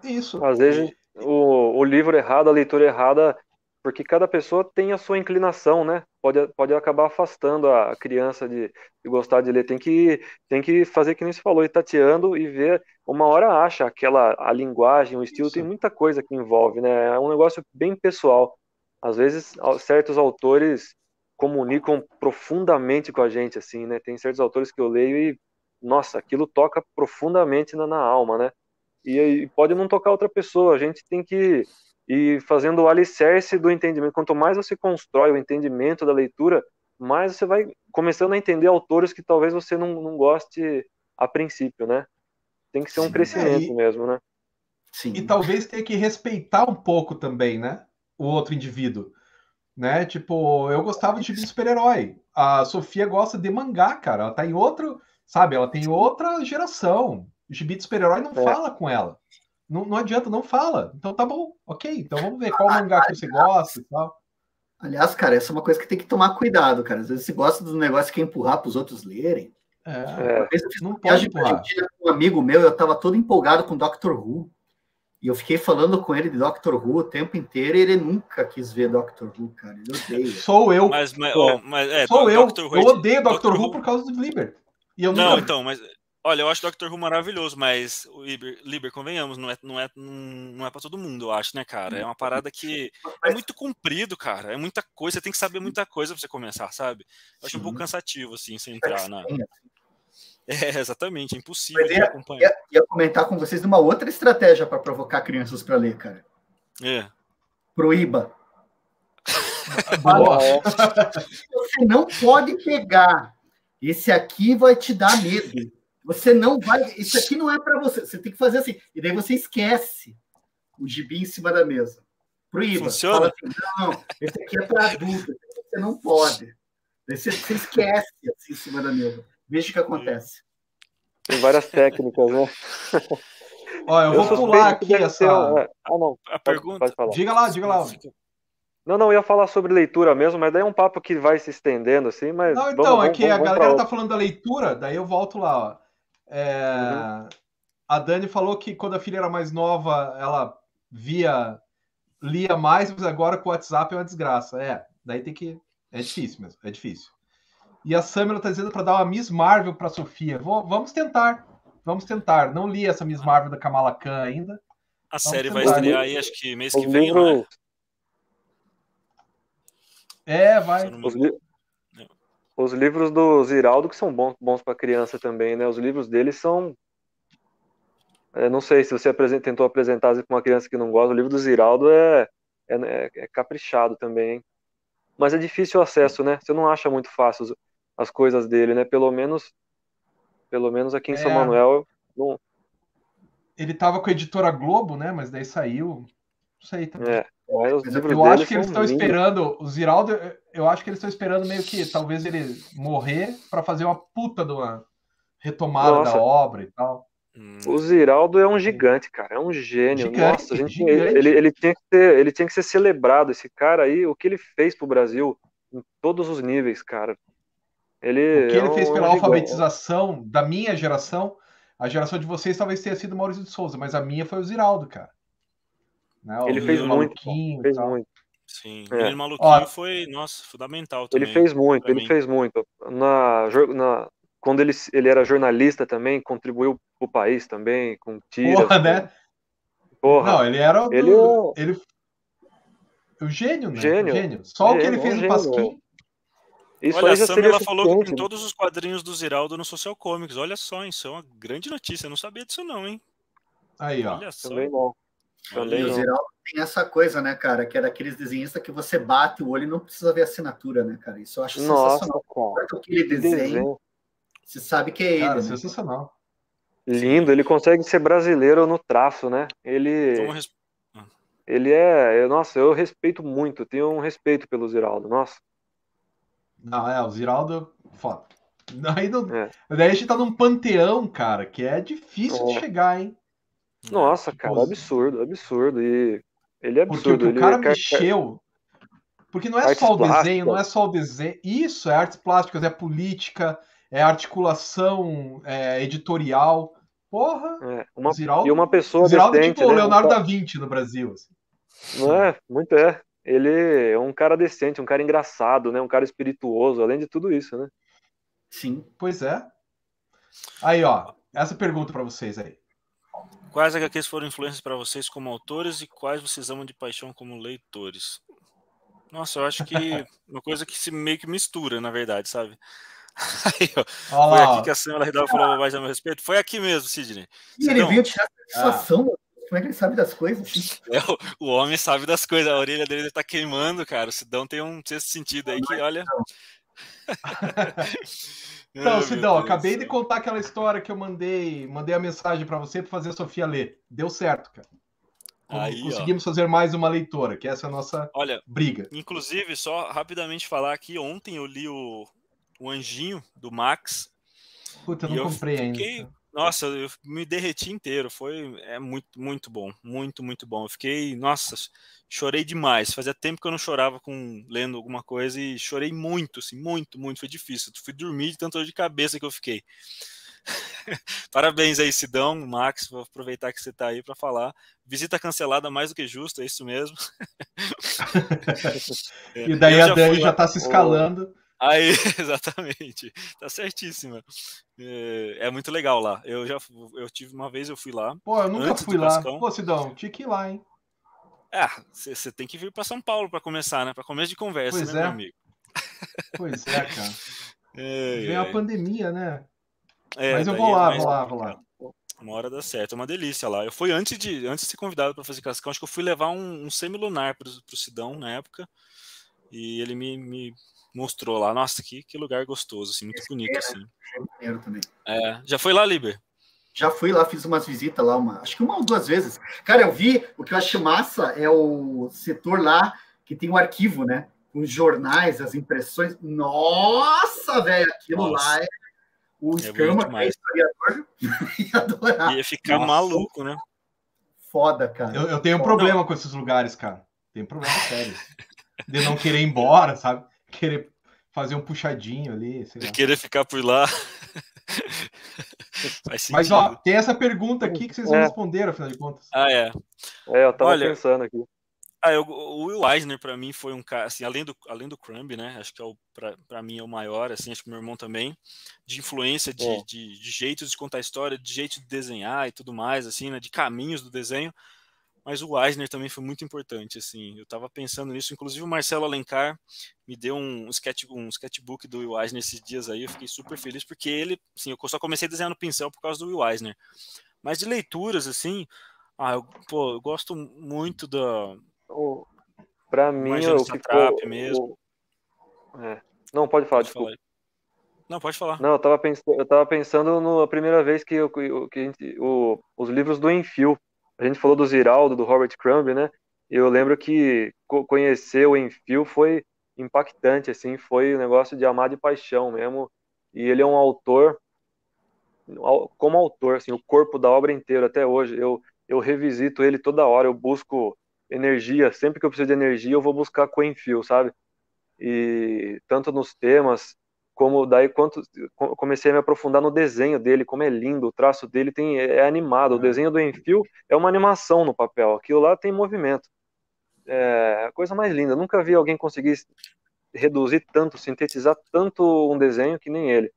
Isso. Às vezes o, o livro errado, a leitura errada, porque cada pessoa tem a sua inclinação, né? Pode, pode acabar afastando a criança de, de gostar de ler. Tem que, tem que fazer que nem você falou, ir tateando e ver. Uma hora acha aquela a linguagem, o estilo, Isso. tem muita coisa que envolve, né? É um negócio bem pessoal. Às vezes, certos autores comunicam profundamente com a gente, assim, né? Tem certos autores que eu leio e, nossa, aquilo toca profundamente na, na alma, né? E, e, pode não tocar outra pessoa, a gente tem que ir fazendo o alicerce do entendimento. Quanto mais você constrói o entendimento da leitura, mais você vai começando a entender autores que talvez você não, não goste a princípio, né? Tem que ser um Sim, crescimento é, e, mesmo, né? Sim. E talvez tenha que respeitar um pouco também, né? O outro indivíduo né? Tipo, eu gostava de super-herói. A Sofia gosta de mangá, cara. Ela tá em outro, sabe? Ela tem outra geração. O gibi de super-herói não é. fala com ela. Não, não adianta, não fala. Então tá bom, ok. Então vamos ver qual mangá que você gosta e tal. Aliás, cara, essa é uma coisa que tem que tomar cuidado, cara. Às vezes você gosta do negócio que é empurrar para os outros lerem. É, uma vez eu fiz não pode empurrar. com um amigo meu, eu tava todo empolgado com Doctor Who. E eu fiquei falando com ele de Doctor Who o tempo inteiro e ele nunca quis ver Doctor Who, cara. Ele odeia. Sou eu. Mas, mas, oh, mas é, Sou eu. Who, eu odeio Doctor, Doctor Who, Who por causa do Liber. E eu não, nunca... então, mas Olha, eu acho Doctor Who maravilhoso, mas o Liber, Liber, convenhamos, não é, não, é, não é pra todo mundo, eu acho, né, cara? É uma parada que é muito comprido, cara. É muita coisa, você tem que saber muita coisa pra você começar, sabe? Eu acho um pouco cansativo, assim, você entrar na. É, exatamente, é impossível ia, acompanhar. Ia, ia, comentar com vocês uma outra estratégia para provocar crianças para ler, cara. É. Proíba. Boa. Você não pode pegar. Esse aqui vai te dar medo. Você não vai. Isso aqui não é para você. Você tem que fazer assim. E daí você esquece o gibi em cima da mesa. Proíba. Funciona? Fala assim, não, esse aqui é para adulto. Você não pode. Você, você esquece assim em cima da mesa. Veja o que acontece. Tem várias técnicas, né? Olha, eu, eu vou pular aqui essa. Ser... Ah, não. A pergunta. Pode, pode diga lá, diga lá. Não, não, eu ia falar sobre leitura mesmo, mas daí é um papo que vai se estendendo, assim, mas. Não, então, vamos, é que vamos, a galera tá falando da leitura, daí eu volto lá, ó. É... Uhum. A Dani falou que quando a filha era mais nova, ela via, lia mais, mas agora com o WhatsApp é uma desgraça. É, daí tem que. É difícil mesmo, é difícil. E a Samela está dizendo para dar uma Miss Marvel para Sofia. vamos tentar. Vamos tentar. Não li essa Miss Marvel da Kamala Khan ainda. A vamos série tentar. vai estrear aí, acho que mês que vem, livro... né? É, vai. Os, li... Os, livros do Ziraldo que são bons, bons para criança também, né? Os livros dele são. Eu não sei se você tentou apresentar para uma criança que não gosta. O livro do Ziraldo é, é, é, é caprichado também, hein? Mas é difícil o acesso, né? Você não acha muito fácil as coisas dele, né? Pelo menos, pelo menos aqui em é, São Manuel. Não... Ele tava com a editora Globo, né? Mas daí saiu. Não sei também. É, eu acho que eles estão esperando. O Ziraldo, eu acho que eles estão esperando meio que talvez ele morrer para fazer uma puta de uma retomada Nossa. da obra e tal. Hum. O Ziraldo é um gigante, cara, é um gênio. Gigante, Nossa, gente, ele, ele, tinha que ser, ele tinha que ser celebrado. Esse cara aí, o que ele fez pro Brasil em todos os níveis, cara. Ele o que ele é fez pela alfabetização da minha geração, a geração de vocês talvez tenha sido Maurício de Souza, mas a minha foi o Ziraldo, cara. Né? Ele fez muito, fez muito. Sim, é. Menino Maluquinho Ó, foi, nossa, fundamental também. Ele fez muito, ele mim. fez muito. Na, na, quando ele, ele era jornalista também, contribuiu pro país também, com tiras. Porra, né? Porra. Não, ele era o, ele, do, é ele, o gênio, né? Gênio. O gênio. Só o que ele fez no Pasquim. Isso olha, a Samela falou que tem todos os quadrinhos do Ziraldo no Social Comics. Olha só, isso é uma grande notícia. Eu não sabia disso, não, hein? Aí, ó. Olha só. Também não. Também e o Ziraldo tem essa coisa, né, cara? Que é daqueles desenhistas que você bate o olho e não precisa ver a assinatura, né, cara? Isso eu acho Nossa, sensacional. Cara. que ele desenha, você sabe que é cara, ele. Né? Sensacional. Lindo, ele consegue ser brasileiro no traço, né? Ele. Ele é. Nossa, eu respeito muito, tenho um respeito pelo Ziraldo, nossa. Não, é, o Ziraldo, foda. Daí, não, é. daí a gente tá num panteão, cara, que é difícil é. de chegar, hein? Nossa, tipo, cara, absurdo, absurdo. E ele é absurdo. Porque o, ele cara mexeu. Porque não é só o desenho, não é só o desenho. Isso é artes plásticas, é política, é articulação é, editorial. Porra! É, uma, Ziraldo, e uma pessoa. Ziraldo decente, é tipo o né? Leonardo da Vinci no Brasil. Assim. Não é? Muito é. Ele é um cara decente, um cara engraçado, né? Um cara espirituoso, além de tudo isso, né? Sim. Pois é. Aí, ó. Essa pergunta para vocês aí. Quais HQs foram influências para vocês como autores e quais vocês amam de paixão como leitores? Nossa, eu acho que uma coisa que se meio que mistura, na verdade, sabe? Aí, ó, foi aqui que a senhora Redal falou mais a meu respeito. Foi aqui mesmo, Sidney. E ele veio tirar satisfação. Ah. Como é que ele sabe das coisas? É, o, o, homem sabe das coisas. A orelha dele está queimando, cara. O Sidão tem um sexto sentido aí que, olha. Então, Sidão, acabei de contar aquela história que eu mandei, mandei a mensagem para você para fazer a Sofia ler. Deu certo, cara. Aí, Conseguimos ó. fazer mais uma leitora, que essa é a nossa Olha, briga. Inclusive, só rapidamente falar aqui, ontem eu li o, o Anjinho do Max. Puta, eu não comprei fiquei, ainda. Nossa, eu me derreti inteiro. Foi é muito, muito bom. Muito, muito bom. Eu fiquei, nossa, chorei demais. Fazia tempo que eu não chorava com lendo alguma coisa e chorei muito, assim, muito, muito. Foi difícil. Fui dormir de tanto dor de cabeça que eu fiquei. Parabéns aí, Sidão, Max. Vou aproveitar que você está aí para falar. Visita cancelada mais do que justo, é isso mesmo. e daí a Dani já está se escalando. Aí, exatamente. Tá certíssima. É, é, muito legal lá. Eu já eu tive uma vez, eu fui lá. Pô, eu nunca fui lá. Cascão. Pô, Sidão, tinha que ir lá, hein? É, você tem que vir para São Paulo para começar, né? Para começo de conversa, pois né, é. meu amigo? Pois é, cara. É, Vem é. a pandemia, né? É, Mas eu vou lá, vou lá, vou lá. Uma hora dá certo, é uma delícia lá. Eu fui antes de, antes de ser convidado para fazer cascão, acho que eu fui levar um, um semilunar pro, pro Sidão na época. E ele me, me mostrou lá. Nossa, que, que lugar gostoso, assim, muito bonito, é, assim. Também. É, já foi lá, Liber? Já fui lá, fiz umas visitas lá, uma, acho que uma ou duas vezes. Cara, eu vi, o que eu acho massa é o setor lá que tem o um arquivo, né? Os jornais, as impressões. Nossa, velho, aquilo Nossa. lá é. O Escama, que é historiador, ia adorar. Ia ficar Nossa. maluco, né? Foda, cara. Eu, eu tenho um problema com esses lugares, cara. Tenho um problema sério. de não querer ir embora, sabe? Querer fazer um puxadinho ali. Sei querer ficar por lá. Mas ó, tem essa pergunta aqui que vocês não é. responderam, afinal de contas. Ah, é. É, eu tava Olha, pensando aqui. Ah, eu, o Will Eisner, para mim, foi um cara, assim, além do, além do Crumb, né? Acho que é o, para mim, é o maior, assim, acho que meu irmão também, de influência, de, é. de, de jeitos de contar história, de jeito de desenhar e tudo mais, assim, né? De caminhos do desenho mas o Eisner também foi muito importante, assim, eu estava pensando nisso, inclusive o Marcelo Alencar me deu um, sketch, um sketchbook do Will Eisner esses dias aí, eu fiquei super feliz, porque ele, assim, eu só comecei a desenhar no pincel por causa do Will Eisner, mas de leituras, assim, ah, eu, pô, eu gosto muito da... Para mim, o que ficou... mesmo. É. Não, pode falar, pode desculpa. Falar. Não, pode falar. Não, eu tava pensando, eu tava pensando na primeira vez que, eu, que gente, o, os livros do Enfio, a gente falou do Ziraldo, do Robert Crumb, né? Eu lembro que conhecer o Enfio foi impactante, assim, foi um negócio de amar de paixão mesmo. E ele é um autor, como autor, assim, o corpo da obra inteira até hoje. Eu, eu revisito ele toda hora, eu busco energia, sempre que eu preciso de energia, eu vou buscar com o Enfio, sabe? E tanto nos temas, como daí quanto comecei a me aprofundar no desenho dele, como é lindo, o traço dele tem é animado, o é. desenho do Enfio é uma animação no papel, aquilo lá tem movimento. É a coisa mais linda, nunca vi alguém conseguir reduzir tanto, sintetizar tanto um desenho que nem ele.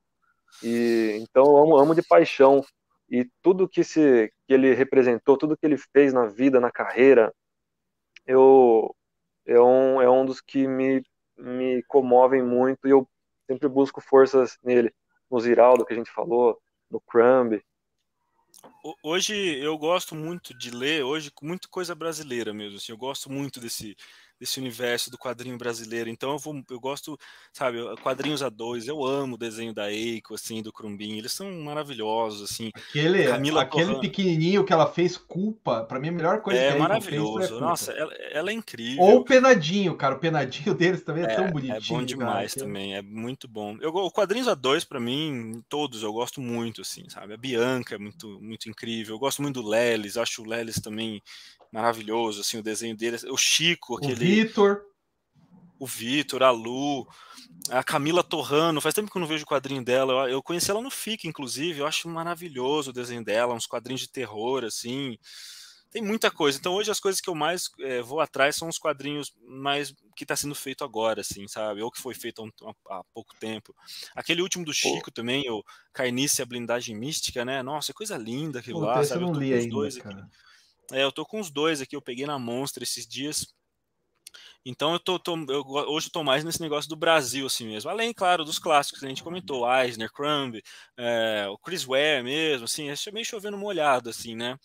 E então eu amo, amo de paixão e tudo que se que ele representou, tudo que ele fez na vida, na carreira, eu é um, é um dos que me me comovem muito e eu sempre busco forças nele, no Ziraldo que a gente falou, no Crumb. Hoje eu gosto muito de ler, hoje muito coisa brasileira mesmo, assim, eu gosto muito desse desse universo do quadrinho brasileiro. Então eu, vou, eu gosto, sabe, quadrinhos a dois. Eu amo o desenho da Eiko, assim, do Crumbin. Eles são maravilhosos, assim. Aquele, Camila aquele pequenininho que ela fez, Culpa, para mim a melhor coisa é que maravilhoso. Fez Nossa, ela, ela, é incrível. Ou o Penadinho, cara. O Penadinho deles também é, é tão bonitinho. É bom demais cara. também, é muito bom. Eu, o quadrinhos a dois, para mim, todos eu gosto muito, assim, sabe? A Bianca é muito, muito incrível. Eu gosto muito do Lelis, acho o Lelis também maravilhoso, assim, o desenho dele, o Chico, aquele... O Vitor. O Vitor, a Lu, a Camila Torrano, faz tempo que eu não vejo o quadrinho dela, eu conheci ela no FIC, inclusive, eu acho maravilhoso o desenho dela, uns quadrinhos de terror, assim, tem muita coisa, então hoje as coisas que eu mais é, vou atrás são os quadrinhos mais que está sendo feito agora, assim, sabe, ou que foi feito há, há pouco tempo. Aquele último do Chico Pô. também, o Carnice a Blindagem Mística, né, nossa, coisa linda aquilo Pô, lá, sabe, eu, tô com os dois ainda, aqui. É, eu tô com os dois aqui, eu peguei na Monster esses dias. Então eu tô, tô eu, hoje eu tô mais nesse negócio do Brasil assim mesmo. Além, claro, dos clássicos que a gente comentou, Eisner, Crumb, é, o Chris Ware mesmo, assim, é meio chovendo molhado, assim, né?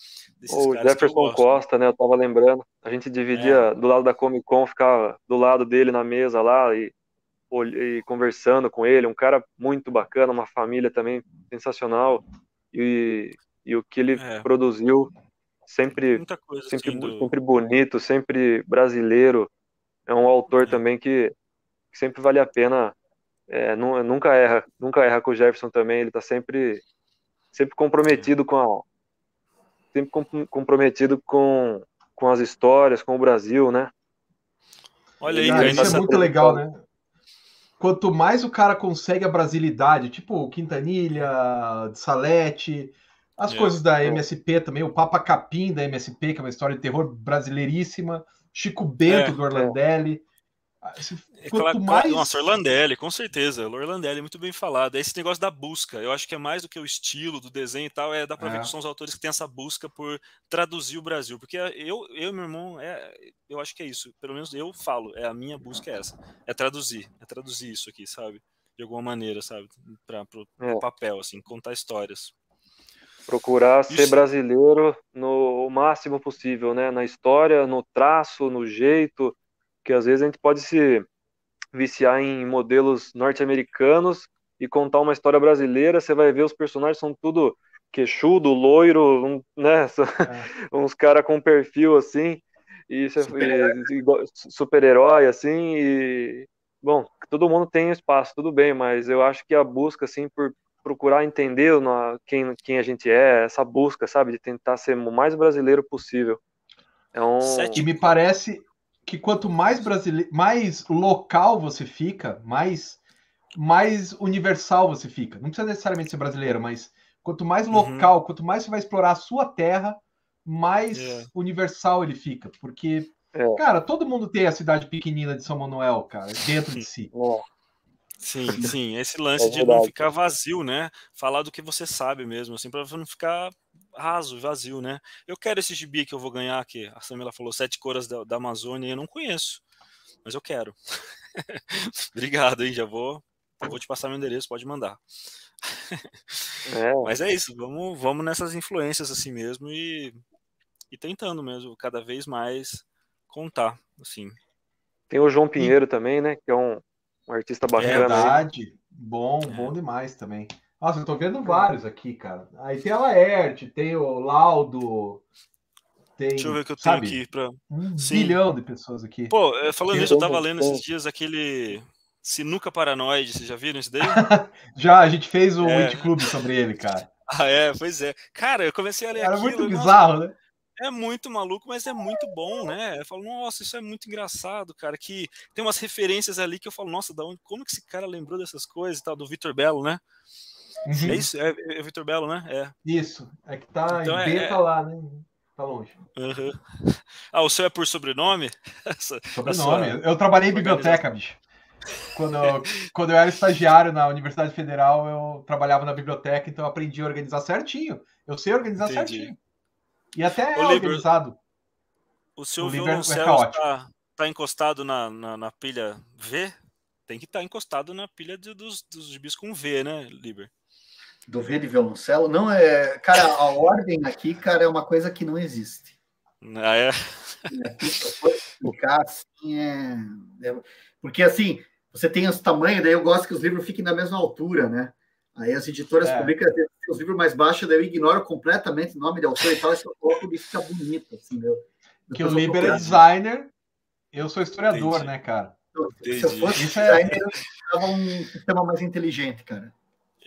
o Jefferson Costa, né? Eu tava lembrando. A gente dividia é. do lado da Comic Con, ficava do lado dele na mesa lá e, e conversando com ele, um cara muito bacana, uma família também sensacional. E, e o que ele é. produziu sempre, coisa, sempre, assim, do... sempre bonito, sempre brasileiro. É um autor é. também que, que, sempre vale a pena. É, nunca erra, nunca erra com o Jefferson também. Ele está sempre, sempre comprometido com a, sempre comprometido com, com as histórias, com o Brasil, né? Olha aí, ah, isso é muito legal, né? Quanto mais o cara consegue a brasilidade, tipo Quintanilha, Salete, as é. coisas da MSP também, o Papa Capim da MSP, que é uma história de terror brasileiríssima, Chico Bento é, do Orlandelli. Ah, é. Quanto mais... Nossa, Orlandelli, com certeza. Orlandelli, muito bem falado. É esse negócio da busca. Eu acho que é mais do que o estilo do desenho e tal, é dá pra é. ver que são os autores que têm essa busca por traduzir o Brasil. Porque eu, eu meu irmão, é, eu acho que é isso. Pelo menos eu falo, é a minha busca é essa. É traduzir. É traduzir isso aqui, sabe? De alguma maneira, sabe? Para pro, é. papel, assim, contar histórias. Procurar Isso. ser brasileiro no máximo possível, né? Na história, no traço, no jeito, que às vezes a gente pode se viciar em modelos norte-americanos e contar uma história brasileira, você vai ver os personagens são tudo queixudo, loiro, um, né? É. uns caras com perfil assim, e super-herói, assim, e bom, todo mundo tem espaço, tudo bem, mas eu acho que a busca assim por procurar entender quem, quem a gente é, essa busca, sabe, de tentar ser o mais brasileiro possível. É um... E me parece que quanto mais brasileiro, mais local você fica, mais mais universal você fica. Não precisa necessariamente ser brasileiro, mas quanto mais uhum. local, uhum. quanto mais você vai explorar a sua terra, mais yeah. É. universal ele fica, porque é. cara, todo mundo tem a cidade pequenina de São Manuel, cara, dentro de si. Sim, sim, esse lance é de não ficar vazio, né? Falar do que você sabe mesmo, assim, para não ficar raso, vazio, né? Eu quero esse gibi que eu vou ganhar aqui. A Samila falou Sete Coras da, da Amazônia, eu não conheço, mas eu quero. Obrigado, hein? Já vou, vou te passar meu endereço, pode mandar. É. Mas é isso, vamos, vamos nessas influências assim mesmo e, e tentando mesmo cada vez mais contar, assim. Tem o João Pinheiro e... também, né? Que é um, um artista bacana. Verdade. Bom, é. bom demais também. Nossa, eu tô vendo vários aqui, cara. Aí tem a Laerte, tem o Laudo. Tem, Deixa eu ver o que eu tenho aqui pra. Um Sim. bilhão de pessoas aqui. Pô, é, falando nisso, eu tava lendo esses dias aquele Sinuca Paranoide, vocês já viram isso daí? já, a gente fez o é. Club sobre ele, cara. Ah, é, pois é. Cara, eu comecei a ler Era aquilo, muito bizarro, nossa, né? É muito maluco, mas é muito bom, né? Eu falo, nossa, isso é muito engraçado, cara. Que tem umas referências ali que eu falo, nossa, da onde, como que esse cara lembrou dessas coisas e tal, do Vitor Belo, né? Uhum. É isso? É, é Vitor Belo, né? É. Isso. É que tá então, em B, é, tá lá, né? Tá longe. Uhum. Ah, o seu é por sobrenome? sobrenome. Eu trabalhei em biblioteca, bicho. Quando eu, quando eu era estagiário na Universidade Federal, eu trabalhava na biblioteca, então eu aprendi a organizar certinho. Eu sei organizar Entendi. certinho. E até é organizado. O seu o violoncelo está tá encostado na, na, na, pilha V? Tem que estar tá encostado na pilha de, dos, dos gibis com V, né, Liber? Do V de violoncelo? Não, é. Cara, a ordem aqui, cara, é uma coisa que não existe. Ah, é? For explicar assim, é... é. Porque assim, você tem os tamanhos, daí eu gosto que os livros fiquem na mesma altura, né? Aí as editoras é. publicam os livros mais baixos, daí eu ignoro completamente o nome de autor e tal, e só coloco e fica bonito, assim, meu. Que o Liber é designer, eu sou historiador, Entendi. né, cara? Entendi. Se eu fosse Isso é designer, é... eu precisava um sistema mais inteligente, cara.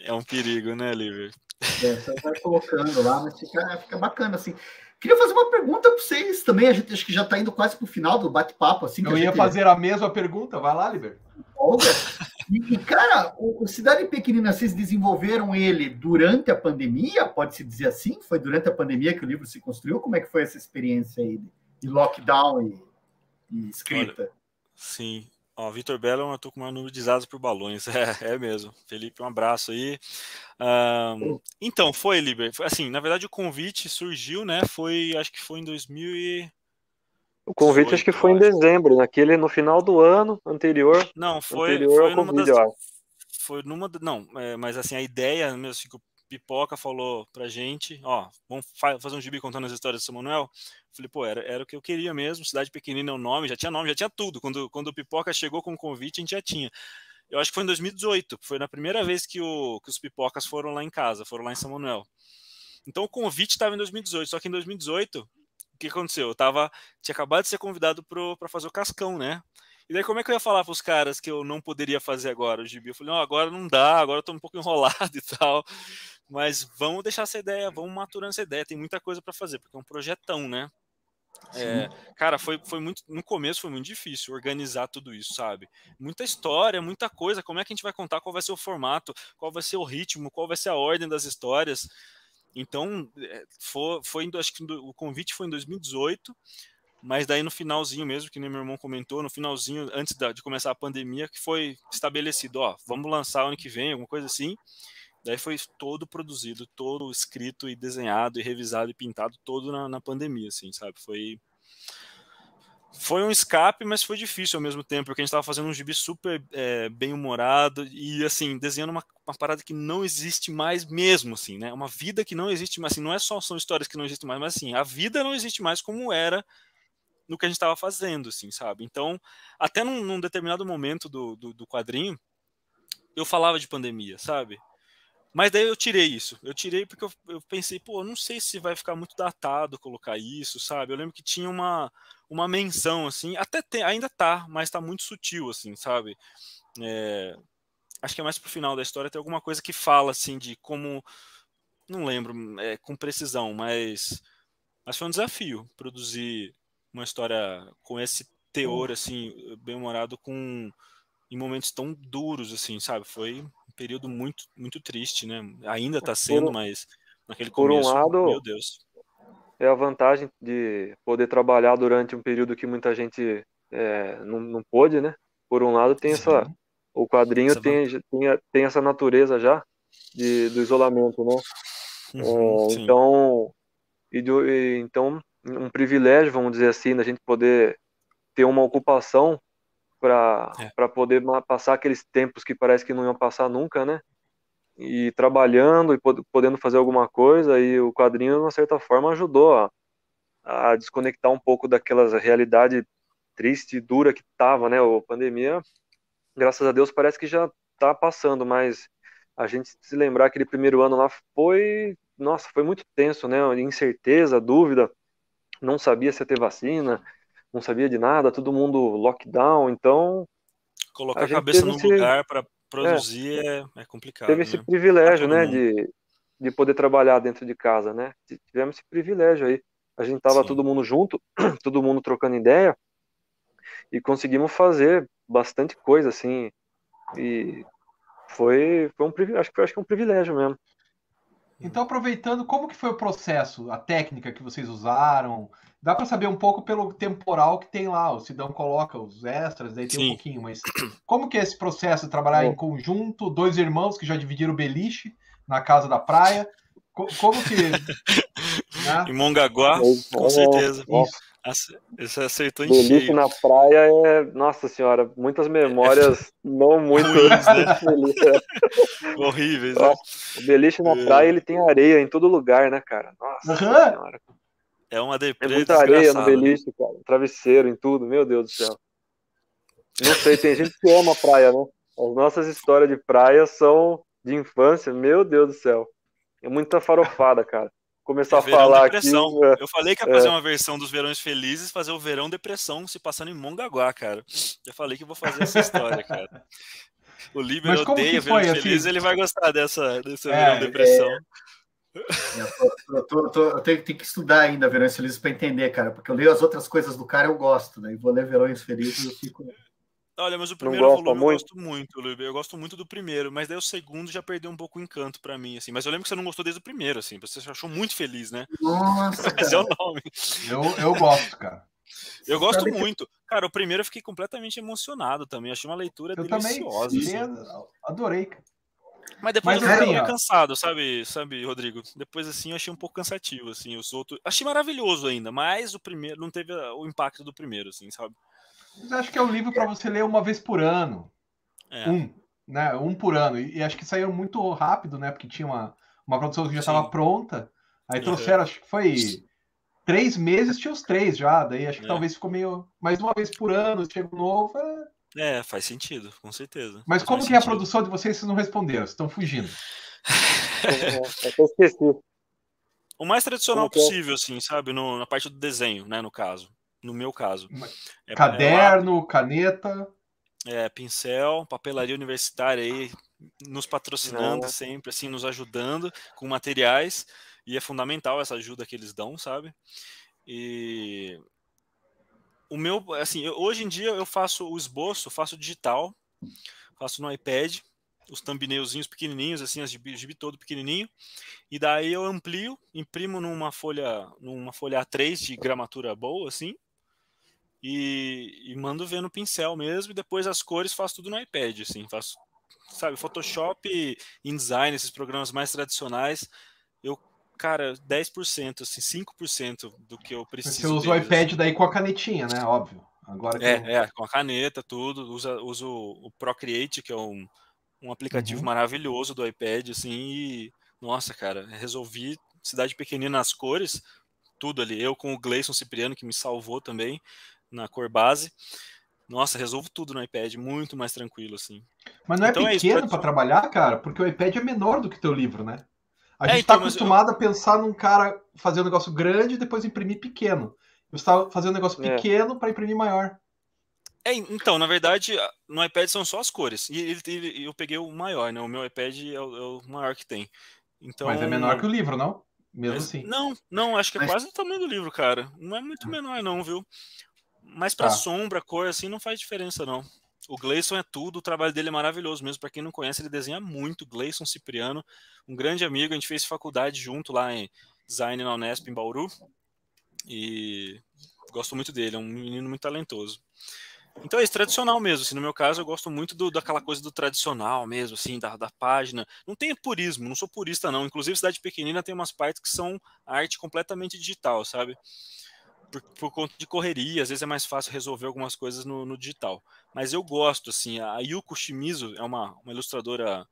É um perigo, né, Liber? É, você vai colocando lá, mas fica, fica bacana, assim. Queria fazer uma pergunta para vocês também. A gente acho que já está indo quase para o final do bate-papo. Assim, eu ia gente... fazer a mesma pergunta. Vai lá, Liber. Olga. E, cara, o, Cidade Pequenina, vocês desenvolveram ele durante a pandemia? Pode-se dizer assim? Foi durante a pandemia que o livro se construiu? Como é que foi essa experiência aí de lockdown e, e escrita? Olha, sim, Ó, Vitor Belo, eu tô com o maior número de dados por balões. É, é mesmo. Felipe, um abraço aí. Um, então, foi, Liber. Assim, na verdade, o convite surgiu, né? Foi, acho que foi em 2000 e... O convite acho que foi em dezembro, naquele, no final do ano anterior. Não, foi, anterior foi numa convite, das, Foi numa... Não, é, mas assim, a ideia mesmo, assim, que o Pipoca falou pra gente, ó, vamos fazer um gibi contando as histórias do São Manuel. Falei, pô, era, era o que eu queria mesmo, cidade pequenina é o nome, já tinha nome, já tinha tudo. Quando, quando o Pipoca chegou com o convite, a gente já tinha. Eu acho que foi em 2018, foi na primeira vez que, o, que os Pipocas foram lá em casa, foram lá em São Manuel. Então o convite estava em 2018, só que em 2018, o que aconteceu? Eu tava, tinha acabado de ser convidado para fazer o Cascão, né? E daí como é que eu ia falar para os caras que eu não poderia fazer agora o gibi? Eu falei, não, agora não dá, agora eu tô um pouco enrolado e tal. Mas vamos deixar essa ideia, vamos maturando essa ideia, tem muita coisa para fazer, porque é um projetão, né? É, cara, foi, foi muito. No começo foi muito difícil organizar tudo isso, sabe? Muita história, muita coisa. Como é que a gente vai contar? Qual vai ser o formato? Qual vai ser o ritmo? Qual vai ser a ordem das histórias? Então, é, foi, foi acho que o convite foi em 2018, mas daí no finalzinho mesmo, que nem meu irmão comentou, no finalzinho, antes de começar a pandemia, que foi estabelecido, ó, vamos lançar ano que vem, alguma coisa assim. Daí foi todo produzido, todo escrito e desenhado e revisado e pintado todo na, na pandemia, assim, sabe? Foi foi um escape, mas foi difícil ao mesmo tempo, porque a gente estava fazendo um gibi super é, bem humorado e assim desenhando uma, uma, parada que não existe mais mesmo, assim, né? Uma vida que não existe mais, assim, não é só são histórias que não existem mais, mas assim a vida não existe mais como era no que a gente estava fazendo, assim, sabe? Então, até num, num determinado momento do, do, do quadrinho, eu falava de pandemia, sabe? Mas daí eu tirei isso. Eu tirei porque eu, eu pensei, pô, não sei se vai ficar muito datado colocar isso, sabe? Eu lembro que tinha uma, uma menção, assim, até tem, ainda tá, mas tá muito sutil, assim, sabe? É, acho que é mais pro final da história, tem alguma coisa que fala, assim, de como. Não lembro é, com precisão, mas, mas foi um desafio produzir uma história com esse teor, assim, bem-humorado, com em momentos tão duros, assim, sabe? Foi período muito, muito triste, né? Ainda está sendo, mas naquele por começo, um lado, meu Deus. É a vantagem de poder trabalhar durante um período que muita gente é, não, não pôde, né? Por um lado tem Sim. essa, o quadrinho essa tem, tem, tem, essa natureza já de, do isolamento, né? Uhum, é, então, e, do, e, então um privilégio, vamos dizer assim, da gente poder ter uma ocupação para é. poder passar aqueles tempos que parece que não iam passar nunca, né? E trabalhando e podendo fazer alguma coisa, e o quadrinho, de uma certa forma, ajudou a, a desconectar um pouco daquela realidade triste e dura que estava, né? A pandemia, graças a Deus, parece que já está passando, mas a gente se lembrar aquele primeiro ano lá foi, nossa, foi muito tenso, né? Incerteza, dúvida, não sabia se ia ter vacina, não sabia de nada, todo mundo lockdown, então. Colocar a, a cabeça no esse... lugar para produzir é, é, é, complicado. Teve né? esse privilégio, né, de, de poder trabalhar dentro de casa, né? Tivemos esse privilégio aí. a gente tava Sim. todo mundo junto, todo mundo trocando ideia, e conseguimos fazer bastante coisa, assim, e foi, foi um acho que acho que é um privilégio mesmo. Então, aproveitando, como que foi o processo, a técnica que vocês usaram? Dá para saber um pouco pelo temporal que tem lá. O Sidão coloca os extras, daí tem Sim. um pouquinho, mas como que é esse processo de trabalhar Bom. em conjunto, dois irmãos que já dividiram o beliche na casa da praia? Como que. né? Em Mongaguá, com certeza. Você acertou em Beliche cheio. na praia é, nossa senhora, muitas memórias é. não muito Ruins, né? horríveis. Né? O beliche na é. praia ele tem areia em todo lugar, né, cara? Nossa uhum. senhora. É uma deprê é muita areia no beliche, cara. Travesseiro em tudo, meu Deus do céu. Não sei, tem gente que ama praia, né? As nossas histórias de praia são de infância, meu Deus do céu. É muita farofada, cara. Começar é a falar depressão. aqui. É, eu falei que ia fazer é. uma versão dos Verões Felizes, fazer o Verão Depressão se passando em Mongaguá, cara. Já falei que vou fazer essa história, cara. O Liber odeia Verões assim? Felizes, ele vai gostar dessa, desse é, Verão Depressão. É. Eu, tô, tô, eu tenho, tenho, que estudar ainda Verões Felizes para entender, cara, porque eu leio as outras coisas do cara eu gosto, né? E vou ler Verões Felizes e eu fico. Olha, mas o primeiro volume muito? eu gosto muito, Lube. Eu gosto muito do primeiro, mas daí o segundo já perdeu um pouco o encanto para mim, assim. Mas eu lembro que você não gostou desde o primeiro, assim. Você achou muito feliz, né? Nossa, mas é o nome. Eu, eu gosto, cara. Eu gosto Sabe muito. Que... Cara, o primeiro eu fiquei completamente emocionado também. Achei uma leitura eu deliciosa. Também, assim. Adorei, cara. Mas depois Mas, eu fiquei cansado, sabe, sabe, Rodrigo? Depois assim eu achei um pouco cansativo, assim, os outros. Achei maravilhoso ainda, mas o primeiro não teve o impacto do primeiro, assim, sabe? Mas acho que é um livro para você ler uma vez por ano. É. Um, né? Um por ano. E, e, acho que saiu muito rápido, né? Porque tinha uma, uma produção que já estava pronta. Aí trouxeram, uhum. acho que foi três meses, tinha os três já. Daí acho que é. talvez ficou meio. Mais uma vez por ano, chega um novo. É... é, faz sentido, com certeza. Mas como que é a produção de vocês, vocês não responderam? Vocês estão fugindo. eu esqueci. O mais tradicional é? possível, assim, sabe? No, na parte do desenho, né? No caso no meu caso. É, Caderno, é, caneta. É, pincel, papelaria universitária aí, nos patrocinando Não. sempre, assim, nos ajudando com materiais. E é fundamental essa ajuda que eles dão, sabe? E o meu, assim, eu, hoje em dia eu faço o esboço, faço digital, faço no iPad, os thumbnailzinhos pequenininhos, assim, as gibi, gibi todo pequenininho, e daí eu amplio, imprimo numa folha, numa folha A3 de gramatura boa, assim, e, e mando ver no pincel mesmo, e depois as cores faço tudo no iPad, assim, faço, sabe, Photoshop, InDesign, esses programas mais tradicionais, eu, cara, 10%, assim, 5% do que eu preciso. Você usa o iPad daí com a canetinha, né, óbvio. Agora é, eu... é, com a caneta, tudo, usa, uso o Procreate, que é um, um aplicativo uhum. maravilhoso do iPad, assim, e, nossa, cara, resolvi cidade pequenina nas cores, tudo ali. Eu com o Gleison Cipriano, que me salvou também na cor base. Nossa, resolvo tudo no iPad, muito mais tranquilo, assim. Mas não é então é pequeno é para trabalhar, cara? Porque o iPad é menor do que teu livro, né? A é, gente está então, acostumado eu... a pensar num cara fazer um negócio grande e depois imprimir pequeno. Eu estava fazendo um negócio é. pequeno para imprimir maior. É, então, na verdade, no iPad são só as cores. E ele, ele, eu peguei o maior, né? O meu iPad é o, é o, maior que tem. Então, Mas é menor que o livro, não? Mesmo Mas, assim. Não, não, acho que é Mas... quase o tamanho do livro, cara. Não é muito menor, não, viu? Mas para tá. sombra, cor, assim, não faz diferença, não. O Gleison é tudo, o trabalho dele é maravilhoso mesmo. Para quem não conhece, ele desenha muito. Gleison Cipriano, um grande amigo, a gente fez faculdade junto lá em design na Unesp, em Bauru. E gosto muito dele, é um menino muito talentoso. Então é isso, tradicional mesmo. Assim, no meu caso, eu gosto muito do, daquela coisa do tradicional mesmo, assim, da, da página. Não tem purismo, não sou purista, não. Inclusive, Cidade Pequenina tem umas partes que são arte completamente digital, sabe? Por, por, conta de correria, às vezes é mais fácil resolver algumas coisas no, no digital. Mas eu gosto, assim, a Yuko Shimizu é uma, uma ilustradora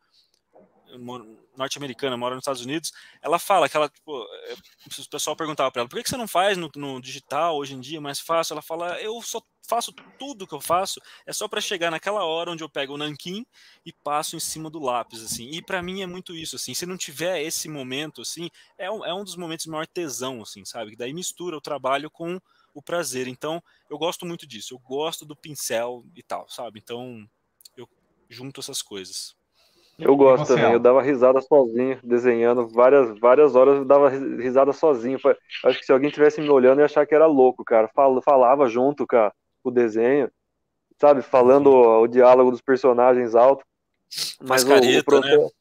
norte-americana, mora nos Estados Unidos, ela fala que ela, tipo, é, o pessoal perguntava para ela, por que, você não faz no, no, digital hoje em dia mais fácil? Ela fala, eu só faço tudo que eu faço, é só para chegar naquela hora onde eu pego o nanquim e passo em cima do lápis, assim. E para mim é muito isso, assim. Se não tiver esse momento, assim, é um, é um dos momentos de maior tesão, assim, sabe? Que daí mistura o trabalho com o prazer. Então, eu gosto muito disso. Eu gosto do pincel e tal, sabe? Então, eu junto essas coisas. Eu gosto também, eu dava risada sozinho, desenhando várias, várias horas, eu dava risada sozinho. Acho que se alguém tivesse me olhando, eu ia achar que era louco, cara. Falava junto com o desenho, sabe? Falando o, o, diálogo dos personagens alto. Mas careta, o, processo,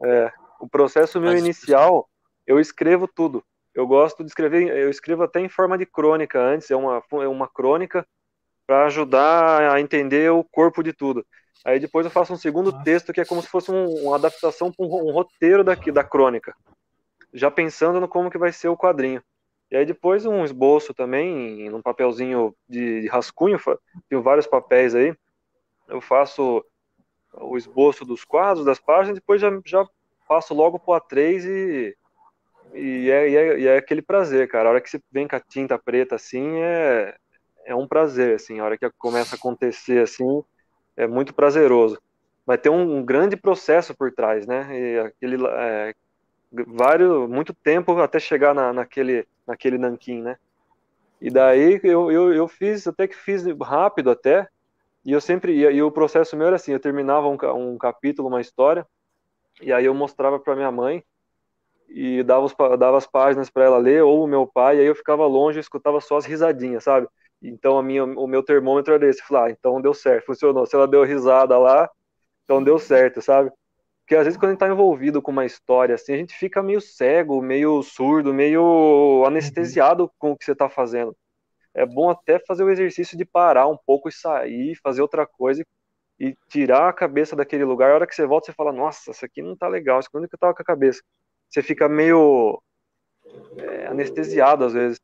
né? é, o processo meu inicial, eu escrevo tudo. Eu gosto de escrever, eu escrevo até em forma de crônica antes, é uma, é uma crônica para ajudar a entender o corpo de tudo. Aí depois eu faço um segundo Nossa. texto que é como se fosse um, uma adaptação para um, um, roteiro daqui da crônica, já pensando no como que vai ser o quadrinho. E aí depois um esboço também, num papelzinho de rascunho, tenho vários papéis aí, eu faço o esboço dos quadros, das páginas, depois já, já passo logo pro A3 e, e, é, e, é, e é aquele prazer, cara. A hora que você vem com a tinta preta assim, é, é um prazer, assim. A hora que começa a acontecer assim, é muito prazeroso. Vai ter um, um grande processo por trás, né? E aquele, é, vários, muito tempo até chegar na, naquele, naquele nanquim, né? E daí eu, eu, eu fiz, até que fiz rápido até, e eu sempre, e, e o processo meu era assim, eu terminava um, um capítulo, uma história, e aí eu mostrava para minha mãe, e dava, os, dava as páginas para ela ler, ou o meu pai, e aí eu ficava longe e escutava só as risadinhas, sabe? Então a minha, o meu termômetro era esse, falar, ah, então deu certo, funcionou. Se ela deu risada lá, então deu certo, sabe? Porque às vezes quando a gente tá envolvido com uma história assim, a gente fica meio cego, meio surdo, meio anestesiado com o que você tá fazendo. É bom até fazer o exercício de parar um pouco e sair, fazer outra coisa e tirar a cabeça daquele lugar. A hora que você volta, você fala, nossa, isso aqui não tá legal, isso aqui onde que eu tava com a cabeça? Você fica meio é, anestesiado às vezes.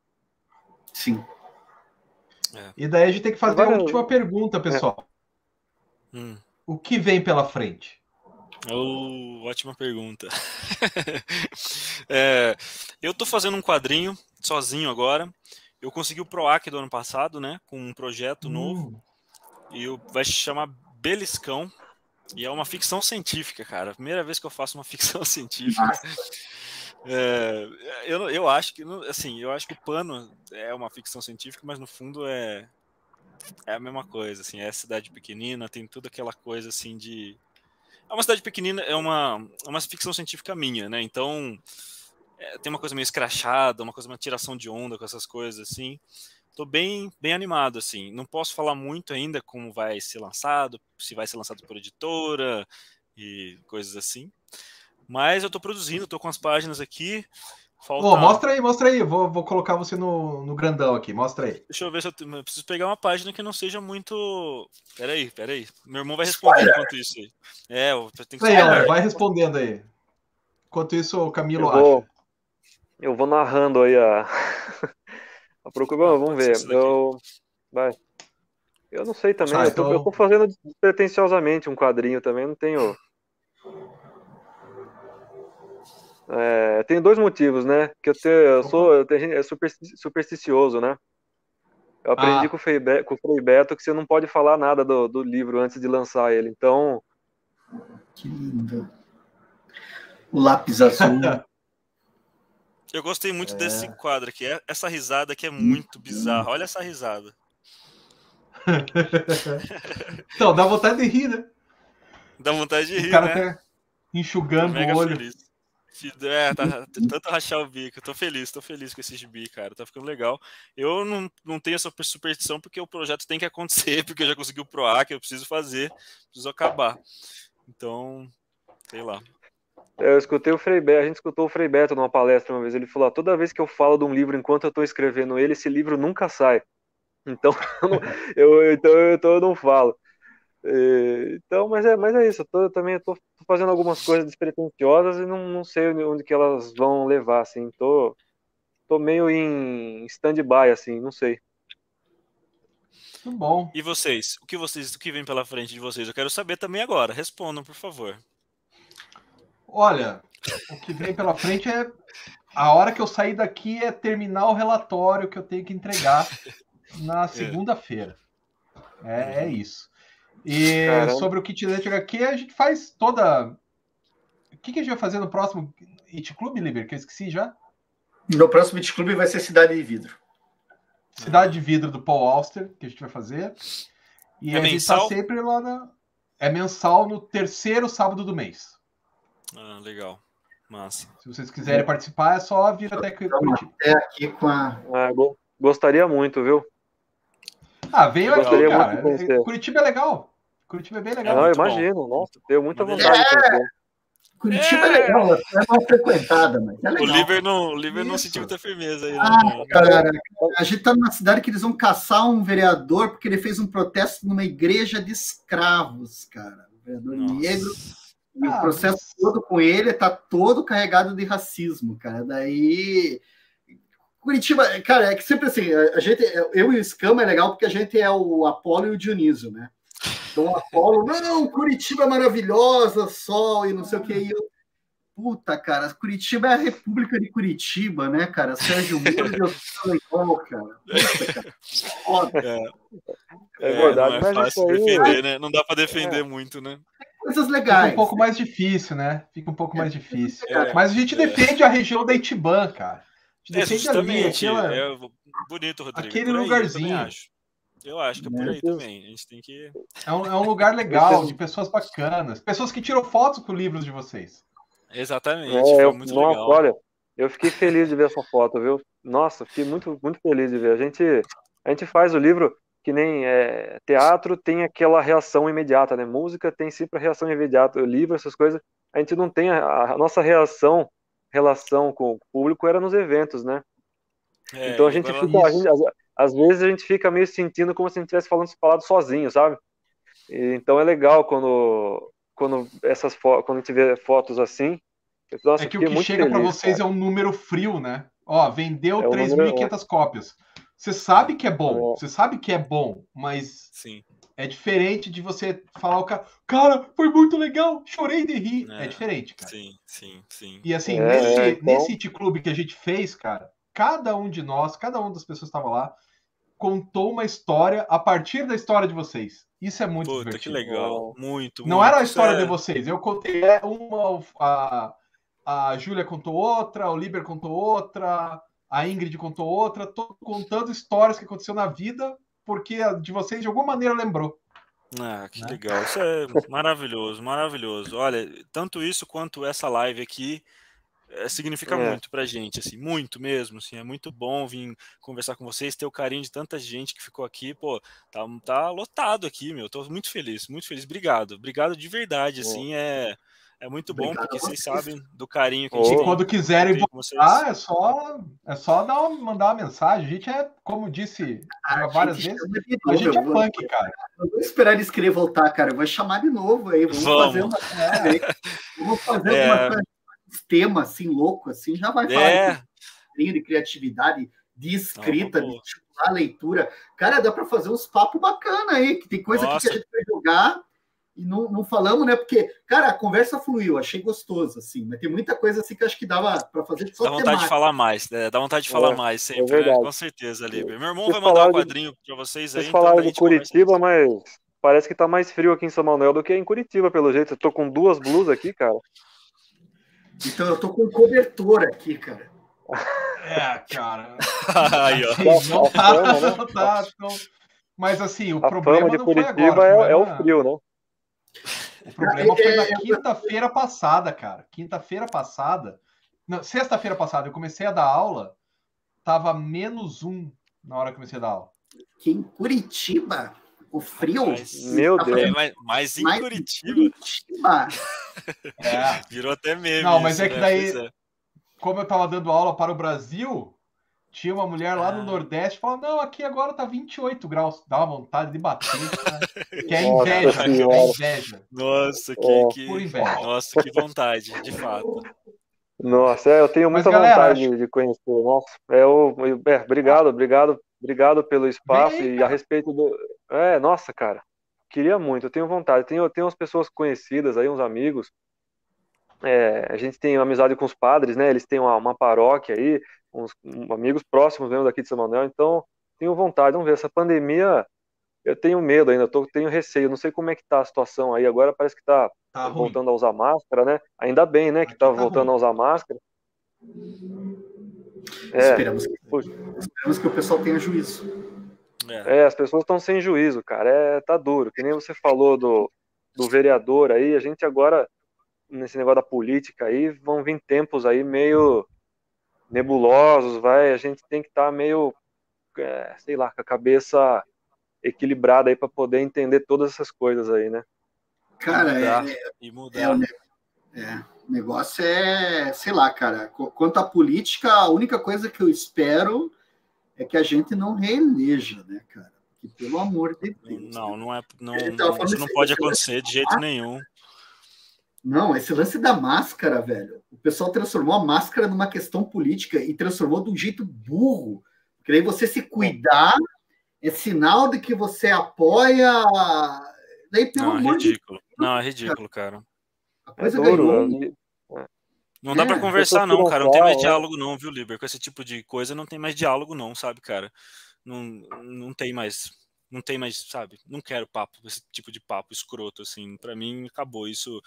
Sim. É. E daí a gente tem que fazer Agora, uma última pergunta, pessoal. É. Hum. O que vem pela frente? Oh, ótima pergunta. é, eu estou fazendo um quadrinho sozinho agora. Eu consegui o PROAC do ano passado, né? Com um projeto hum. novo. E vai se chamar Beliscão. E é uma ficção científica, cara. Primeira vez que eu faço uma ficção científica. É, eu, eu acho que assim, eu acho que o pano é uma ficção científica, mas no fundo é é a mesma coisa, assim, é cidade pequenina, tem toda aquela coisa assim de é uma cidade pequenina, é uma, uma ficção científica minha, né? Então é, tem uma coisa meio escrachada, uma coisa, uma tiração de onda com essas coisas assim. Tô bem, bem animado, assim. Não posso falar muito ainda como vai ser lançado, se vai ser lançado por editora e coisas assim. Mas eu tô produzindo, tô com as páginas aqui. Falta... Oh, mostra aí, mostra aí. Vou, vou colocar você no, no grandão aqui. Mostra aí. Deixa eu ver se eu, eu preciso pegar uma página que não seja muito. Peraí, peraí. Meu irmão vai responder enquanto isso aí. É, eu tenho que aí, Vai respondendo aí. Enquanto isso, o Camilo eu vou, acha. Eu vou narrando aí a. a procura. vamos ver. Eu. Vai. Eu não sei também. Ah, então... eu, tô, eu tô fazendo pretenciosamente um quadrinho também, não tenho. É, tem dois motivos, né? Que eu, te, eu sou eu tenho, é super, supersticioso, né? Eu aprendi ah. com, o Frei Beto, com o Frei Beto que você não pode falar nada do, do livro antes de lançar ele. Então. Que lindo. O lápis azul. Eu gostei muito é. desse quadro aqui. É, essa risada aqui é muito bizarra. Olha essa risada. então, dá vontade de rir, né? Dá vontade de rir, o cara né? Tá enxugando o olho. Feliz. É, tá, tanto rachar o bico. Tô feliz, tô feliz com esse gibi, cara. Tá ficando legal. Eu não, não tenho essa superstição porque o projeto tem que acontecer, porque eu já consegui o PROAC, eu preciso fazer, preciso acabar. Então, sei lá. Eu escutei o Frei Beto, a gente escutou o Frei Beto numa palestra uma vez. Ele falou: toda vez que eu falo de um livro enquanto eu tô escrevendo ele, esse livro nunca sai. Então, eu, então, então eu não falo. É, então, mas é, mas é isso. Eu tô, também estou fazendo algumas coisas despretensiosas e não, não sei onde que elas vão levar, assim. Tô, tô meio em stand-by, assim, não sei. Muito bom. E vocês? O que vocês, o que vem pela frente de vocês? Eu quero saber também agora. Respondam, por favor. Olha, o que vem pela frente é a hora que eu sair daqui é terminar o relatório que eu tenho que entregar na é. segunda-feira. É, é isso. E Caramba. sobre o kit Leite HQ, a gente faz toda. O que, que a gente vai fazer no próximo It Club, Liber? Que eu esqueci já. No próximo It Club vai ser Cidade de Vidro. Cidade de Vidro do Paul Auster, que a gente vai fazer. E é a gente tá sempre lá na. é mensal no terceiro sábado do mês. Ah, legal. Massa. Se vocês quiserem participar, é só vir até Curitiba. Até aqui com a. Ah, gostaria muito, viu? Ah, veio aqui, cara. Curitiba é legal. Curitiba é bem legal. Não, eu imagino. Bom. Nossa, tenho muita vontade é... Curitiba é, é legal, é mal frequentada, mas é legal. O Liver não, o Liver não sentiu muita firmeza aí. Ah, né? cara, a gente tá numa cidade que eles vão caçar um vereador porque ele fez um protesto numa igreja de escravos, cara. Um vereador Nossa. negro. E ah, o processo mas... todo com ele tá todo carregado de racismo, cara. Daí. Curitiba, cara, é que sempre assim, a gente, eu e o Escama é legal porque a gente é o Apolo e o Dionísio, né? Então, Apolo, não, Curitiba é maravilhosa, sol e não sei o que. E eu, puta, cara, Curitiba é a República de Curitiba, né, cara? Sérgio Moro, legal, cara. Puta, cara. Foda. É, é, é verdade, não é fácil aí, defender, né? Não dá para defender é. muito, né? Coisas legais. Fica um pouco mais difícil, né? Fica um pouco mais difícil. É. Mas a gente defende a região da Itiban, cara. A gente defende ali, aquela... É bonito, Rodrigo. Aquele lugarzinho. Eu acho que é por aí também. A gente tem que. É um, é um lugar legal, de pessoas bacanas. Pessoas que tiram fotos com livros de vocês. Exatamente. É, eu, muito nossa, legal. Olha, eu fiquei feliz de ver essa foto, viu? Nossa, fiquei muito, muito feliz de ver. A gente, a gente faz o livro que nem é, teatro tem aquela reação imediata, né? Música tem sempre a reação imediata. O livro, essas coisas, a gente não tem a, a nossa reação, relação com o público era nos eventos, né? É, então a gente fica, a gente, às vezes a gente fica meio sentindo como se a gente estivesse falando falado sozinho, sabe? E, então é legal quando quando essas quando a gente vê fotos assim. Nossa, é que o que chega para vocês cara. é um número frio, né? Ó, vendeu é 3.500 cópias. Você sabe que é bom, é. você sabe que é bom, mas Sim. é diferente de você falar o cara, cara, foi muito legal, chorei de rir. É, é diferente, cara. Sim, sim, sim. E assim, é, nesse, então... nesse It Club que a gente fez, cara, cada um de nós, cada uma das pessoas que estava lá, contou uma história a partir da história de vocês. Isso é muito Puta, divertido. que legal. Muito, Não muito, era a história é... de vocês. Eu contei uma, a, a Júlia contou outra, o Liber contou outra, a Ingrid contou outra, tô contando histórias que aconteceu na vida, porque a de vocês de alguma maneira lembrou. Ah, que né? legal. Isso é maravilhoso, maravilhoso. Olha, tanto isso quanto essa live aqui é, significa é. muito pra gente, assim, muito mesmo, assim, é muito bom vir conversar com vocês, ter o carinho de tanta gente que ficou aqui, pô, tá, tá lotado aqui, meu, tô muito feliz, muito feliz, obrigado, obrigado de verdade, assim, é, é muito bom, porque vocês sabem do carinho que a gente tem. quando quiserem voltar, é só, é só dar uma, mandar uma mensagem, a gente é, como disse ah, várias vezes, a gente é punk, cara. Eu vou esperar eles querer voltar, cara, eu vou chamar de novo aí, vamos, vamos. fazer uma... É, vamos fazer é... uma tema assim louco assim, já vai falar é. de, de criatividade, de escrita, Não, de estimular a leitura. Cara, dá para fazer uns papos bacana aí, que tem coisa que a gente vai jogar e não, não falamos, né? Porque, cara, a conversa fluiu, achei gostoso, assim, mas tem muita coisa assim que acho que dava para fazer só Dá vontade temática. de falar mais, né? Dá vontade de falar é, mais é sempre, é né? Com certeza, ali. Meu irmão vocês vai mandar um quadrinho para vocês aí. Vocês então falaram de Curitiba, mas parece que tá mais frio aqui em São Manuel do que em Curitiba, pelo jeito. Eu tô com duas blusas aqui, cara. Então eu tô com um cobertor aqui, cara. É, cara. Aí, ó. Não tá, né? não tá, Mas assim, o a problema de não Curitiba foi agora. É, é, o frio, né? O problema foi na quinta-feira passada, cara. Quinta-feira passada. Sexta-feira passada, eu comecei a dar aula, tava menos um na hora que comecei a dar aula. Que em Curitiba? O frio? Mas, meu tá Deus. mas, mas em mais Curitiba. Curitiba. É. Virou até meme. Não, mas isso, é que né? daí, é. como eu tava dando aula para o Brasil, tinha uma mulher lá ah. no Nordeste falando: Não, aqui agora tá 28 graus. Dá uma vontade de bater. que é inveja, é inveja. Nossa, que, que... Inveja. Nossa, que vontade, de fato. Nossa, é, eu tenho muita galera, vontade acho... de conhecer. Nossa, é, eu, é, obrigado, obrigado, obrigado pelo espaço Bem, e a respeito do. É, nossa, cara, queria muito, eu tenho vontade. Tenho, tenho umas pessoas conhecidas aí, uns amigos. É, a gente tem amizade com os padres, né? Eles têm uma, uma paróquia aí, uns amigos próximos mesmo daqui de São Manuel. Então, tenho vontade. Vamos ver, essa pandemia, eu tenho medo ainda, tô, tenho receio. Não sei como é que tá a situação aí. Agora parece que tá, tá voltando ruim. a usar máscara, né? Ainda bem, né, que tá, tá voltando ruim. a usar máscara. É, esperamos, que, esperamos que o pessoal tenha juízo. É. é, as pessoas estão sem juízo, cara. É, tá duro. Que nem você falou do, do vereador aí, a gente agora, nesse negócio da política aí, vão vir tempos aí meio nebulosos, vai, a gente tem que estar tá meio, é, sei lá, com a cabeça equilibrada aí para poder entender todas essas coisas aí, né? Cara, e mudar, é, e mudar. É, é, o negócio é, sei lá, cara, quanto à política, a única coisa que eu espero é que a gente não reeleja, né, cara? Que, pelo amor de Deus. Não, não é, não, isso não pode acontecer de jeito nenhum. Não, esse lance da máscara, velho. O pessoal transformou a máscara numa questão política e transformou de um jeito burro. Porque aí você se cuidar é sinal de que você apoia. Daí, pelo não, é ridículo. De... Não, é ridículo, cara. A coisa é ganhou. Não dá é, para conversar, não, cara. Não tem mais diálogo, não, viu, Liber? Com esse tipo de coisa não tem mais diálogo, não, sabe, cara? Não, não tem mais. Não tem mais, sabe? Não quero papo, esse tipo de papo escroto, assim. Para mim, acabou isso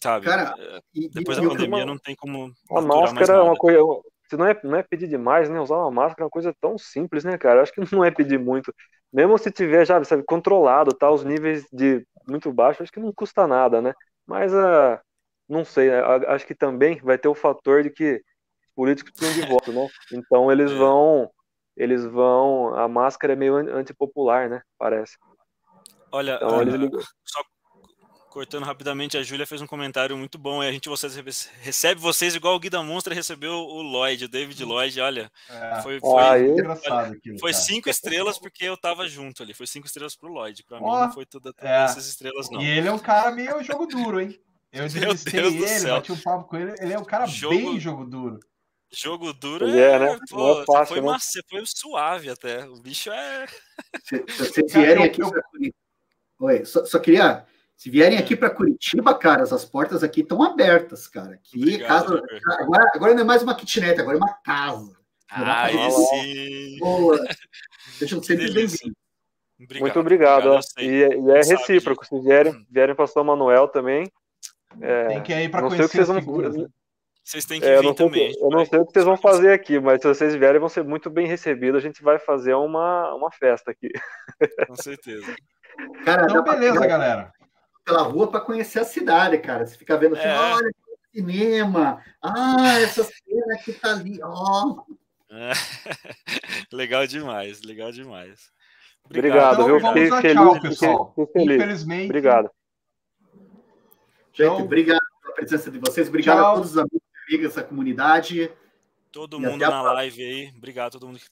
sabe? Cara, é, e, Depois e, da pandemia uma, não tem como. A máscara é uma coisa. Se não é, não é pedir demais, né? Usar uma máscara é uma coisa tão simples, né, cara? Acho que não é pedir muito. Mesmo se tiver, já, sabe, controlado, tá? Os níveis de muito baixo, acho que não custa nada, né? Mas, uh, não sei, né? acho que também vai ter o fator de que os políticos precisam de voto, né? Então eles é. vão. Eles vão. A máscara é meio antipopular, né? Parece. Olha, então, eles... só cortando rapidamente, a Júlia fez um comentário muito bom. E a gente vocês recebe vocês igual o Guida Monstro recebeu o Lloyd, o David Lloyd. Olha, é. foi, foi, ah, engraçado aquilo, foi cinco estrelas porque eu tava junto ali. Foi cinco estrelas pro Lloyd. Para mim não foi todas é. essas estrelas, não. E ele é um cara meio jogo duro, hein? Eu entrevistei ele, bati um papo com ele. Ele é um cara jogo... bem jogo duro. Jogo duro é, é né? Pô, é fácil, foi, né? foi suave até. O bicho é. Vocês vierem aqui. Oi, só, só queria se vierem aqui para Curitiba, cara, as portas aqui estão abertas, cara. Aqui, Obrigado, casa. Agora, agora não é mais uma kitnet, agora é uma casa. Ah, sim. Boa. Sejam sempre bem-vindos. Muito obrigado. obrigado e, e, é recíproco. Se vierem, vierem para São Manuel também. É, Tem que ir para conhecer sei o que vocês vão. Vocês têm que é, vir também. eu não sei o que vocês vão fazer aqui, mas se vocês vierem, vão ser muito bem recebidos. A gente vai fazer uma, uma festa aqui. Com certeza. Cara, então, beleza, pra... galera pela rua para conhecer a cidade, cara. Você fica vendo assim, é. olha, cinema, ah, essa cena que tá ali, ó. É. legal demais, legal demais. Obrigado, Obrigado então, viu? Fiquei feliz, tchau, pessoal. Fiquei feliz. Infelizmente. Obrigado. Gente, então, obrigado pela presença de vocês, obrigado tchau. a todos os amigos e amigas da comunidade. Todo mundo na live aí. Obrigado a todo mundo que